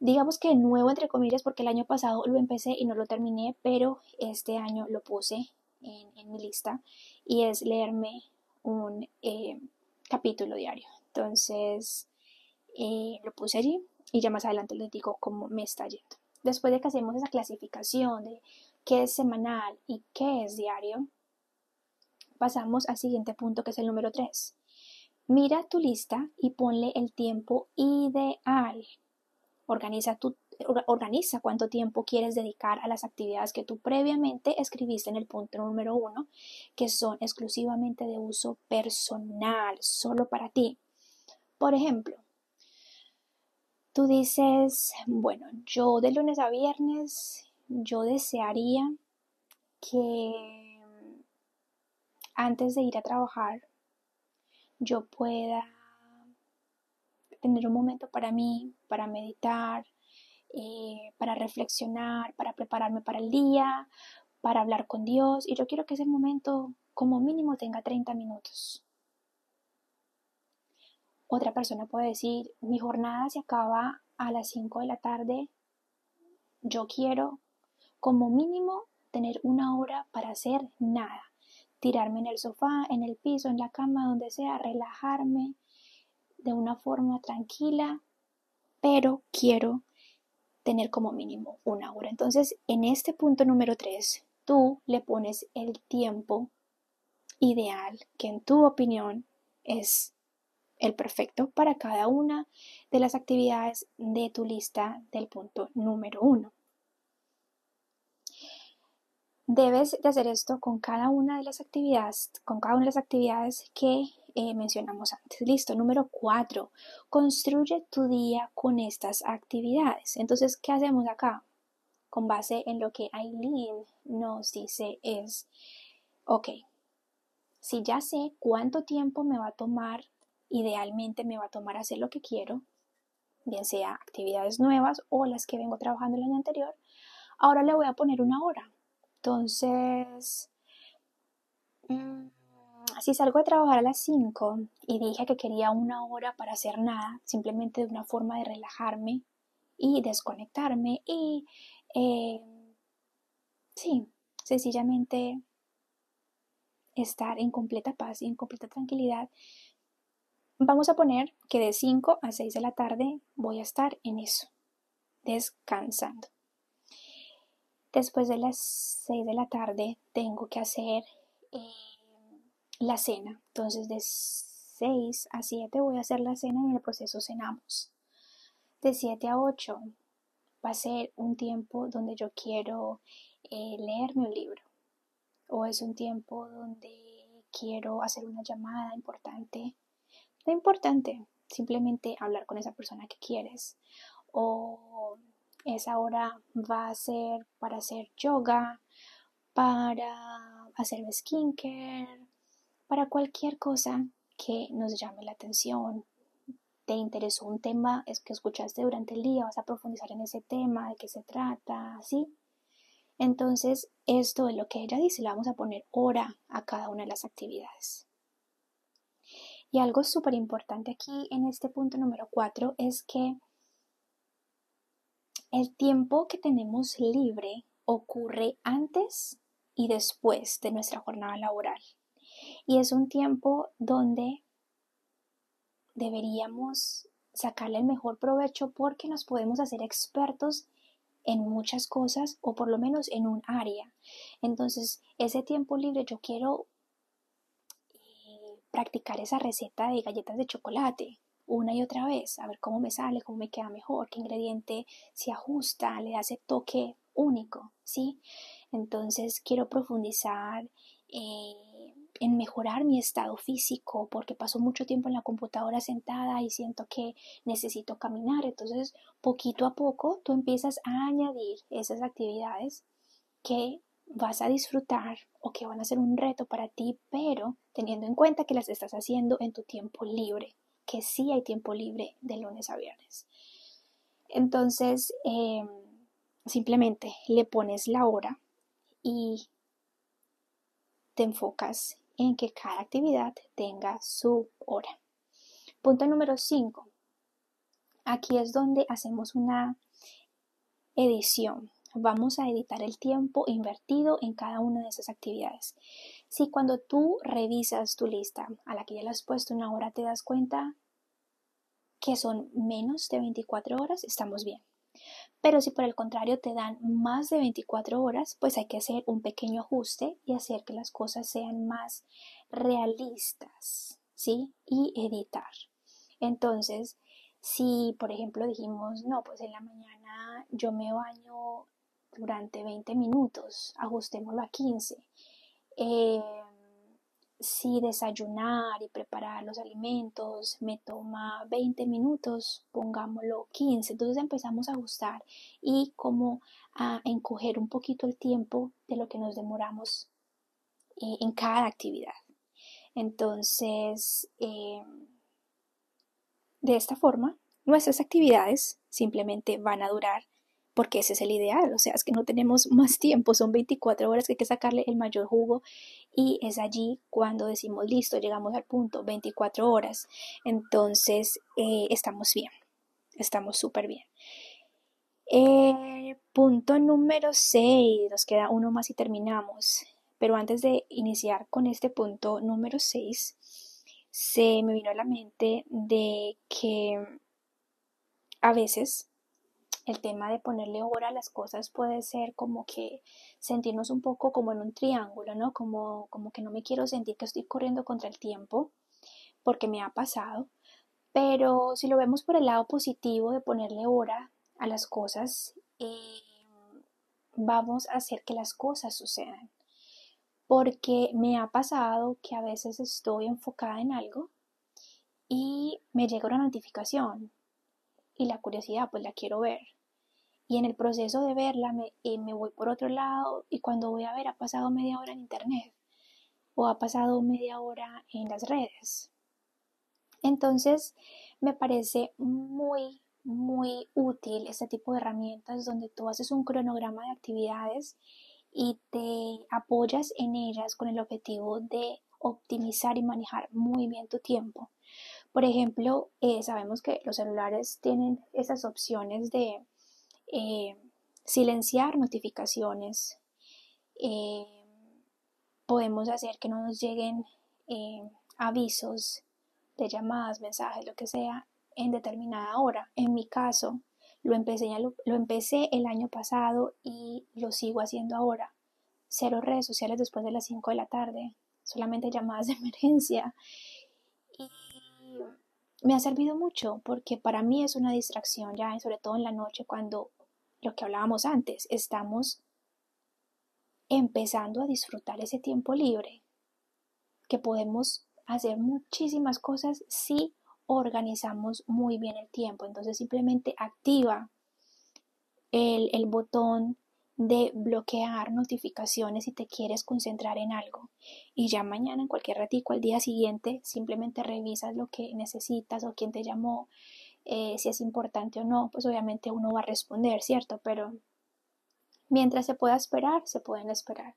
digamos que nuevo entre comillas porque el año pasado lo empecé y no lo terminé, pero este año lo puse en, mi lista y es leerme un eh, capítulo diario. Entonces eh, lo puse allí y ya más adelante les digo cómo me está yendo. Después de que hacemos esa clasificación de qué es semanal y qué es diario, pasamos al siguiente punto que es el número 3. Mira tu lista y ponle el tiempo ideal. Organiza, tu, organiza cuánto tiempo quieres dedicar a las actividades que tú previamente escribiste en el punto número uno, que son exclusivamente de uso personal, solo para ti. Por ejemplo, tú dices, bueno, yo de lunes a viernes, yo desearía que antes de ir a trabajar yo pueda tener un momento para mí, para meditar, eh, para reflexionar, para prepararme para el día, para hablar con Dios. Y yo quiero que ese momento como mínimo tenga 30 minutos. Otra persona puede decir, mi jornada se acaba a las 5 de la tarde. Yo quiero como mínimo tener una hora para hacer nada. Tirarme en el sofá, en el piso, en la cama, donde sea, relajarme de una forma tranquila, pero quiero tener como mínimo una hora. Entonces, en este punto número 3, tú le pones el tiempo ideal que en tu opinión es el perfecto para cada una de las actividades de tu lista del punto número 1. Debes de hacer esto con cada una de las actividades, con cada una de las actividades que eh, mencionamos antes. Listo. Número 4. Construye tu día con estas actividades. Entonces, ¿qué hacemos acá? Con base en lo que Aileen nos dice es, ok, si ya sé cuánto tiempo me va a tomar, idealmente me va a tomar hacer lo que quiero, bien sea actividades nuevas o las que vengo trabajando el año anterior, ahora le voy a poner una hora entonces, mm, si salgo de trabajar a las 5 y dije que quería una hora para hacer nada, simplemente de una forma de relajarme y desconectarme y, eh, sí, sencillamente estar en completa paz y en completa tranquilidad. Vamos a poner que de 5 a 6 de la tarde voy a estar en eso, descansando. Después de las 6 de la tarde tengo que hacer eh, la cena. Entonces de 6 a 7 voy a hacer la cena y en el proceso cenamos. De 7 a 8 va a ser un tiempo donde yo quiero eh, leerme un libro. O es un tiempo donde quiero hacer una llamada importante. No importante, simplemente hablar con esa persona que quieres. O esa hora va a ser para hacer yoga, para hacer skincare, para cualquier cosa que nos llame la atención. Te interesó un tema es que escuchaste durante el día, vas a profundizar en ese tema, de qué se trata, ¿sí? Entonces, esto es lo que ella dice, le vamos a poner hora a cada una de las actividades. Y algo súper importante aquí en este punto número 4 es que el tiempo que tenemos libre ocurre antes y después de nuestra jornada laboral. Y es un tiempo donde deberíamos sacarle el mejor provecho porque nos podemos hacer expertos en muchas cosas o por lo menos en un área. Entonces, ese tiempo libre yo quiero eh, practicar esa receta de galletas de chocolate una y otra vez, a ver cómo me sale, cómo me queda mejor, qué ingrediente se ajusta, le hace toque único, ¿sí? Entonces quiero profundizar eh, en mejorar mi estado físico porque paso mucho tiempo en la computadora sentada y siento que necesito caminar. Entonces, poquito a poco tú empiezas a añadir esas actividades que vas a disfrutar o que van a ser un reto para ti, pero teniendo en cuenta que las estás haciendo en tu tiempo libre que sí hay tiempo libre de lunes a viernes. Entonces, em, simplemente le pones la hora y te enfocas en que cada actividad tenga su hora. Punto número 5. Aquí es donde hacemos una edición. Vamos a editar el tiempo invertido en cada una de esas actividades. Si cuando tú revisas tu lista a la que ya le has puesto una hora te das cuenta que son menos de 24 horas, estamos bien. Pero si por el contrario te dan más de 24 horas, pues hay que hacer un pequeño ajuste y hacer que las cosas sean más realistas, ¿sí? Y editar. Entonces, si por ejemplo dijimos, no, pues en la mañana yo me baño durante 20 minutos, ajustémoslo a 15. Eh, si desayunar y preparar los alimentos me toma 20 minutos, pongámoslo 15. Entonces empezamos a ajustar y como a encoger un poquito el tiempo de lo que nos demoramos eh, en cada actividad. Entonces, eh, de esta forma, nuestras actividades simplemente van a durar porque ese es el ideal, o sea, es que no tenemos más tiempo, son 24 horas que hay que sacarle el mayor jugo y es allí cuando decimos listo, llegamos al punto, 24 horas, entonces eh, estamos bien, estamos súper bien. Eh, punto número 6, nos queda uno más y terminamos, pero antes de iniciar con este punto número 6, se me vino a la mente de que a veces el tema de ponerle hora a las cosas puede ser como que sentirnos un poco como en un triángulo, ¿no? Como, como que no me quiero sentir que estoy corriendo contra el tiempo, porque me ha pasado. Pero si lo vemos por el lado positivo de ponerle hora a las cosas, eh, vamos a hacer que las cosas sucedan. Porque me ha pasado que a veces estoy enfocada en algo y me llega una notificación y la curiosidad pues la quiero ver. Y en el proceso de verla me, eh, me voy por otro lado y cuando voy a ver ha pasado media hora en internet o ha pasado media hora en las redes. Entonces me parece muy, muy útil este tipo de herramientas donde tú haces un cronograma de actividades y te apoyas en ellas con el objetivo de optimizar y manejar muy bien tu tiempo. Por ejemplo, eh, sabemos que los celulares tienen esas opciones de eh, silenciar notificaciones. Eh, podemos hacer que no nos lleguen avisos de llamadas, mensajes, lo que sea, en determinada hora. En mi caso, lo empecé, lo empecé el año pasado y lo sigo haciendo ahora. Cero redes sociales después de las 5 de la tarde, solamente llamadas de emergencia. Y me ha servido mucho porque para mí es una distracción ya, sobre todo en la noche cuando lo que hablábamos antes, estamos empezando a disfrutar ese tiempo libre, que podemos hacer muchísimas cosas si organizamos muy bien el tiempo. Entonces simplemente activa el, el botón de bloquear notificaciones si te quieres concentrar en algo y ya mañana en cualquier ratico al día siguiente simplemente revisas lo que necesitas o quién te llamó eh, si es importante o no pues obviamente uno va a responder cierto pero mientras se pueda esperar se pueden esperar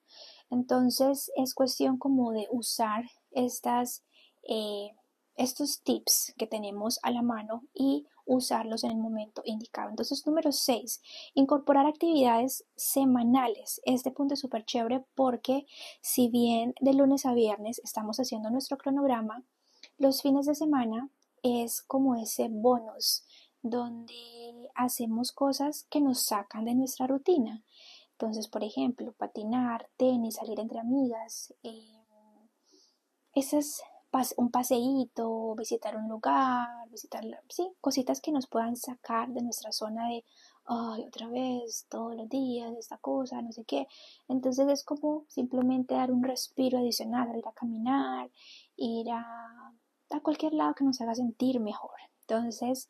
entonces es cuestión como de usar estas eh, estos tips que tenemos a la mano y usarlos en el momento indicado. Entonces, número 6, incorporar actividades semanales. Este punto es súper chévere porque si bien de lunes a viernes estamos haciendo nuestro cronograma, los fines de semana es como ese bonus donde hacemos cosas que nos sacan de nuestra rutina. Entonces, por ejemplo, patinar, tenis, salir entre amigas, eh, esas un paseíto, visitar un lugar, visitar, sí, cositas que nos puedan sacar de nuestra zona de, ay, otra vez, todos los días, esta cosa, no sé qué. Entonces es como simplemente dar un respiro adicional, ir a caminar, ir a, a cualquier lado que nos haga sentir mejor. Entonces,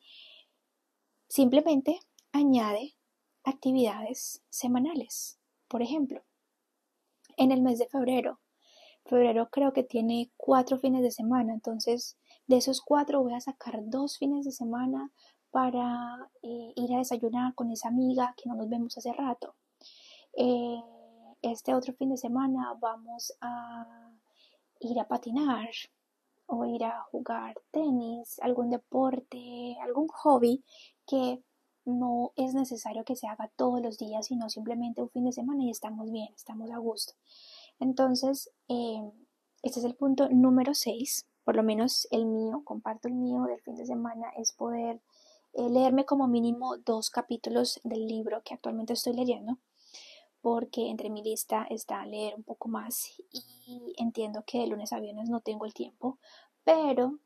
simplemente añade actividades semanales. Por ejemplo, en el mes de febrero Febrero creo que tiene cuatro fines de semana, entonces de esos cuatro voy a sacar dos fines de semana para eh, ir a desayunar con esa amiga que no nos vemos hace rato. Eh, este otro fin de semana vamos a ir a patinar o ir a jugar tenis, algún deporte, algún hobby que no es necesario que se haga todos los días, sino simplemente un fin de semana y estamos bien, estamos a gusto. Entonces, eh, este es el punto número 6, por lo menos el mío, comparto el mío del fin de semana, es poder eh, leerme como mínimo dos capítulos del libro que actualmente estoy leyendo, porque entre mi lista está leer un poco más y entiendo que de lunes a viernes no tengo el tiempo, pero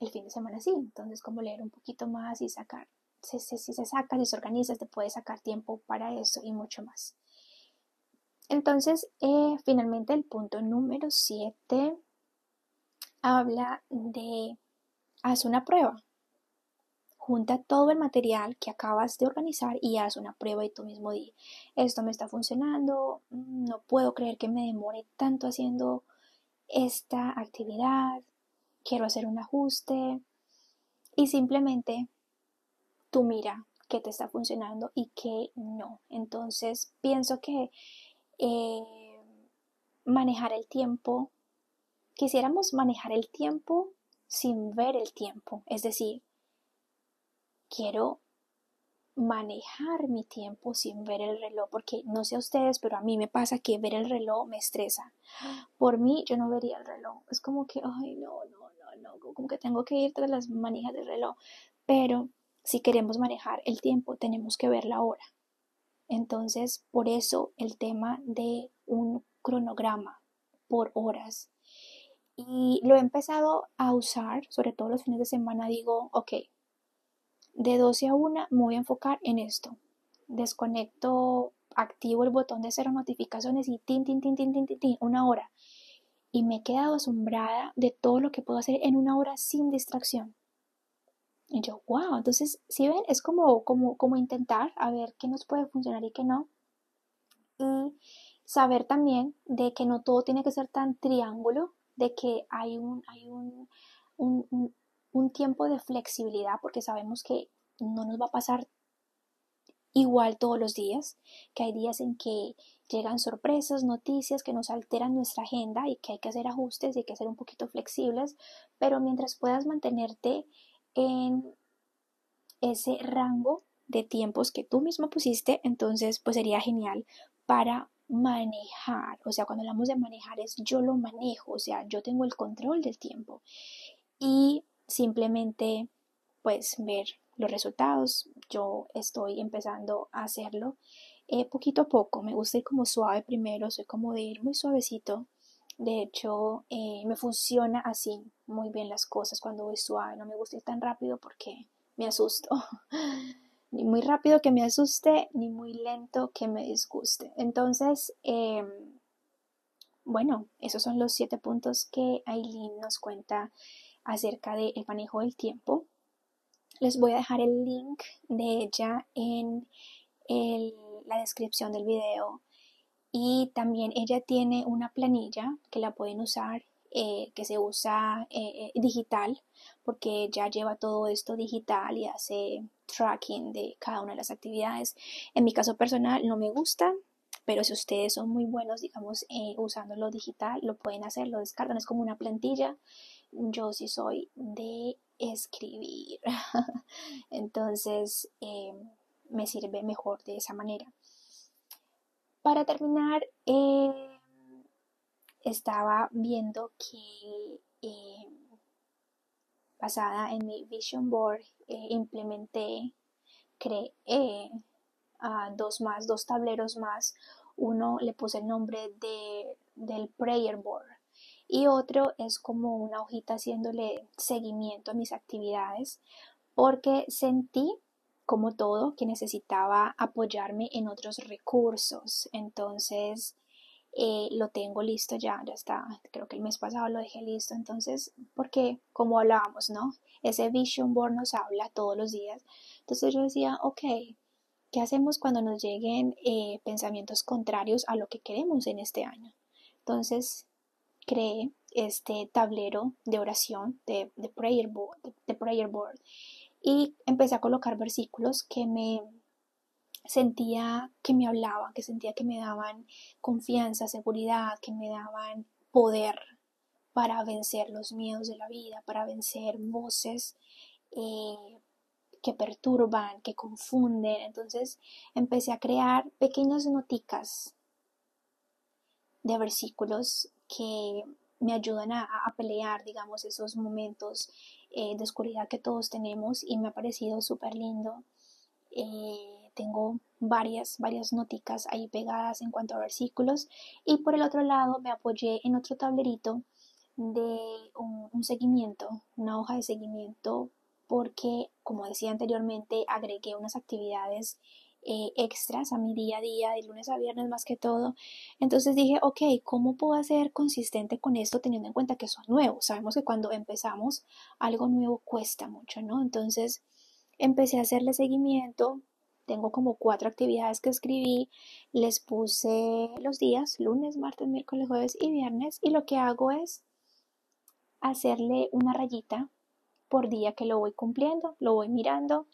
el fin de semana sí, entonces como leer un poquito más y sacar, si, se saca, si se organiza, te puede sacar tiempo para eso y mucho más. Entonces, eh, finalmente el punto número 7 habla de haz una prueba. Junta todo el material que acabas de organizar y haz una prueba y tú mismo di, esto me está funcionando, mm, no puedo creer que me demore tanto haciendo esta actividad, quiero hacer un ajuste y simplemente tú mira qué te está funcionando y qué no. Entonces pienso que eh, manejar el tiempo, quisiéramos manejar el tiempo sin ver el tiempo, es decir, quiero manejar mi tiempo sin ver el reloj, porque no sé a ustedes, pero a mí me pasa que ver el reloj me estresa. Por mí, yo no vería el reloj. Es como que, ay, no, no, no, no, como que tengo que ir tras las manijas del reloj. Pero si queremos manejar el tiempo, tenemos que ver la hora. Entonces, por eso el tema de un cronograma por horas. Y lo he empezado a usar, sobre todo los fines de semana, digo, ok, de 12 a 1 me voy a enfocar en esto. Desconecto, activo el botón de cero notificaciones y tin, tin, tin, tin, tin, tin, tin, una hora. Y me he quedado asombrada de todo lo que puedo hacer en una hora sin distracción. Y yo, wow, entonces, si ven, es como, como, como intentar a ver qué nos puede funcionar y qué no. Y saber también de que no todo tiene que ser tan triángulo, de que hay un, hay un, un, un tiempo de flexibilidad, porque sabemos que no nos va a pasar igual todos los días, que hay días en que llegan sorpresas, noticias que nos alteran nuestra agenda y que hay que hacer ajustes y hay que ser un poquito flexibles, pero mientras puedas mantenerte en ese rango de tiempos que tú mismo pusiste, entonces pues sería genial para manejar, o sea, cuando hablamos de manejar es yo lo manejo, o sea, yo tengo el control del tiempo. Y simplemente pues ver los resultados, yo estoy empezando a hacerlo eh, poquito a poco, me gusta ir como suave primero, soy como de ir muy suavecito de hecho, eh, me funciona así muy bien las cosas cuando voy suave. No me gusta ir tan rápido porque me asusto. ni muy rápido que me asuste, ni muy lento que me disguste. Entonces, em, bueno, esos son los siete puntos que Aileen nos cuenta acerca del manejo del tiempo. Les voy a dejar el link de ella en la descripción del video y también ella tiene una planilla que la pueden usar, eh, que se usa eh, eh, digital, porque ella lleva todo esto digital y hace tracking de cada una de las actividades. En mi caso personal no me gusta, pero si ustedes son muy buenos, digamos, usando lo digital, lo pueden hacer, lo descargan, es como una plantilla. Yo sí soy de escribir, entonces me sirve mejor de esa manera. Para terminar, eh, estaba viendo que eh, basada en mi vision board eh, implementé, creé dos más, dos tableros más. Uno le puse el nombre de, del prayer board y otro es como una hojita haciéndole seguimiento a mis actividades porque sentí como todo, que necesitaba apoyarme en otros recursos. Entonces, eh, lo tengo listo ya, ya está. Creo que el mes pasado lo dejé listo. Entonces, porque como hablábamos, ¿no? Ese vision board nos habla todos los días. Entonces yo decía, ok, ¿qué hacemos cuando nos lleguen eh, pensamientos contrarios a lo que queremos en este año? Entonces, creé este tablero de oración de, prayer board, de prayer board y empecé a colocar versículos que me sentía que me hablaban, que sentía que me daban confianza, seguridad, que me daban poder para vencer los miedos de la vida, para vencer voces eh, que perturban, que confunden. Entonces empecé a crear pequeñas noticas de versículos que me ayudan a, pelear, digamos, esos momentos eh, de oscuridad que todos tenemos y me ha parecido súper lindo. Eh, tengo varias, varias noticas ahí pegadas en cuanto a versículos y por el otro lado me apoyé en otro tablerito de un, seguimiento, una hoja de seguimiento porque como decía anteriormente agregué unas actividades eh, extras a mi día a día, de lunes a viernes más que todo. Entonces dije, ok, ¿cómo puedo ser consistente con esto teniendo en cuenta que son nuevos? Sabemos que cuando empezamos algo nuevo cuesta mucho, ¿no? Entonces empecé a hacerle seguimiento tengo como cuatro actividades que escribí, les puse los días, lunes, martes, miércoles, jueves y viernes, y lo que hago es hacerle una rayita por día que lo voy cumpliendo, lo voy mirando.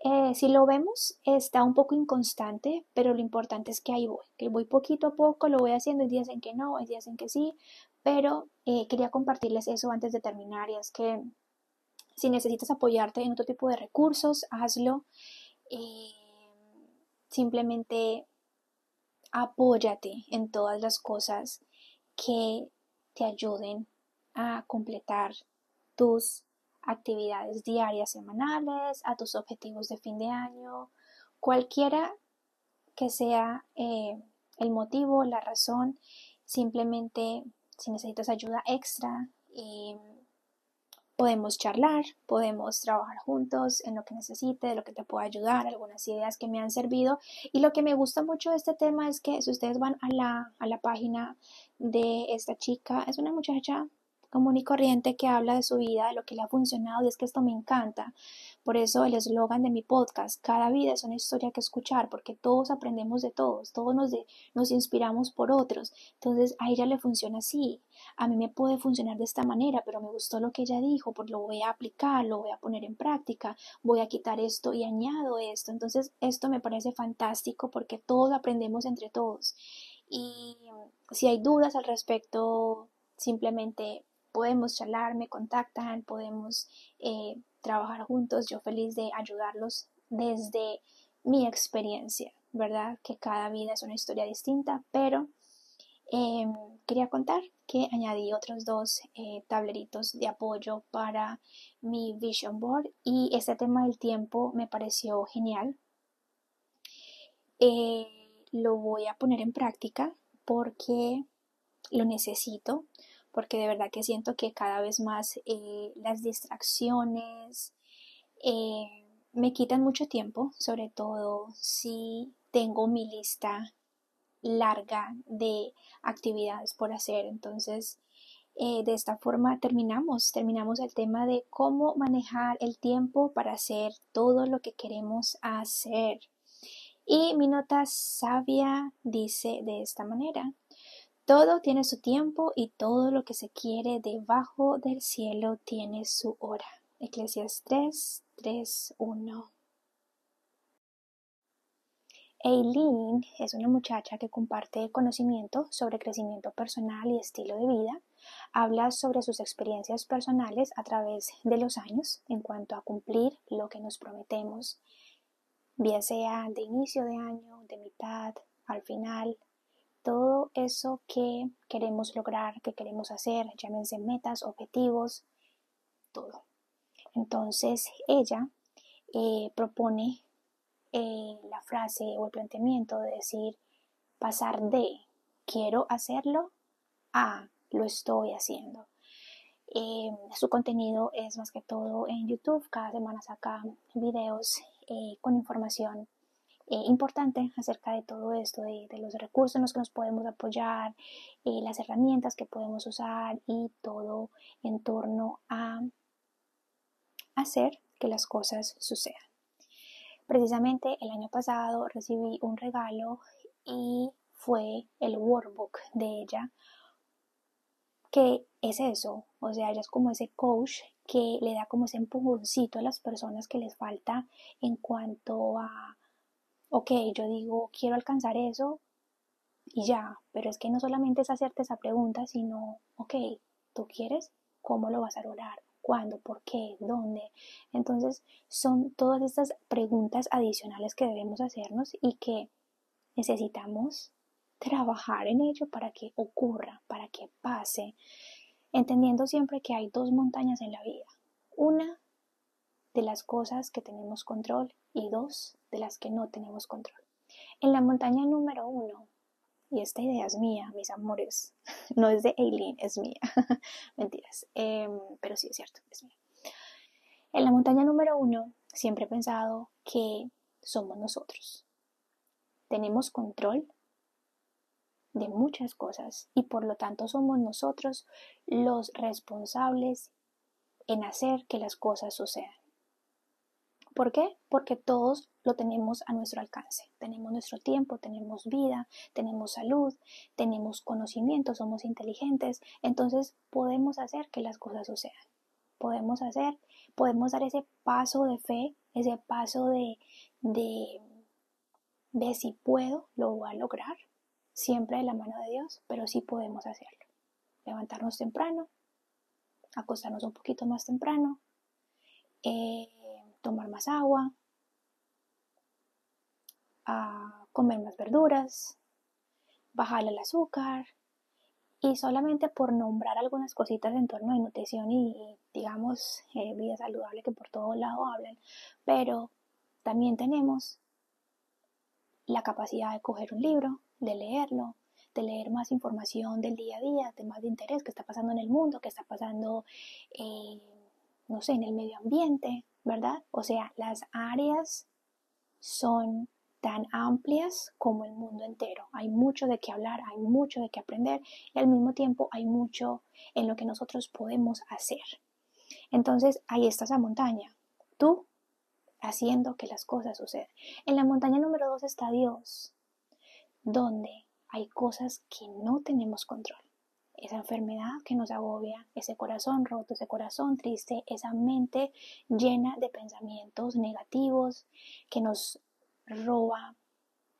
Eh, si lo vemos, está un poco inconstante, pero lo importante es que ahí voy, que voy poquito a poco, lo voy haciendo, hay días en que no, hay días en que sí, pero eh, quería compartirles eso antes de terminar y es que si necesitas apoyarte en otro tipo de recursos, hazlo. Eh, simplemente apóyate en todas las cosas que te ayuden a completar tus actividades diarias, semanales, a tus objetivos de fin de año, cualquiera que sea eh, el motivo, la razón, simplemente si necesitas ayuda extra, eh, podemos charlar, podemos trabajar juntos en lo que necesite, de lo que te pueda ayudar, algunas ideas que me han servido. Y lo que me gusta mucho de este tema es que si ustedes van a la, a la página de esta chica, es una muchacha común y corriente que habla de su vida, de lo que le ha funcionado y es que esto me encanta. Por eso el eslogan de mi podcast, cada vida es una historia que escuchar, porque todos aprendemos de todos, todos nos, nos inspiramos por otros. Entonces a ella le funciona así, a mí me puede funcionar de esta manera, pero me gustó lo que ella dijo, pues lo voy a aplicar, lo voy a poner en práctica, voy a quitar esto y añado esto. Entonces esto me parece fantástico porque todos aprendemos entre todos. Y si hay dudas al respecto, simplemente podemos charlar, me contactan, podemos eh, trabajar juntos, yo feliz de ayudarlos desde mi experiencia, ¿verdad? Que cada vida es una historia distinta, pero em, quería contar que añadí otros dos eh, tableritos de apoyo para mi vision board y este tema del tiempo me pareció genial. Eh, lo voy a poner en práctica porque lo necesito porque de verdad que siento que cada vez más eh, las distracciones eh, me quitan mucho tiempo, sobre todo si tengo mi lista larga de actividades por hacer. Entonces, eh, de esta forma terminamos, terminamos el tema de cómo manejar el tiempo para hacer todo lo que queremos hacer. Y mi nota sabia dice de esta manera, todo tiene su tiempo y todo lo que se quiere debajo del cielo tiene su hora. Eclesiastes 3, 1. Eileen es una muchacha que comparte conocimiento sobre crecimiento personal y estilo de vida. Habla sobre sus experiencias personales a través de los años en cuanto a cumplir lo que nos prometemos, bien sea de inicio de año, de mitad, al final, todo eso que queremos lograr, que queremos hacer, llámense metas, objetivos, todo. Entonces ella eh, propone eh, la frase o el planteamiento de decir pasar de quiero hacerlo a lo estoy haciendo. Eh, su contenido es más que todo en YouTube, cada semana saca videos con información eh, importante acerca de todo esto, de, los recursos en los que nos podemos apoyar, eh, las herramientas que podemos usar y todo en torno a hacer que las cosas sucedan. Precisamente el año pasado recibí un regalo y fue el workbook de ella, que es eso, o sea, ella es como ese coach que le da como ese empujoncito a las personas que les falta en cuanto a ok, yo digo, quiero alcanzar eso y ya, pero es que no solamente es hacerte esa pregunta, sino, ok, ¿tú quieres? ¿Cómo lo vas a lograr? ¿Cuándo? ¿Por qué? ¿Dónde? Entonces, son todas estas preguntas adicionales que debemos hacernos y que necesitamos trabajar en ello para que ocurra, para que pase, entendiendo siempre que hay dos montañas en la vida. Una de las cosas que tenemos control y dos de las que no tenemos control. En la montaña número uno, y esta idea es mía, mis amores, no es de Aileen, es mía, mentiras, em, pero sí es cierto, es mía. En la montaña número uno siempre he pensado que somos nosotros. Tenemos control de muchas cosas y por lo tanto somos nosotros los responsables en hacer que las cosas sucedan. ¿Por qué? Porque todos lo tenemos a nuestro alcance. Tenemos nuestro tiempo, tenemos vida, tenemos salud, tenemos conocimiento, somos inteligentes, entonces podemos hacer que las cosas sucedan. Podemos hacer, podemos dar ese paso de fe, ese paso de, de, de si puedo, lo voy a lograr, siempre de la mano de Dios, pero sí podemos hacerlo. Levantarnos temprano, acostarnos un poquito más temprano, eh, tomar más agua, a comer más verduras, bajar el azúcar y solamente por nombrar algunas cositas en torno de nutrición y, digamos eh, vida saludable que por todo lado hablan, pero también tenemos la capacidad de coger un libro, de leerlo, de leer más información del día a día, temas de interés que está pasando en el mundo, que está pasando, eh, no sé, en el medio ambiente, ¿verdad? O sea, las áreas son tan amplias como el mundo entero. Hay mucho de qué hablar, hay mucho de qué aprender y al mismo tiempo hay mucho en lo que nosotros podemos hacer. Entonces, ahí está esa montaña. Tú haciendo que las cosas sucedan. En la montaña número dos está Dios, donde hay cosas que no tenemos control. Esa enfermedad que nos agobia, ese corazón roto, ese corazón triste, esa mente llena de pensamientos negativos que nos roba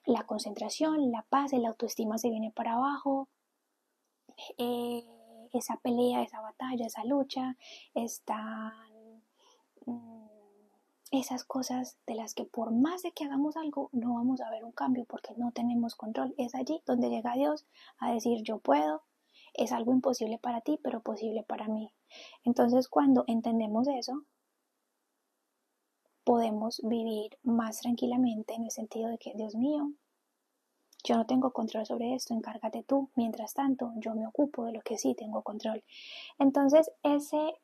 la concentración, la paz, la autoestima se viene para abajo, eh, esa pelea, esa batalla, esa lucha, están mm, esas cosas de las que por más de que hagamos algo no vamos a ver un cambio porque no tenemos control. Es allí donde llega Dios a decir yo puedo, es algo imposible para ti, pero posible para mí. Entonces cuando entendemos eso, podemos vivir más tranquilamente en el sentido de que, Dios mío, yo no tengo control sobre esto, encárgate tú. Mientras tanto, yo me ocupo de lo que sí tengo control. Entonces, ese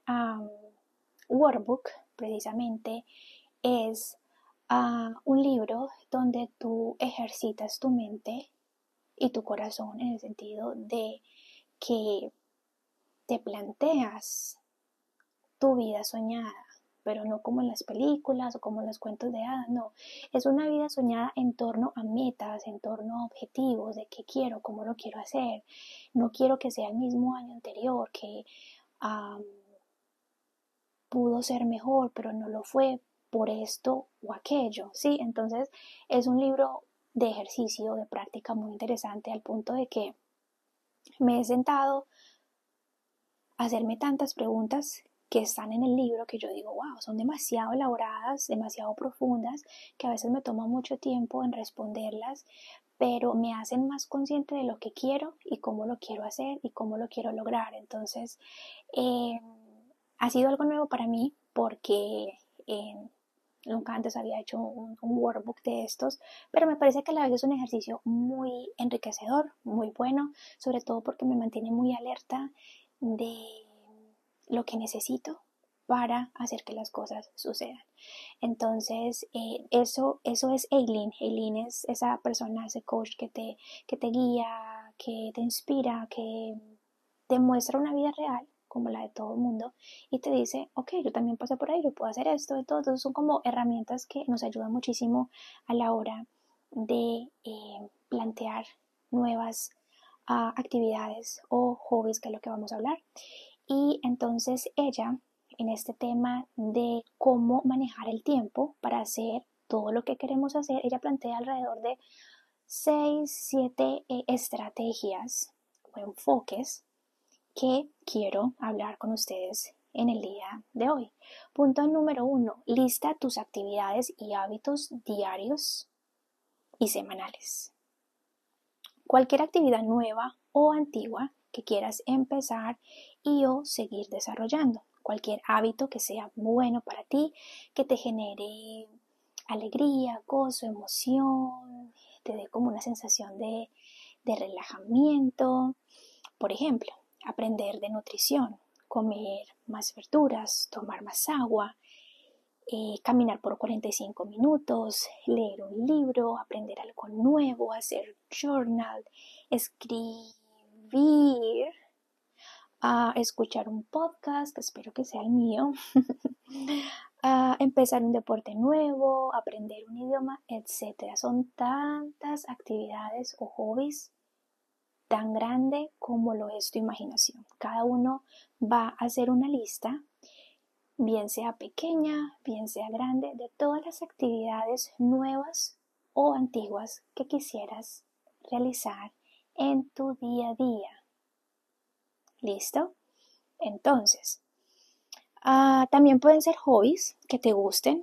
workbook precisamente es ah, un libro donde tú ejercitas tu mente y tu corazón en el sentido de que te planteas tu vida soñada pero no como en las películas o como en los cuentos de hadas, no. Es una vida soñada en torno a metas, en torno a objetivos, de qué quiero, cómo lo quiero hacer. No quiero que sea el mismo año anterior, que pudo ser mejor, pero no lo fue por esto o aquello, ¿sí? Entonces es un libro de ejercicio, de práctica muy interesante al punto de que me he sentado a hacerme tantas preguntas que están en el libro que yo digo, wow, son demasiado elaboradas, demasiado profundas, que a veces me toma mucho tiempo en responderlas, pero me hacen más consciente de lo que quiero y cómo lo quiero hacer y cómo lo quiero lograr. Entonces, eh, ha sido algo nuevo para mí porque eh, nunca antes había hecho un, un, workbook de estos, pero me parece que a la vez es un ejercicio muy enriquecedor, muy bueno, sobre todo porque me mantiene muy alerta de lo que necesito para hacer que las cosas sucedan. Entonces, eh, eso, eso es Eileen. Eileen es esa persona, ese coach que te, que te guía, que te inspira, que te muestra una vida real como la de todo el mundo y te dice, ok, yo también pasé por ahí, yo puedo hacer esto y todo. Entonces son como herramientas que nos ayudan muchísimo a la hora de eh, plantear nuevas ah, actividades o hobbies, que es lo que vamos a hablar. Y entonces ella, en este tema de cómo manejar el tiempo para hacer todo lo que queremos hacer, ella plantea alrededor de 6, 7 eh, estrategias o enfoques que quiero hablar con ustedes en el día de hoy. Punto número uno, lista tus actividades y hábitos diarios y semanales. Cualquier actividad nueva o antigua que quieras empezar y o seguir desarrollando. Cualquier hábito que sea bueno para ti, que te genere alegría, gozo, emoción, te dé como una sensación de, relajamiento. Por ejemplo, aprender de nutrición, comer más verduras, tomar más agua, eh, caminar por 45 minutos, leer un libro, aprender algo nuevo, hacer journal, escribir a escuchar un podcast, espero que sea el mío, a empezar un deporte nuevo, aprender un idioma, etc. Son tantas actividades o hobbies tan grande como lo es tu imaginación. Cada uno va a hacer una lista, bien sea pequeña, bien sea grande, de todas las actividades nuevas o antiguas que quisieras realizar en tu día a día. ¿Listo? Entonces, ah, también pueden ser hobbies que te gusten,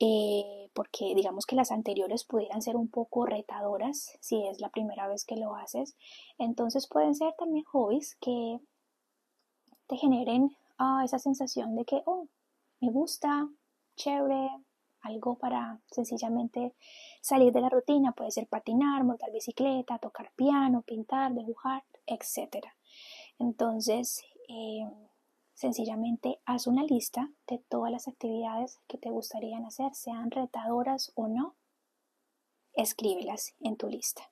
eh, porque digamos que las anteriores pudieran ser un poco retadoras si es la primera vez que lo haces. Entonces pueden ser también hobbies que te generen ah, esa sensación de que, oh, me gusta, chévere, algo para sencillamente salir de la rutina. Puede ser patinar, montar bicicleta, tocar piano, pintar, dibujar, etc. Entonces, eh, sencillamente haz una lista de todas las actividades que te gustarían hacer, sean retadoras o no. Escríbelas en tu lista.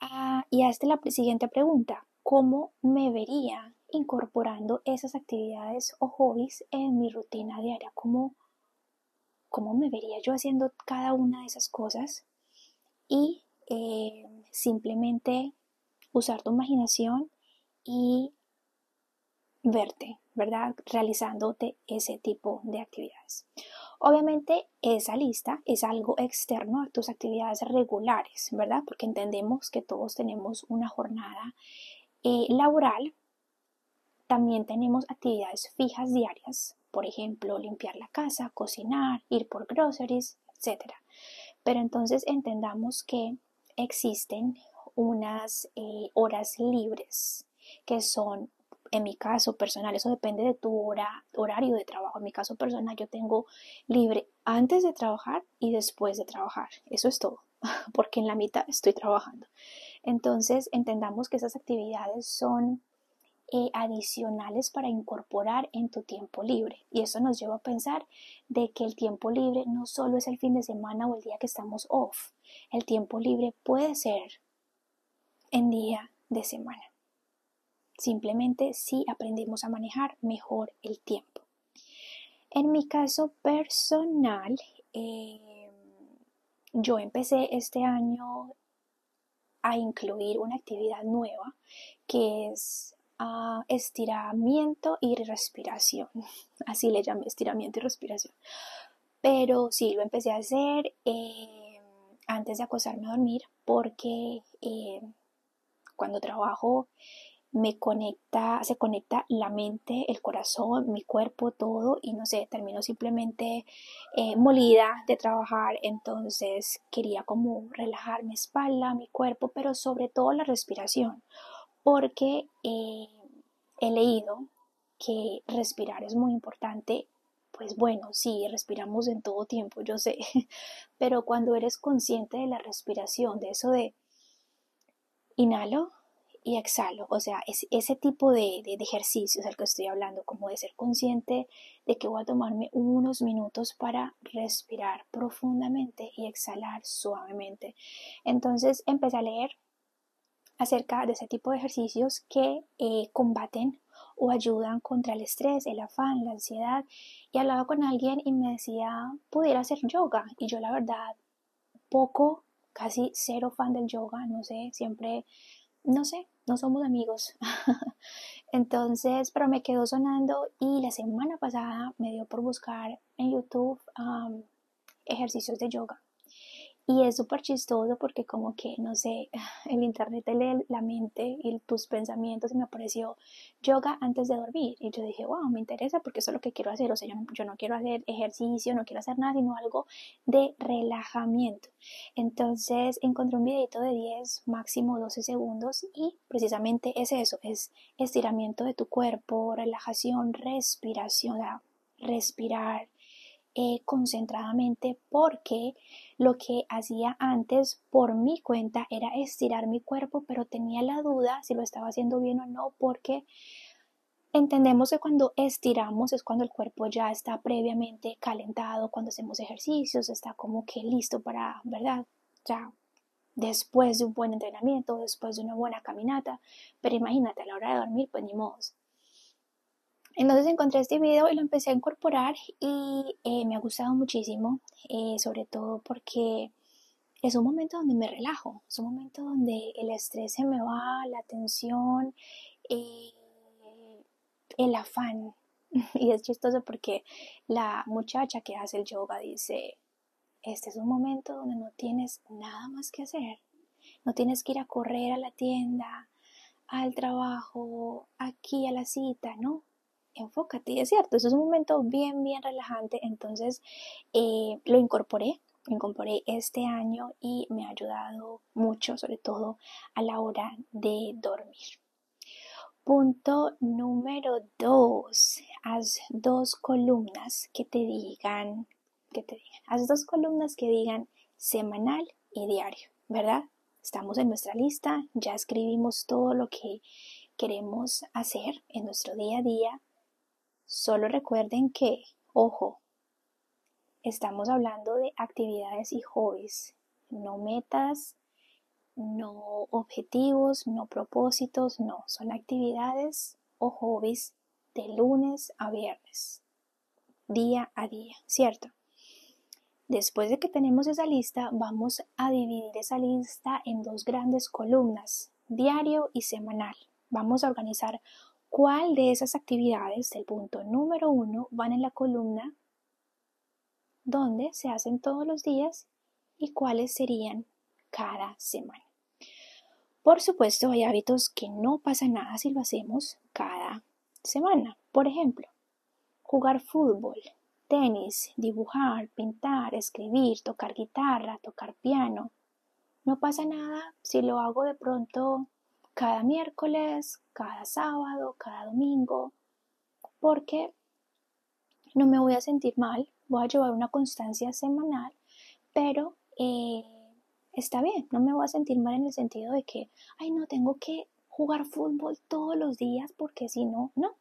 Ah, y hazte la siguiente pregunta. ¿Cómo me vería incorporando esas actividades o hobbies en mi rutina diaria? ¿Cómo, cómo me vería yo haciendo cada una de esas cosas? Y eh, simplemente usar tu imaginación y verte, ¿verdad? Realizándote ese tipo de actividades. Obviamente esa lista es algo externo a tus actividades regulares, ¿verdad? Porque entendemos que todos tenemos una jornada eh, laboral. También tenemos actividades fijas diarias, por ejemplo, limpiar la casa, cocinar, ir por groceries, etc. Pero entonces entendamos que existen unas eh, horas libres que son en mi caso personal, eso depende de tu hora, horario de trabajo. En mi caso personal, yo tengo libre antes de trabajar y después de trabajar. Eso es todo, porque en la mitad estoy trabajando. Entonces, entendamos que esas actividades son eh, adicionales para incorporar en tu tiempo libre. Y eso nos lleva a pensar de que el tiempo libre no solo es el fin de semana o el día que estamos off. El tiempo libre puede ser en día de semana. Simplemente si aprendemos a manejar mejor el tiempo. En mi caso personal, eh, yo empecé este año a incluir una actividad nueva que es ah, estiramiento y respiración. Así le llamé estiramiento y respiración. Pero sí, lo empecé a hacer eh, antes de acostarme a dormir porque eh, cuando trabajo me conecta, se conecta la mente, el corazón, mi cuerpo, todo y no sé, termino simplemente eh, molida de trabajar, entonces quería como relajar mi espalda, mi cuerpo, pero sobre todo la respiración, porque eh, he leído que respirar es muy importante. Pues bueno, sí, respiramos en todo tiempo, yo sé, pero cuando eres consciente de la respiración, de eso de inhalo, y exhalo. O sea, es ese tipo de, de, ejercicios al que estoy hablando, como de ser consciente de que voy a tomarme unos minutos para respirar profundamente y exhalar suavemente. Entonces empecé a leer acerca de ese tipo de ejercicios que eh, combaten o ayudan contra el estrés, el afán, la ansiedad. Y hablaba con alguien y me decía, pudiera hacer yoga. Y yo la verdad, poco, casi cero fan del yoga, no sé, siempre no sé, no somos amigos. Entonces, pero me quedó sonando y la semana pasada me dio por buscar en YouTube ejercicios de yoga. Y es súper chistoso porque como que, no sé, el internet te lee la mente y tus pensamientos y me apareció yoga antes de dormir. Y yo dije, wow, me interesa porque eso es lo que quiero hacer. O sea, yo no, yo no quiero hacer ejercicio, no quiero hacer nada, sino algo de relajamiento. Entonces encontré un videito de 10, máximo 12 segundos y precisamente es eso, es estiramiento de tu cuerpo, relajación, respiración, respirar eh, concentradamente porque lo que hacía antes por mi cuenta era estirar mi cuerpo, pero tenía la duda si lo estaba haciendo bien o no porque entendemos que cuando estiramos es cuando el cuerpo ya está previamente calentado, cuando hacemos ejercicios, está como que listo para, ¿verdad? Ya después de un buen entrenamiento, después de una buena caminata, pero imagínate a la hora de dormir, pues ni modo. Entonces encontré este video y lo empecé a incorporar y eh, me ha gustado muchísimo, eh, sobre todo porque es un momento donde me relajo, es un momento donde el estrés se me va, la tensión, eh, el afán. Y es chistoso porque la muchacha que hace el yoga dice, este es un momento donde no tienes nada más que hacer, no tienes que ir a correr a la tienda, al trabajo, aquí a la cita, ¿no? Enfócate, es cierto, eso es un momento bien, bien relajante, entonces eh, lo incorporé incorporé este año y me ha ayudado mucho, sobre todo a la hora de dormir. Punto número dos, haz dos columnas que te digan, que te digan, haz dos columnas que digan semanal y diario, ¿verdad? Estamos en nuestra lista, ya escribimos todo lo que queremos hacer en nuestro día a día. Solo recuerden que, ojo, Estamos hablando de actividades y hobbies, no metas, no objetivos, no propósitos, no, son actividades o hobbies de lunes a viernes, día a día, ¿cierto? Después de que tenemos esa lista, vamos a dividir esa lista en dos grandes columnas, diario y semanal. Vamos a organizar cuál de esas actividades del punto número uno van en la columna dónde se hacen todos los días y cuáles serían cada semana. Por supuesto, hay hábitos que no pasa nada si lo hacemos cada semana. Por ejemplo, jugar fútbol, tenis, dibujar, pintar, escribir, tocar guitarra, tocar piano. No pasa nada si lo hago de pronto cada miércoles, cada sábado, cada domingo, porque no me voy a sentir mal voy a llevar una constancia semanal, pero eh, está bien, no me voy a sentir mal en el sentido de que, ay, no, tengo que jugar fútbol todos los días porque si no, no.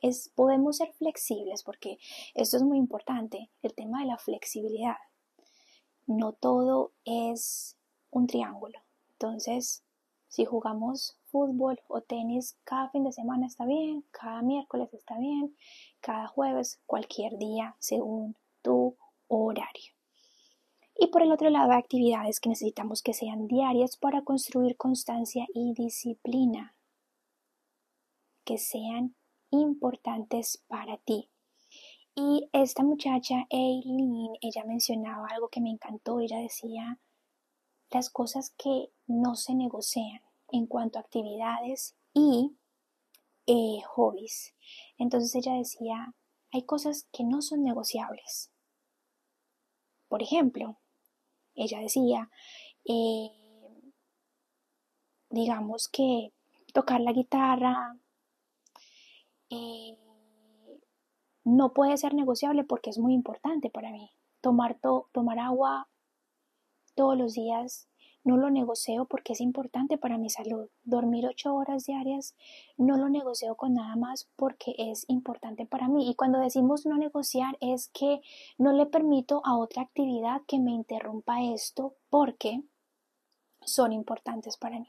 Es, podemos ser flexibles porque esto es muy importante, el tema de la flexibilidad. No todo es un triángulo. Entonces, si jugamos fútbol o tenis cada fin de semana está bien, cada miércoles está bien, cada jueves, cualquier día según tu horario. Y por el otro lado, actividades que necesitamos que sean diarias para construir constancia y disciplina, que sean importantes para ti. Y esta muchacha, Eileen, ella mencionaba algo que me encantó. Ella decía las cosas que no se negocian en cuanto a actividades y eh, hobbies. Entonces ella decía, hay cosas que no son negociables. Por ejemplo, ella decía, eh, digamos que tocar la guitarra eh, no puede ser negociable porque es muy importante para mí. Tomar, tomar agua todos los días no lo negocio porque es importante para mi salud. Dormir ocho horas diarias no lo negocio con nada más porque es importante para mí. Y cuando decimos no negociar es que no le permito a otra actividad que me interrumpa esto porque son importantes para mí.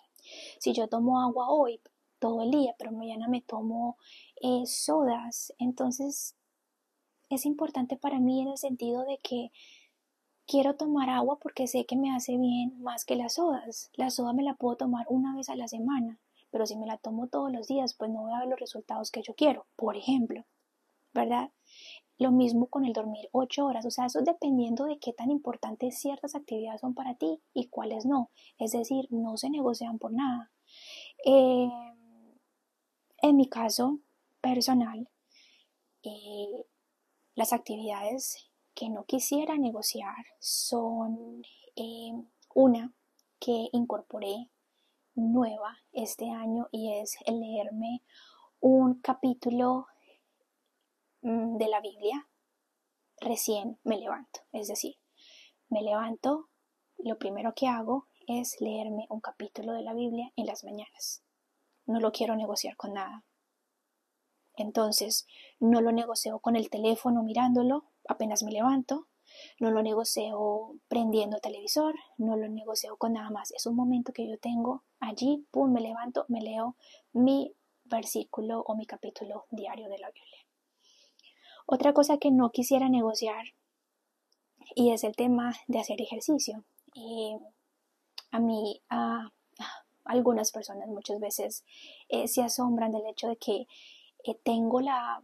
Si yo tomo agua hoy todo el día, pero mañana me tomo eh, sodas, entonces es importante para mí en el sentido de que Quiero tomar agua porque sé que me hace bien más que las sodas. La soda me la puedo tomar una vez a la semana, pero si me la tomo todos los días, pues no voy a ver los resultados que yo quiero, por ejemplo, ¿verdad? Lo mismo con el dormir ocho horas, o sea, eso dependiendo de qué tan importantes ciertas actividades son para ti y cuáles no. Es decir, no se negocian por nada. Eh, en mi caso personal, eh, las actividades que no quisiera negociar son eh, una que incorporé nueva este año y es el leerme un capítulo mm, de la Biblia recién me levanto. Es decir, me levanto, lo primero que hago es leerme un capítulo de la Biblia en las mañanas. No lo quiero negociar con nada. Entonces, no lo negocio con el teléfono mirándolo, apenas me levanto, no lo negocio prendiendo el televisor, no lo negocio con nada más. Es un momento que yo tengo allí, pum, me levanto, me leo mi versículo o mi capítulo diario de la Biblia. Otra cosa que no quisiera negociar y es el tema de hacer ejercicio. Eh, a mí, algunas personas muchas veces eh, se asombran del hecho de que eh, tengo la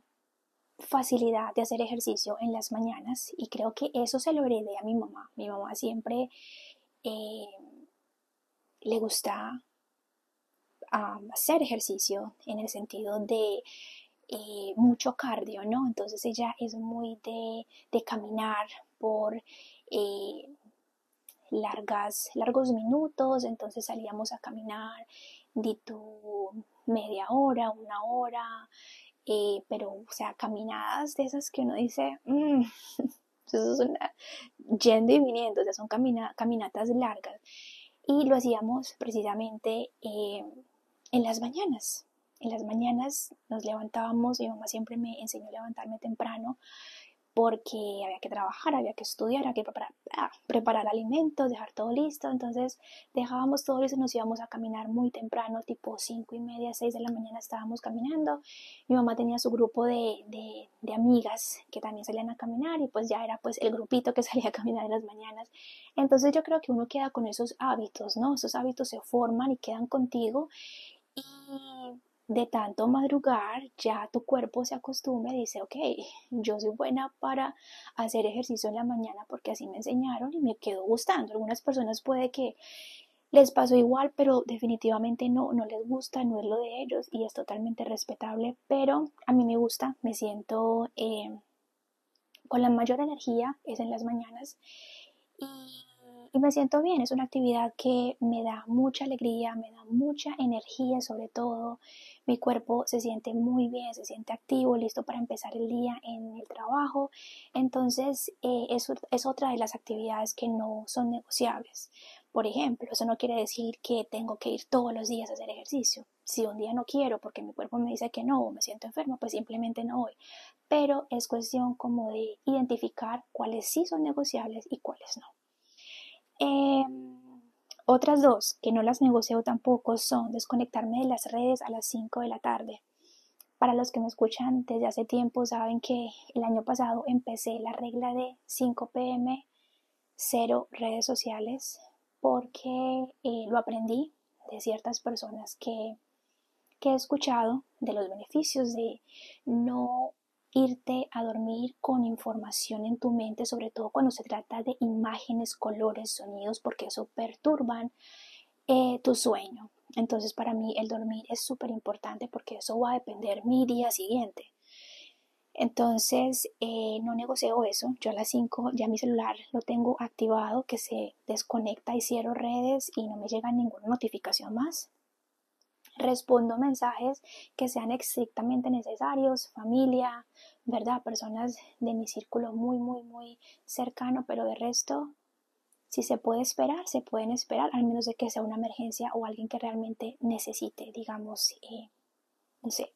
facilidad de hacer ejercicio en las mañanas y creo que eso se lo heredé a mi mamá. Mi mamá siempre le gusta hacer ejercicio en el sentido de eh, mucho cardio, ¿no? Entonces ella es muy de, caminar por eh, largas, largos minutos, entonces salíamos a caminar de tu media hora, una hora, eh, pero, o sea, caminadas de esas que uno dice, mmm, eso es una, yendo y viniendo, o sea, son caminatas largas. Y lo hacíamos precisamente en las mañanas. En las mañanas nos levantábamos, mi mamá siempre me enseñó a levantarme temprano porque había que trabajar, había que estudiar, había que preparar, ah, preparar alimentos, dejar todo listo. Entonces dejábamos todo listo y nos íbamos a caminar muy temprano, tipo cinco y media, seis de la mañana estábamos caminando. Mi mamá tenía su grupo de, de, de, amigas que también salían a caminar y pues ya era pues el grupito que salía a caminar en las mañanas. Entonces yo creo que uno queda con esos hábitos, ¿no? Esos hábitos se forman y quedan contigo y de tanto madrugar, ya tu cuerpo se acostumbra y dice, ok, yo soy buena para hacer ejercicio en la mañana porque así me enseñaron y me quedó gustando. Algunas personas puede que les pasó igual, pero definitivamente no, no les gusta, no es lo de ellos y es totalmente respetable, pero a mí me gusta, me siento eh, con la mayor energía, es en las mañanas y me siento bien. Es una actividad que me da mucha alegría, me da mucha energía sobre todo. Mi cuerpo se siente muy bien, se siente activo, listo para empezar el día en el trabajo. Entonces, eh, es, otra de las actividades que no son negociables. Por ejemplo, eso no quiere decir que tengo que ir todos los días a hacer ejercicio. Si un día no quiero porque mi cuerpo me dice que no o me siento enfermo, pues simplemente no voy. Pero es cuestión como de identificar cuáles sí son negociables y cuáles no. Em, otras dos que no las negocio tampoco son desconectarme de las redes a las 5 de la tarde. Para los que me escuchan desde hace tiempo saben que el año pasado empecé la regla de 5 pm, cero redes sociales, porque eh, lo aprendí de ciertas personas que, que he escuchado de los beneficios de no irte a dormir con información en tu mente, sobre todo cuando se trata de imágenes, colores, sonidos, porque eso perturban eh, tu sueño. Entonces para mí el dormir es súper importante porque eso va a depender mi día siguiente. Entonces eh, no negocio eso. Yo a las 5 ya mi celular lo tengo activado, que se desconecta y cierro redes y no me llega ninguna notificación más respondo mensajes que sean estrictamente necesarios, familia, ¿verdad? Personas de mi círculo muy, muy, muy cercano, pero de resto, si se puede esperar, se pueden esperar, al menos de que sea una emergencia o alguien que realmente necesite, digamos, eh, no sé,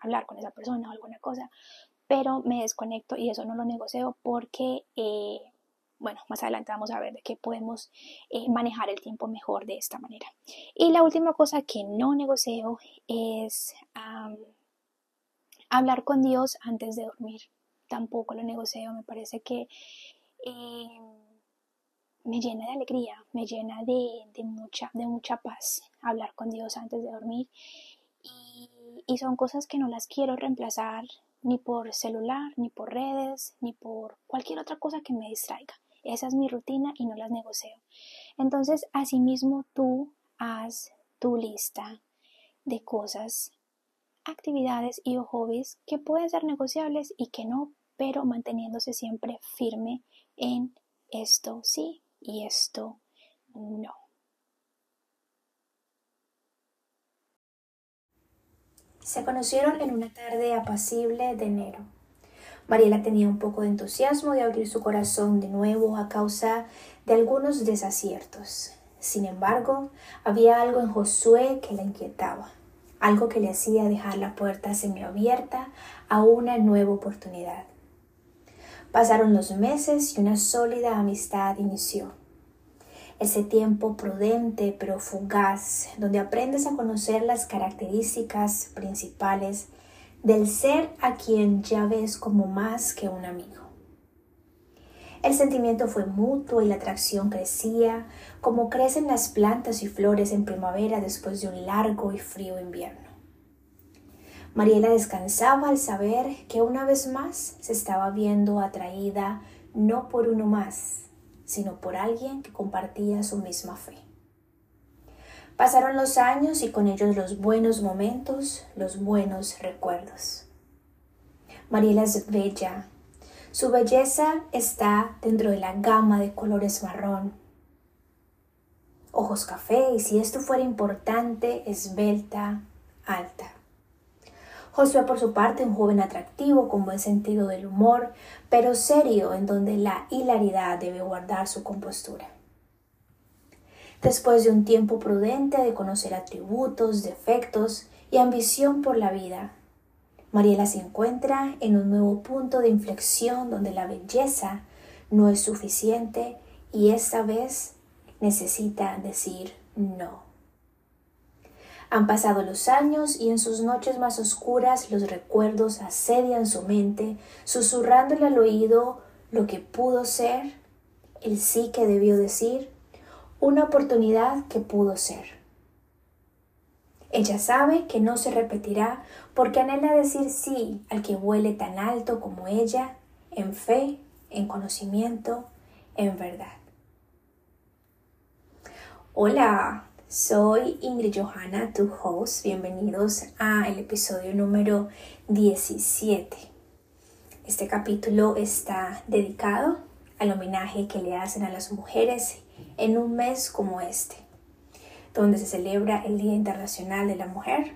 hablar con esa persona o alguna cosa, pero me desconecto y eso no lo negocio porque eh, bueno, más adelante vamos a ver de qué podemos eh, manejar el tiempo mejor de esta manera. Y la última cosa que no negocio es hablar con Dios antes de dormir. Tampoco lo negocio, me parece que eh, me llena de alegría, me llena de, mucha, de mucha paz hablar con Dios antes de dormir. y son cosas que no las quiero reemplazar ni por celular, ni por redes, ni por cualquier otra cosa que me distraiga. Esa es mi rutina y no las negocio. Entonces, asimismo, tú haz tu lista de cosas, actividades y hobbies que pueden ser negociables y que no, pero manteniéndose siempre firme en esto sí y esto no. Se conocieron en una tarde apacible de enero. Mariela tenía un poco de entusiasmo de abrir su corazón de nuevo a causa de algunos desaciertos. Sin embargo, había algo en Josué que la inquietaba, algo que le hacía dejar la puerta semiabierta a una nueva oportunidad. Pasaron los meses y una sólida amistad inició. Ese tiempo prudente pero fugaz, donde aprendes a conocer las características principales del ser a quien ya ves como más que un amigo. El sentimiento fue mutuo y la atracción crecía como crecen las plantas y flores en primavera después de un largo y frío invierno. Mariela descansaba al saber que una vez más se estaba viendo atraída no por uno más, sino por alguien que compartía su misma fe. Pasaron los años y con ellos los buenos momentos, los buenos recuerdos. Mariela es bella. Su belleza está dentro de la gama de colores marrón. Ojos café y si esto fuera importante, esbelta, alta. Josué por su parte un joven atractivo con buen sentido del humor, pero serio en donde la hilaridad debe guardar su compostura. Después de un tiempo prudente de conocer atributos, defectos y ambición por la vida, Mariela se encuentra en un nuevo punto de inflexión donde la belleza no es suficiente y esta vez necesita decir no. Han pasado los años y en sus noches más oscuras los recuerdos asedian su mente, susurrándole al oído lo que pudo ser, el sí que debió decir una oportunidad que pudo ser. Ella sabe que no se repetirá porque anhela decir sí al que huele tan alto como ella, en fe, en conocimiento, en verdad. Hola, soy Ingrid Johanna, tu host. Bienvenidos al episodio número 17. Este capítulo está dedicado al homenaje que le hacen a las mujeres en un mes como este, donde se celebra el Día Internacional de la Mujer.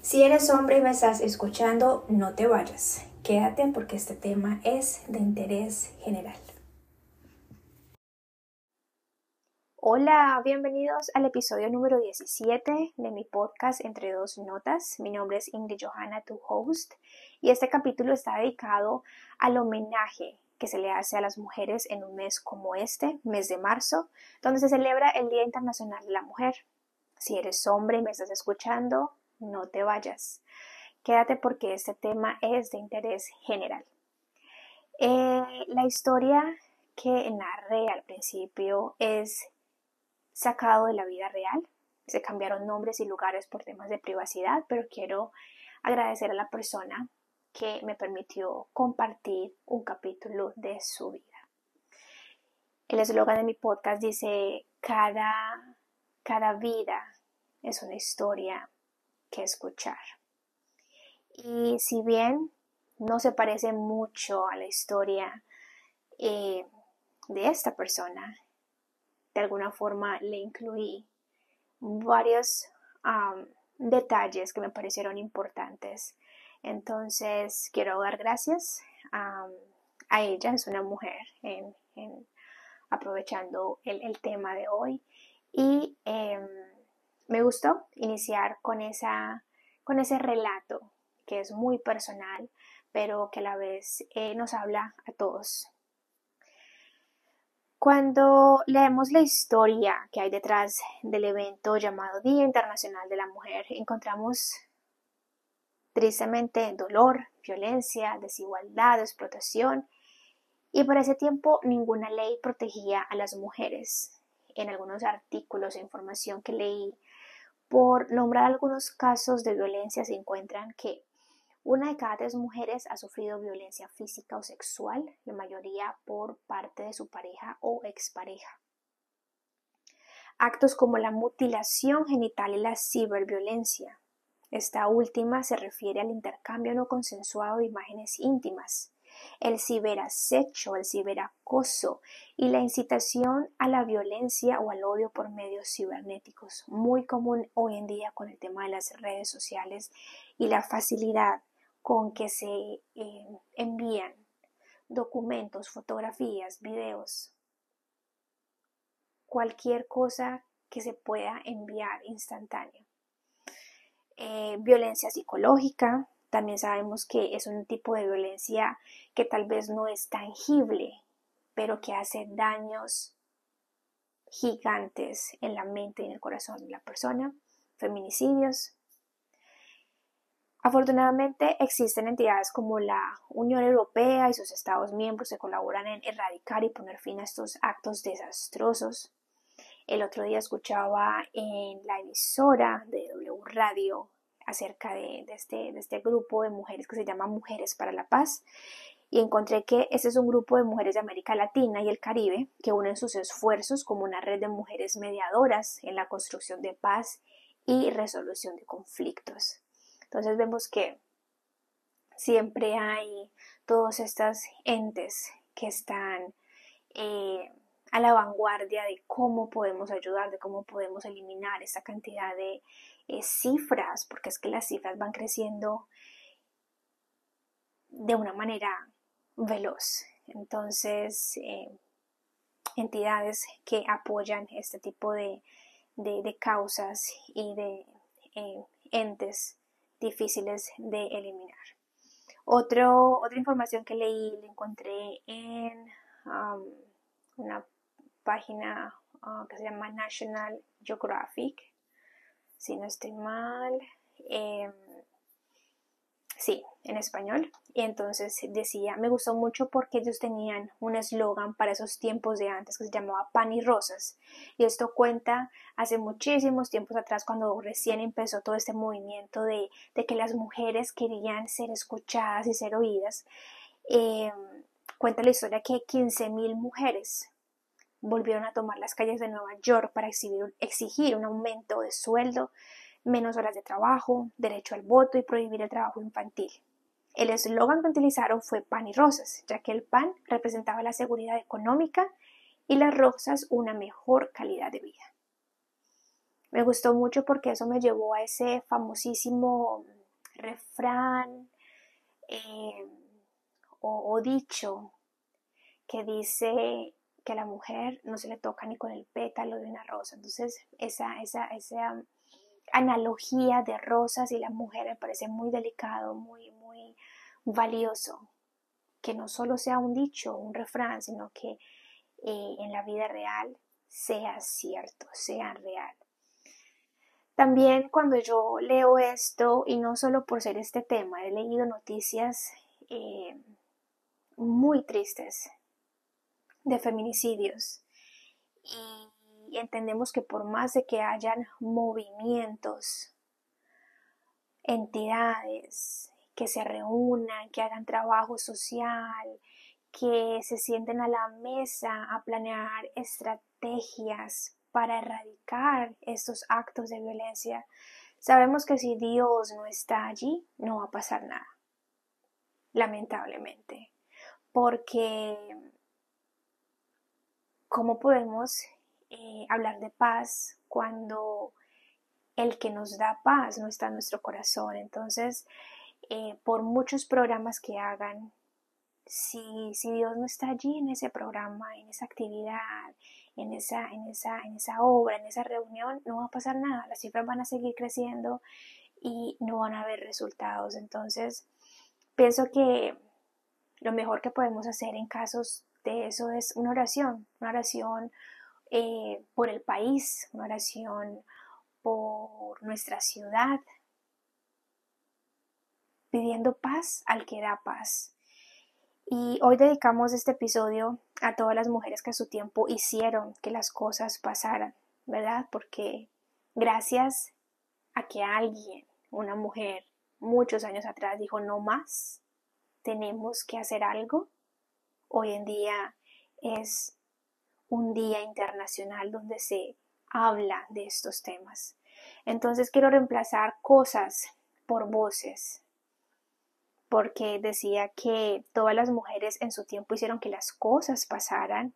Si eres hombre y me estás escuchando, no te vayas, quédate porque este tema es de interés general. Hola, bienvenidos al episodio número 17 de mi podcast Entre dos notas. Mi nombre es Ingrid Johanna, tu host, y este capítulo está dedicado al homenaje que se le hace a las mujeres en un mes como este, mes de marzo, donde se celebra el Día Internacional de la Mujer. Si eres hombre y me estás escuchando, no te vayas. Quédate porque este tema es de interés general. Eh, la historia que narré al principio es sacado de la vida real. Se cambiaron nombres y lugares por temas de privacidad, pero quiero agradecer a la persona que me permitió compartir un capítulo de su vida. El eslogan de mi podcast dice, cada, cada vida es una historia que escuchar. Y si bien no se parece mucho a la historia eh, de esta persona, de alguna forma le incluí varios detalles que me parecieron importantes entonces, quiero dar gracias a, ella, es una mujer, aprovechando el, tema de hoy. Y em, me gustó iniciar con, esa, con ese relato que es muy personal, pero que a la vez eh, nos habla a todos. Cuando leemos la historia que hay detrás del evento llamado Día Internacional de la Mujer, encontramos tristemente dolor, violencia, desigualdad, explotación, y por ese tiempo ninguna ley protegía a las mujeres. En algunos artículos e información que leí, por nombrar algunos casos de violencia, se encuentran que una de cada tres mujeres ha sufrido violencia física o sexual, la mayoría por parte de su pareja o expareja. Actos como la mutilación genital y la ciberviolencia, esta última se refiere al intercambio no consensuado de imágenes íntimas, el ciberacecho, el ciberacoso y la incitación a la violencia o al odio por medios cibernéticos, muy común hoy en día con el tema de las redes sociales y la facilidad con que se eh, envían documentos, fotografías, videos, cualquier cosa que se pueda enviar instantáneo. Eh, violencia psicológica, también sabemos que es un tipo de violencia que tal vez no es tangible, pero que hace daños gigantes en la mente y en el corazón de la persona, feminicidios. Afortunadamente existen entidades como la Unión Europea y sus Estados miembros que colaboran en erradicar y poner fin a estos actos desastrosos. El otro día escuchaba en la emisora de W Radio acerca de, este, de este grupo de mujeres que se llama Mujeres para la Paz y encontré que este es un grupo de mujeres de América Latina y el Caribe que unen sus esfuerzos como una red de mujeres mediadoras en la construcción de paz y resolución de conflictos. Entonces vemos que siempre hay todos estos entes que están eh, a la vanguardia de cómo podemos ayudar, de cómo podemos eliminar esa cantidad de eh, cifras, porque es que las cifras van creciendo de una manera veloz. Entonces, eh, entidades que apoyan este tipo de, de, causas y de entes difíciles de eliminar. Otra información que leí la encontré en um, una página uh, que se llama National Geographic, si no estoy mal. Em, sí, en español. Y entonces decía, me gustó mucho porque ellos tenían un eslogan para esos tiempos de antes que se llamaba pan y rosas. Y esto cuenta hace muchísimos tiempos atrás cuando recién empezó todo este movimiento de, que las mujeres querían ser escuchadas y ser oídas. Em, cuenta la historia que 15.000 mujeres volvieron a tomar las calles de Nueva York para exigir un aumento de sueldo, menos horas de trabajo, derecho al voto y prohibir el trabajo infantil. El eslogan que utilizaron fue pan y rosas, ya que el pan representaba la seguridad económica y las rosas una mejor calidad de vida. Me gustó mucho porque eso me llevó a ese famosísimo refrán eh, o, o dicho que dice que a la mujer no se le toca ni con el pétalo de una rosa. Entonces, esa, esa, esa analogía de rosas y la mujer me parece muy delicado, muy, muy valioso. Que no solo sea un dicho, un refrán, sino que eh, en la vida real sea cierto, sea real. También cuando yo leo esto, y no solo por ser este tema, he leído noticias eh, muy tristes de feminicidios y entendemos que por más de que hayan movimientos, entidades que se reúnan, que hagan trabajo social, que se sienten a la mesa a planear estrategias para erradicar estos actos de violencia, sabemos que si Dios no está allí, no va a pasar nada. Lamentablemente. Porque ¿Cómo podemos eh, hablar de paz cuando el que nos da paz no está en nuestro corazón? Entonces, eh, por muchos programas que hagan, si, si, Dios no está allí en ese programa, en esa actividad, en esa, en, esa, en esa obra, en esa reunión, no va a pasar nada. Las cifras van a seguir creciendo y no van a haber resultados. Entonces, pienso que lo mejor que podemos hacer en casos eso es una oración, una oración eh, por el país, una oración por nuestra ciudad, pidiendo paz al que da paz. Y hoy dedicamos este episodio a todas las mujeres que a su tiempo hicieron que las cosas pasaran, ¿verdad? Porque gracias a que alguien, una mujer, muchos años atrás dijo no más, tenemos que hacer algo, Hoy en día es un día internacional donde se habla de estos temas. Entonces quiero reemplazar cosas por voces, porque decía que todas las mujeres en su tiempo hicieron que las cosas pasaran,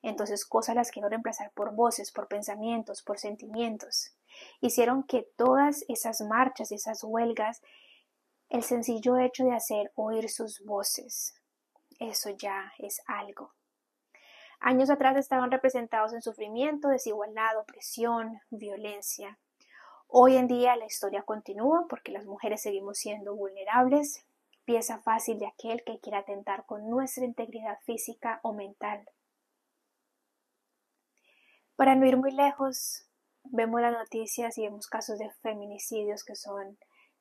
entonces cosas las quiero reemplazar por voces, por pensamientos, por sentimientos. Hicieron que todas esas marchas esas huelgas, el sencillo hecho de hacer oír sus voces, eso ya es algo. Años atrás estaban representados en sufrimiento, desigualdad, opresión, violencia. Hoy en día la historia continúa porque las mujeres seguimos siendo vulnerables, pieza fácil de aquel que quiera atentar con nuestra integridad física o mental. Para no ir muy lejos, vemos las noticias y vemos casos de feminicidios que son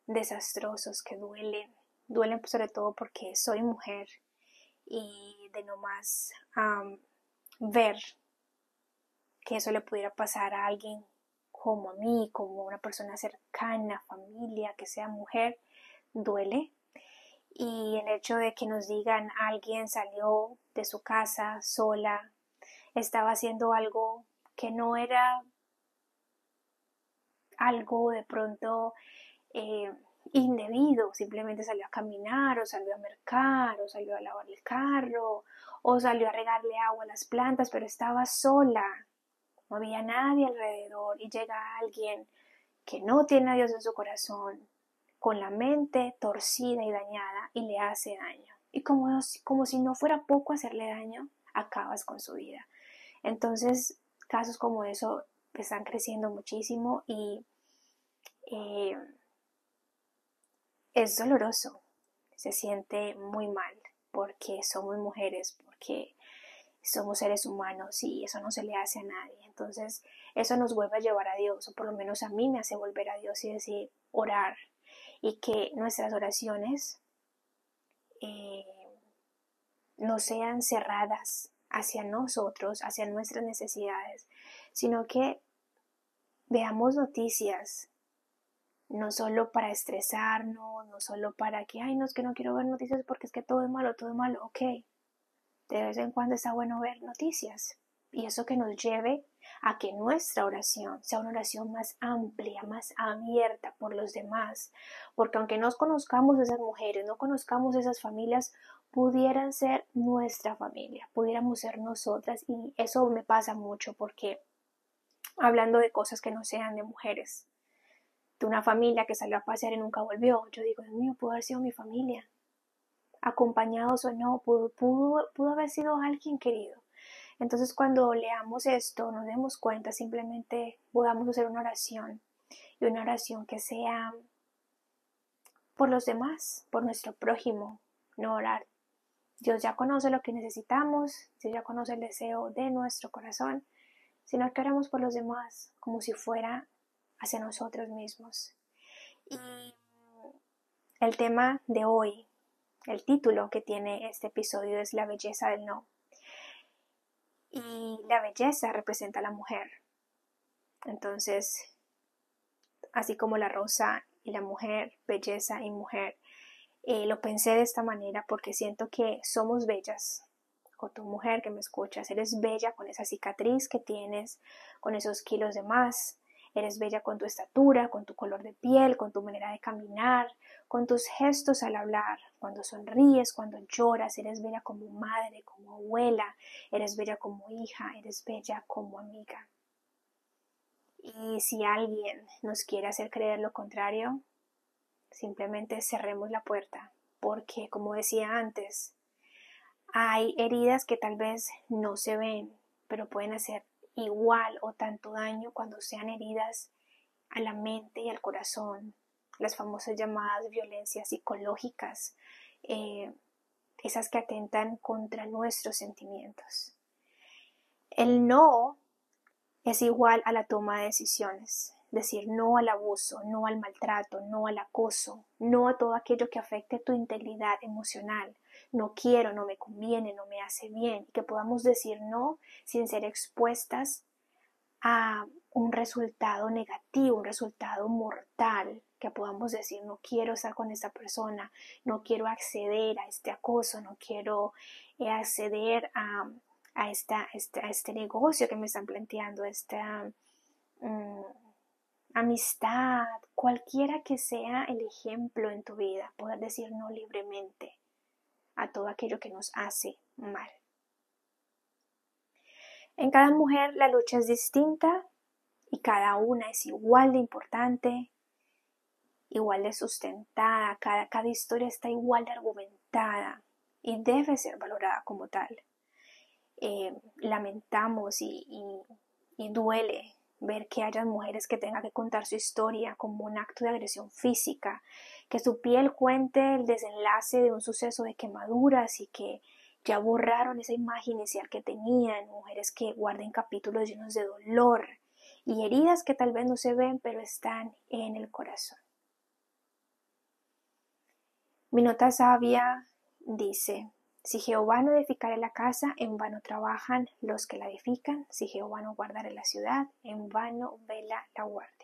desastrosos que duelen. Duelen sobre todo porque soy mujer y de no más ver que eso le pudiera pasar a alguien como a mí, como una persona cercana, familia, que sea mujer, duele. Y el hecho de que nos digan alguien salió de su casa sola, estaba haciendo algo que no era algo de pronto eh, indebido, simplemente salió a caminar o salió a mercar o salió a lavar el carro o salió a regarle agua a las plantas, pero estaba sola, no había nadie alrededor y llega alguien que no tiene a Dios en su corazón, con la mente torcida y dañada y le hace daño. Y como, como si no fuera poco hacerle daño, acabas con su vida. Entonces, casos como eso están creciendo muchísimo y eh, es doloroso, se siente muy mal porque somos mujeres, porque somos seres humanos y eso no se le hace a nadie. Entonces, eso nos vuelve a llevar a Dios, o por lo menos a mí me hace volver a Dios y decir, orar, y que nuestras oraciones eh, no sean cerradas hacia nosotros, hacia nuestras necesidades, sino que veamos noticias, no solo para estresarnos, no solo para que, ay, no es que no quiero ver noticias porque es que todo es malo, todo es malo, ok, de vez en cuando está bueno ver noticias y eso que nos lleve a que nuestra oración sea una oración más amplia, más abierta por los demás, porque aunque no conozcamos esas mujeres, no conozcamos esas familias, pudieran ser nuestra familia, pudiéramos ser nosotras y eso me pasa mucho porque hablando de cosas que no sean de mujeres, de una familia que salió a pasear y nunca volvió, yo digo, Dios mío, pudo haber sido mi familia, acompañados o no, pudo, pudo, pudo haber sido alguien querido. Entonces cuando leamos esto, nos demos cuenta, simplemente podamos hacer una oración y una oración que sea por los demás, por nuestro prójimo, no orar. Dios ya conoce lo que necesitamos, Dios ya conoce el deseo de nuestro corazón, sino que oramos por los demás como si fuera hacia nosotros mismos. Y el tema de hoy, el título que tiene este episodio es La belleza del no y la belleza representa a la mujer. Entonces, así como la rosa y la mujer, belleza y mujer, eh, lo pensé de esta manera porque siento que somos bellas. Con tu mujer que me escuchas, eres bella con esa cicatriz que tienes, con esos kilos de más, Eres bella con tu estatura, con tu color de piel, con tu manera de caminar, con tus gestos al hablar, cuando sonríes, cuando lloras, eres bella como madre, como abuela, eres bella como hija, eres bella como amiga. Y si alguien nos quiere hacer creer lo contrario, simplemente cerremos la puerta, porque como decía antes, hay heridas que tal vez no se ven, pero pueden hacer igual o tanto daño cuando sean heridas a la mente y al corazón, las famosas llamadas violencias psicológicas, eh, esas que atentan contra nuestros sentimientos. El no es igual a la toma de decisiones, decir no al abuso, no al maltrato, no al acoso, no a todo aquello que afecte tu integridad emocional, no quiero, no me conviene, no me hace bien, que podamos decir no sin ser expuestas a un resultado negativo, un resultado mortal, que podamos decir no quiero estar con esta persona, no quiero acceder a este acoso, no quiero eh, acceder a, a, esta, este, este negocio que me están planteando, esta mm, amistad, cualquiera que sea el ejemplo en tu vida, poder decir no libremente a todo aquello que nos hace mal. En cada mujer la lucha es distinta y cada una es igual de importante, igual de sustentada, cada, historia está igual de argumentada y debe ser valorada como tal. Eh, lamentamos y, y duele ver que hayan mujeres que tengan que contar su historia como un acto de agresión física, que su piel cuente el desenlace de un suceso de quemaduras y que ya borraron esa imagen inicial que tenían, mujeres que guarden capítulos llenos de dolor y heridas que tal vez no se ven pero están en el corazón. Mi nota sabia dice, si Jehová no edificare la casa, en vano trabajan los que la edifican. Si Jehová no guardare la ciudad, en vano vela la guardia.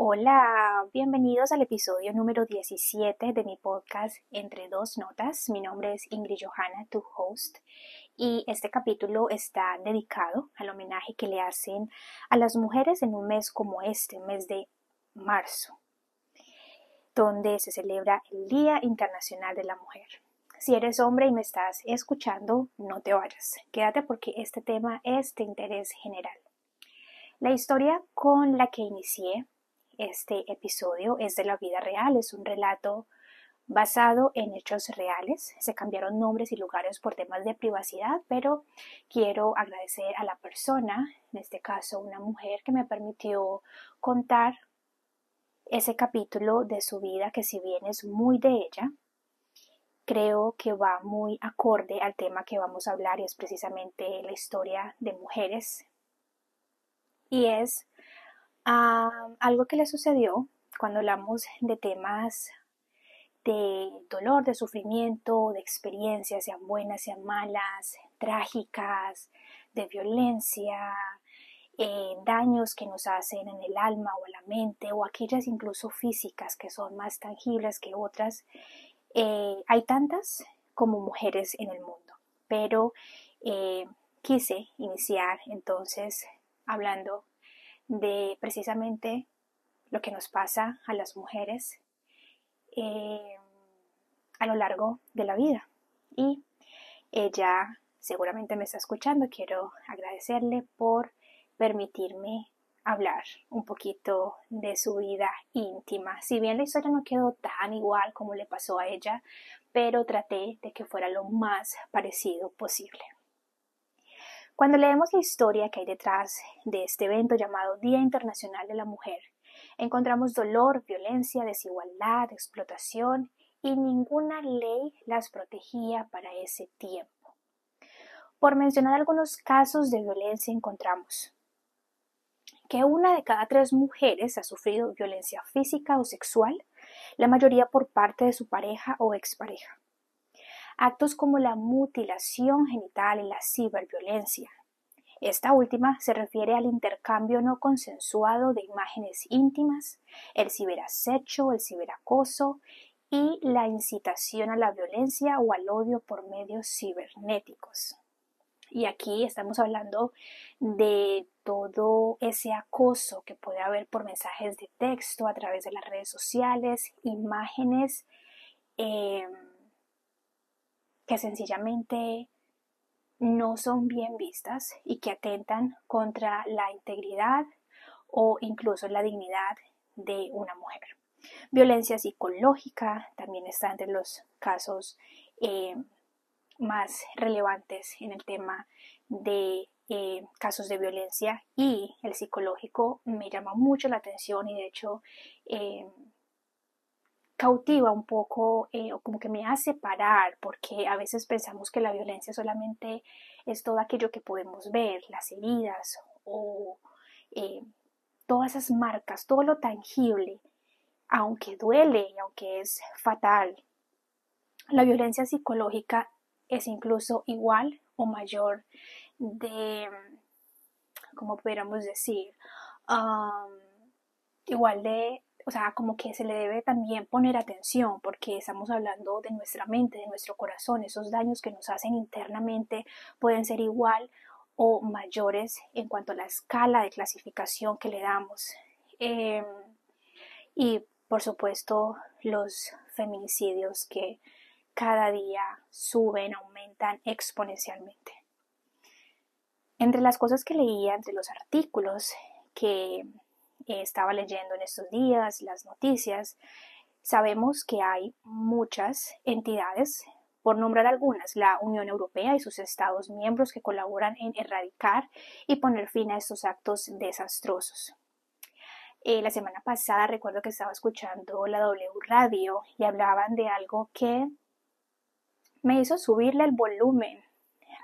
Hola, bienvenidos al episodio número 17 de mi podcast Entre dos notas. Mi nombre es Ingrid Johanna, tu host, y este capítulo está dedicado al homenaje que le hacen a las mujeres en un mes como este, mes de marzo donde se celebra el Día Internacional de la Mujer. Si eres hombre y me estás escuchando, no te vayas. Quédate porque este tema es de interés general. La historia con la que inicié este episodio es de la vida real, es un relato basado en hechos reales. Se cambiaron nombres y lugares por temas de privacidad, pero quiero agradecer a la persona, en este caso una mujer, que me permitió contar ese capítulo de su vida que si bien es muy de ella, creo que va muy acorde al tema que vamos a hablar y es precisamente la historia de mujeres. Y es ah, algo que le sucedió cuando hablamos de temas de dolor, de sufrimiento, de experiencias, sean buenas, sean malas, trágicas, de violencia, eh, daños que nos hacen en el alma o en la mente o aquellas incluso físicas que son más tangibles que otras. Eh, hay tantas como mujeres en el mundo, pero eh, quise iniciar entonces hablando de precisamente lo que nos pasa a las mujeres a lo largo de la vida. Y ella seguramente me está escuchando, quiero agradecerle por permitirme hablar un poquito de su vida íntima. Si bien la historia no quedó tan igual como le pasó a ella, pero traté de que fuera lo más parecido posible. Cuando leemos la historia que hay detrás de este evento llamado Día Internacional de la Mujer, encontramos dolor, violencia, desigualdad, explotación y ninguna ley las protegía para ese tiempo. Por mencionar algunos casos de violencia encontramos que una de cada tres mujeres ha sufrido violencia física o sexual, la mayoría por parte de su pareja o expareja. Actos como la mutilación genital y la ciberviolencia. Esta última se refiere al intercambio no consensuado de imágenes íntimas, el ciberacecho, el ciberacoso y la incitación a la violencia o al odio por medios cibernéticos. Y aquí estamos hablando de todo ese acoso que puede haber por mensajes de texto a través de las redes sociales, imágenes em, que sencillamente no son bien vistas y que atentan contra la integridad o incluso la dignidad de una mujer. Violencia psicológica también está entre los casos em, más relevantes en el tema de eh, casos de violencia y el psicológico me llama mucho la atención y de hecho eh, cautiva un poco eh, o como que me hace parar porque a veces pensamos que la violencia solamente es todo aquello que podemos ver, las heridas o todas esas marcas, todo lo tangible, aunque duele y aunque es fatal. La violencia psicológica es incluso igual o mayor de, como pudiéramos decir, igual de, o sea, como que se le debe también poner atención porque estamos hablando de nuestra mente, de nuestro corazón, esos daños que nos hacen internamente pueden ser igual o mayores en cuanto a la escala de clasificación que le damos. Em, y por supuesto los feminicidios que cada día suben, aumentan exponencialmente. Entre las cosas que leía, entre los artículos que estaba leyendo en estos días, las noticias, sabemos que hay muchas entidades, por nombrar algunas, la Unión Europea y sus Estados miembros que colaboran en erradicar y poner fin a estos actos desastrosos. Eh, la semana pasada recuerdo que estaba escuchando la W Radio y hablaban de algo que me hizo subirle el volumen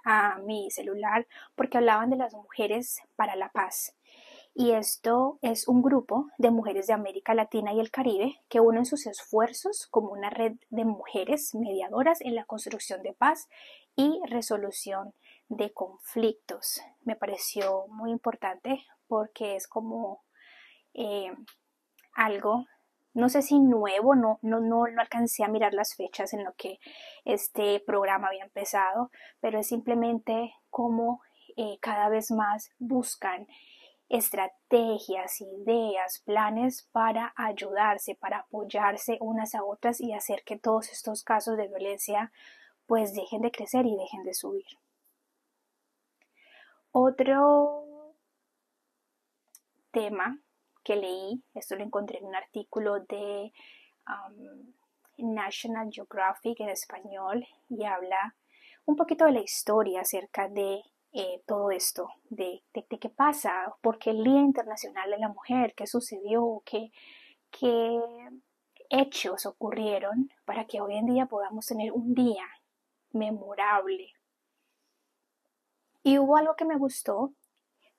a mi celular porque hablaban de las mujeres para la paz. Y esto es un grupo de mujeres de América Latina y el Caribe que unen sus esfuerzos como una red de mujeres mediadoras en la construcción de paz y resolución de conflictos. Me pareció muy importante porque es como eh, algo, no sé si nuevo, no, no, no, no alcancé a mirar las fechas en lo que este programa había empezado, pero es simplemente como eh, cada vez más buscan estrategias, ideas, planes para ayudarse, para apoyarse unas a otras y hacer que todos estos casos de violencia pues dejen de crecer y dejen de subir. Otro tema que leí, esto lo encontré en un artículo de National Geographic en español y habla un poquito de la historia acerca de eh, todo esto, de, qué pasa, por qué el Día Internacional de la Mujer, qué sucedió, qué hechos ocurrieron para que hoy en día podamos tener un día memorable. Y hubo algo que me gustó,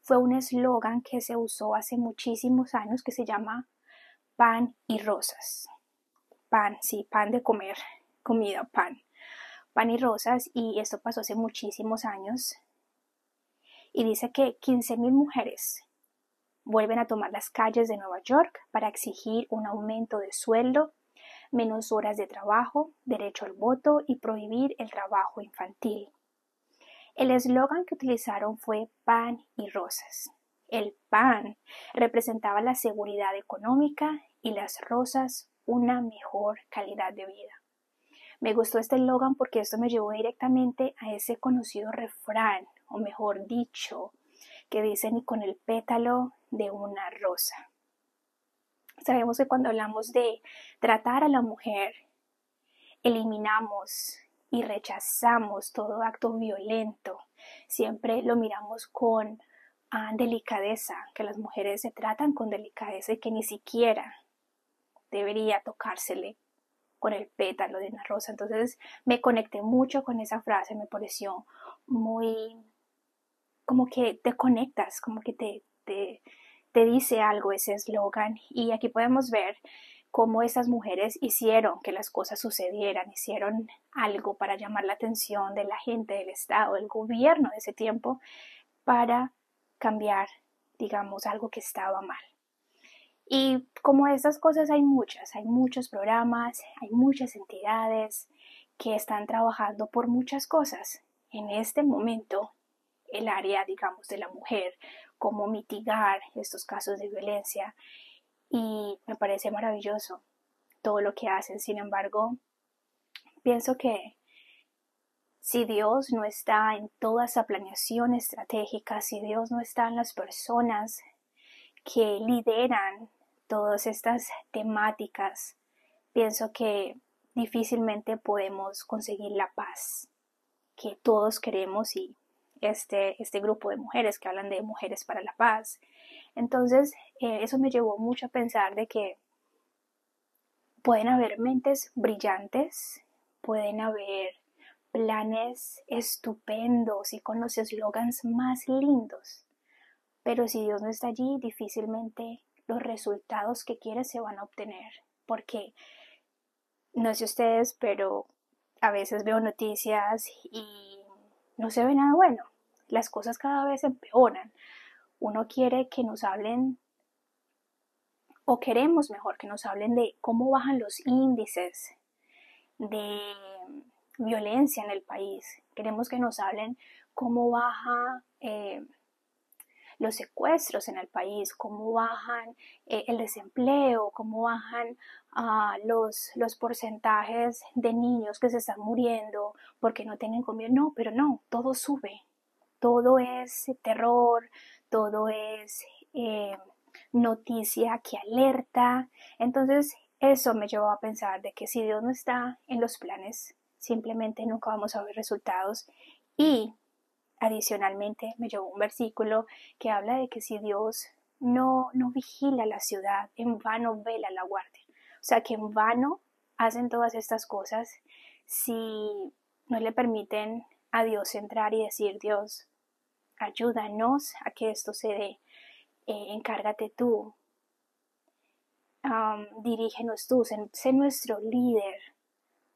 fue un eslogan que se usó hace muchísimos años que se llama pan y rosas. Pan, sí, pan de comer, comida, pan. Pan y rosas, y esto pasó hace muchísimos años y dice que 15.000 mujeres vuelven a tomar las calles de Nueva York para exigir un aumento de sueldo, menos horas de trabajo, derecho al voto y prohibir el trabajo infantil. El eslogan que utilizaron fue pan y rosas. El pan representaba la seguridad económica y las rosas una mejor calidad de vida. Me gustó este eslogan porque esto me llevó directamente a ese conocido refrán o mejor dicho, que dice ni con el pétalo de una rosa. Sabemos que cuando hablamos de tratar a la mujer, eliminamos y rechazamos todo acto violento. Siempre lo miramos con ah, delicadeza, que las mujeres se tratan con delicadeza y que ni siquiera debería tocársele con el pétalo de una rosa. Entonces me conecté mucho con esa frase, me pareció muy como que te conectas, como que te, te, te dice algo ese eslogan. Y aquí podemos ver cómo estas mujeres hicieron que las cosas sucedieran, hicieron algo para llamar la atención de la gente, del Estado, del gobierno de ese tiempo, para cambiar, digamos, algo que estaba mal. Y como estas cosas hay muchas, hay muchos programas, hay muchas entidades que están trabajando por muchas cosas. En este momento el área, digamos, de la mujer, cómo mitigar estos casos de violencia y me parece maravilloso todo lo que hacen. Sin embargo, pienso que si Dios no está en toda esa planeación estratégica, si Dios no está en las personas que lideran todas estas temáticas, pienso que difícilmente podemos conseguir la paz que todos queremos y este, este grupo de mujeres que hablan de mujeres para la paz. Entonces, eh, eso me llevó mucho a pensar de que pueden haber mentes brillantes, pueden haber planes estupendos y con los eslogans más lindos, pero si Dios no está allí, difícilmente los resultados que quiere se van a obtener, porque no sé ustedes, pero a veces veo noticias y no se ve nada bueno. Las cosas cada vez empeoran. Uno quiere que nos hablen o queremos mejor que nos hablen de cómo bajan los índices de violencia en el país. Queremos que nos hablen cómo baja eh, los secuestros en el país, cómo bajan eh, el desempleo, cómo bajan ah, los, los porcentajes de niños que se están muriendo porque no tienen comida. No, pero no, todo sube. Todo es terror, todo es eh, noticia que alerta. Entonces, eso me llevó a pensar de que si Dios no está en los planes, simplemente nunca vamos a ver resultados y Adicionalmente, me llevó un versículo que habla de que si Dios no, no vigila la ciudad, en vano vela la guardia. O sea, que en vano hacen todas estas cosas si no le permiten a Dios entrar y decir, Dios, ayúdanos a que esto se dé. eh, encárgate tú, dirígenos tú, sé, nuestro líder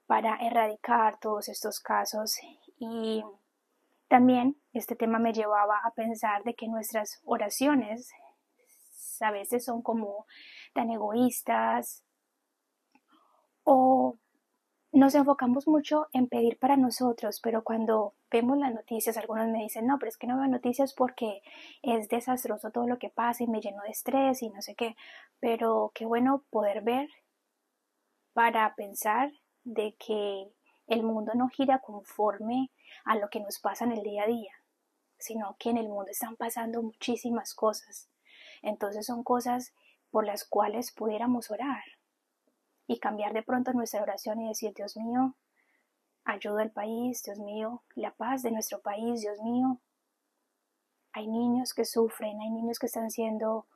para erradicar todos estos casos. Y también este tema me llevaba a pensar de que nuestras oraciones a veces son como tan egoístas o nos enfocamos mucho en pedir para nosotros, pero cuando vemos las noticias, algunos me dicen, no, pero es que no veo noticias porque es desastroso todo lo que pasa y me lleno de estrés y no sé qué, pero qué bueno poder ver para pensar de que el mundo no gira conforme a lo que nos pasa en el día a día, sino que en el mundo están pasando muchísimas cosas. Entonces son cosas por las cuales pudiéramos orar y cambiar de pronto nuestra oración y decir, Dios mío, ayuda al país, Dios mío, la paz de nuestro país, Dios mío. Hay niños que sufren, hay niños que están siendo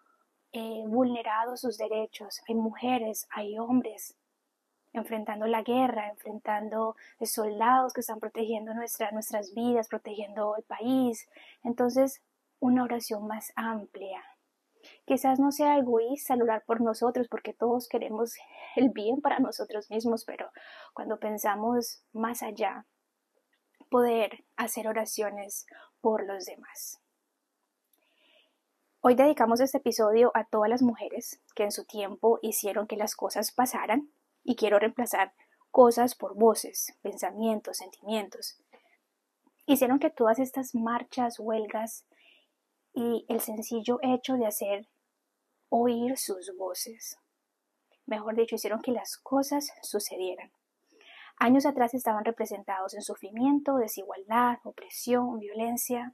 eh, vulnerados sus derechos, hay mujeres, hay hombres enfrentando la guerra, enfrentando soldados que están protegiendo nuestra, nuestras vidas, protegiendo el país. Entonces, una oración más amplia, Quizás no sea egoísta orar por nosotros porque todos queremos el bien para nosotros mismos, pero cuando pensamos más allá, poder hacer oraciones por los demás. Hoy dedicamos este episodio a todas las mujeres que en su tiempo hicieron que las cosas pasaran y quiero reemplazar cosas por voces, pensamientos, sentimientos. Hicieron que todas estas marchas, huelgas y el sencillo hecho de hacer oír sus voces. Mejor dicho, hicieron que las cosas sucedieran. Años atrás estaban representados en sufrimiento, desigualdad, opresión, violencia.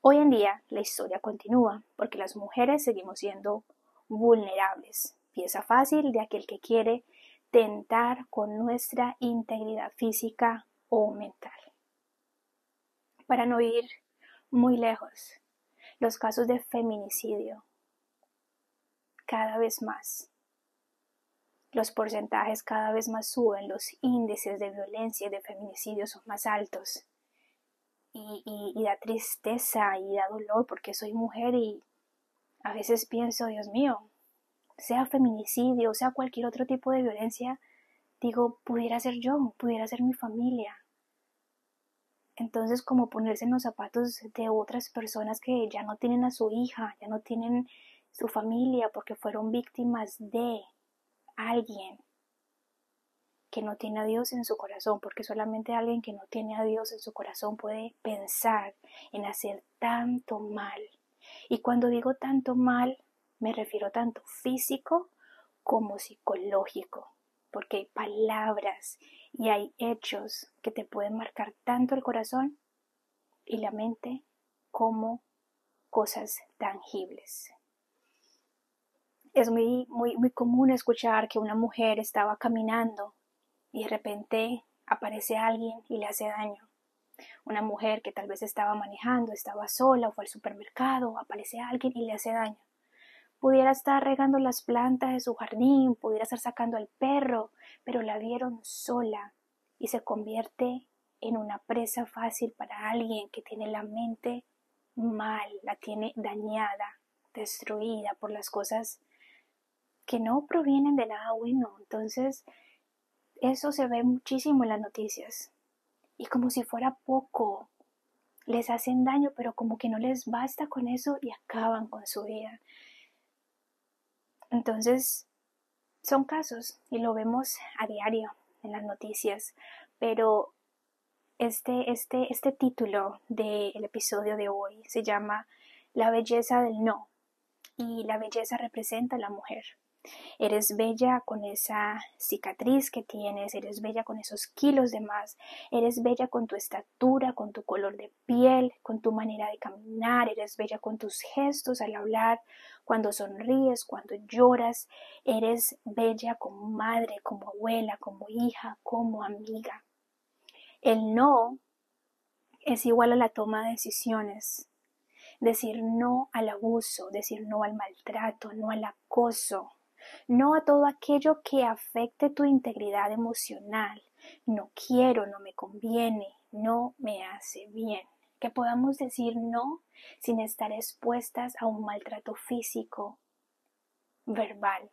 Hoy en día la historia continúa porque las mujeres seguimos siendo vulnerables, pieza fácil de aquel que quiere tentar con nuestra integridad física o mental. Para no ir muy lejos, los casos de feminicidio cada vez más. Los porcentajes cada vez más suben, los índices de violencia y de feminicidio son más altos. Y, da tristeza y da dolor porque soy mujer y a veces pienso, Dios mío, sea feminicidio, sea cualquier otro tipo de violencia, digo, pudiera ser yo, pudiera ser mi familia. Entonces, como ponerse en los zapatos de otras personas que ya no tienen a su hija, ya no tienen su familia porque fueron víctimas de alguien que no tiene a Dios en su corazón, porque solamente alguien que no tiene a Dios en su corazón puede pensar en hacer tanto mal. Y cuando digo tanto mal, me refiero tanto físico como psicológico, porque hay palabras y hay hechos que te pueden marcar tanto el corazón y la mente como cosas tangibles es muy, muy, muy común escuchar que una mujer estaba caminando y de repente aparece alguien y le hace daño. Una mujer que tal vez estaba manejando, estaba sola o fue al supermercado, aparece alguien y le hace daño. Pudiera estar regando las plantas de su jardín, pudiera estar sacando al perro, pero la vieron sola y se convierte en una presa fácil para alguien que tiene la mente mal, la tiene dañada, destruida por las cosas que no provienen de nada bueno. Entonces, eso se ve muchísimo en las noticias. Y como si fuera poco, les hacen daño, pero como que no les basta con eso y acaban con su vida. Entonces, son casos y lo vemos a diario en las noticias, pero este, este, este título del episodio de hoy se llama La belleza del no y la belleza representa a la mujer. Eres bella con esa cicatriz que tienes, eres bella con esos kilos de más, eres bella con tu estatura, con tu color de piel, con tu manera de caminar, eres bella con tus gestos al hablar, cuando sonríes, cuando lloras, eres bella como madre, como abuela, como hija, como amiga. El no es igual a la toma de decisiones. Decir no al abuso, decir no al maltrato, no al acoso, no a todo aquello que afecte tu integridad emocional. No quiero, no me conviene, no me hace bien. Que podamos decir no sin estar expuestas a un maltrato físico, verbal.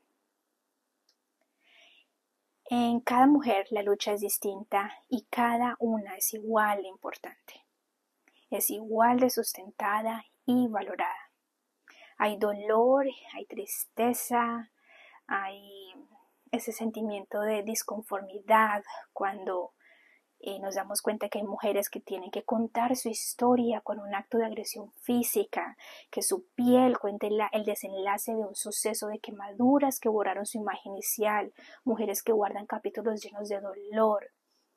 En cada mujer la lucha es distinta y cada una es igual de importante. Es igual de sustentada y valorada. Hay dolor, hay tristeza, hay ese sentimiento de disconformidad cuando eh, nos damos cuenta que hay mujeres que tienen que contar su historia con un acto de agresión física, que su piel cuente el desenlace de un suceso de quemaduras que borraron su imagen inicial, mujeres que guardan capítulos llenos de dolor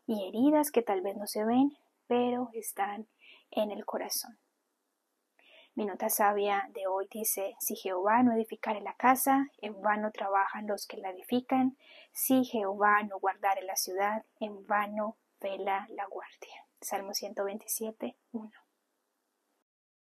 y heridas que tal vez no se ven, pero están en el corazón. Mi nota sabia de hoy dice, si Jehová no edificare la casa, en vano trabajan los que la edifican, si Jehová no guardare la ciudad, en vano vela la guardia. Salmo 127, 1.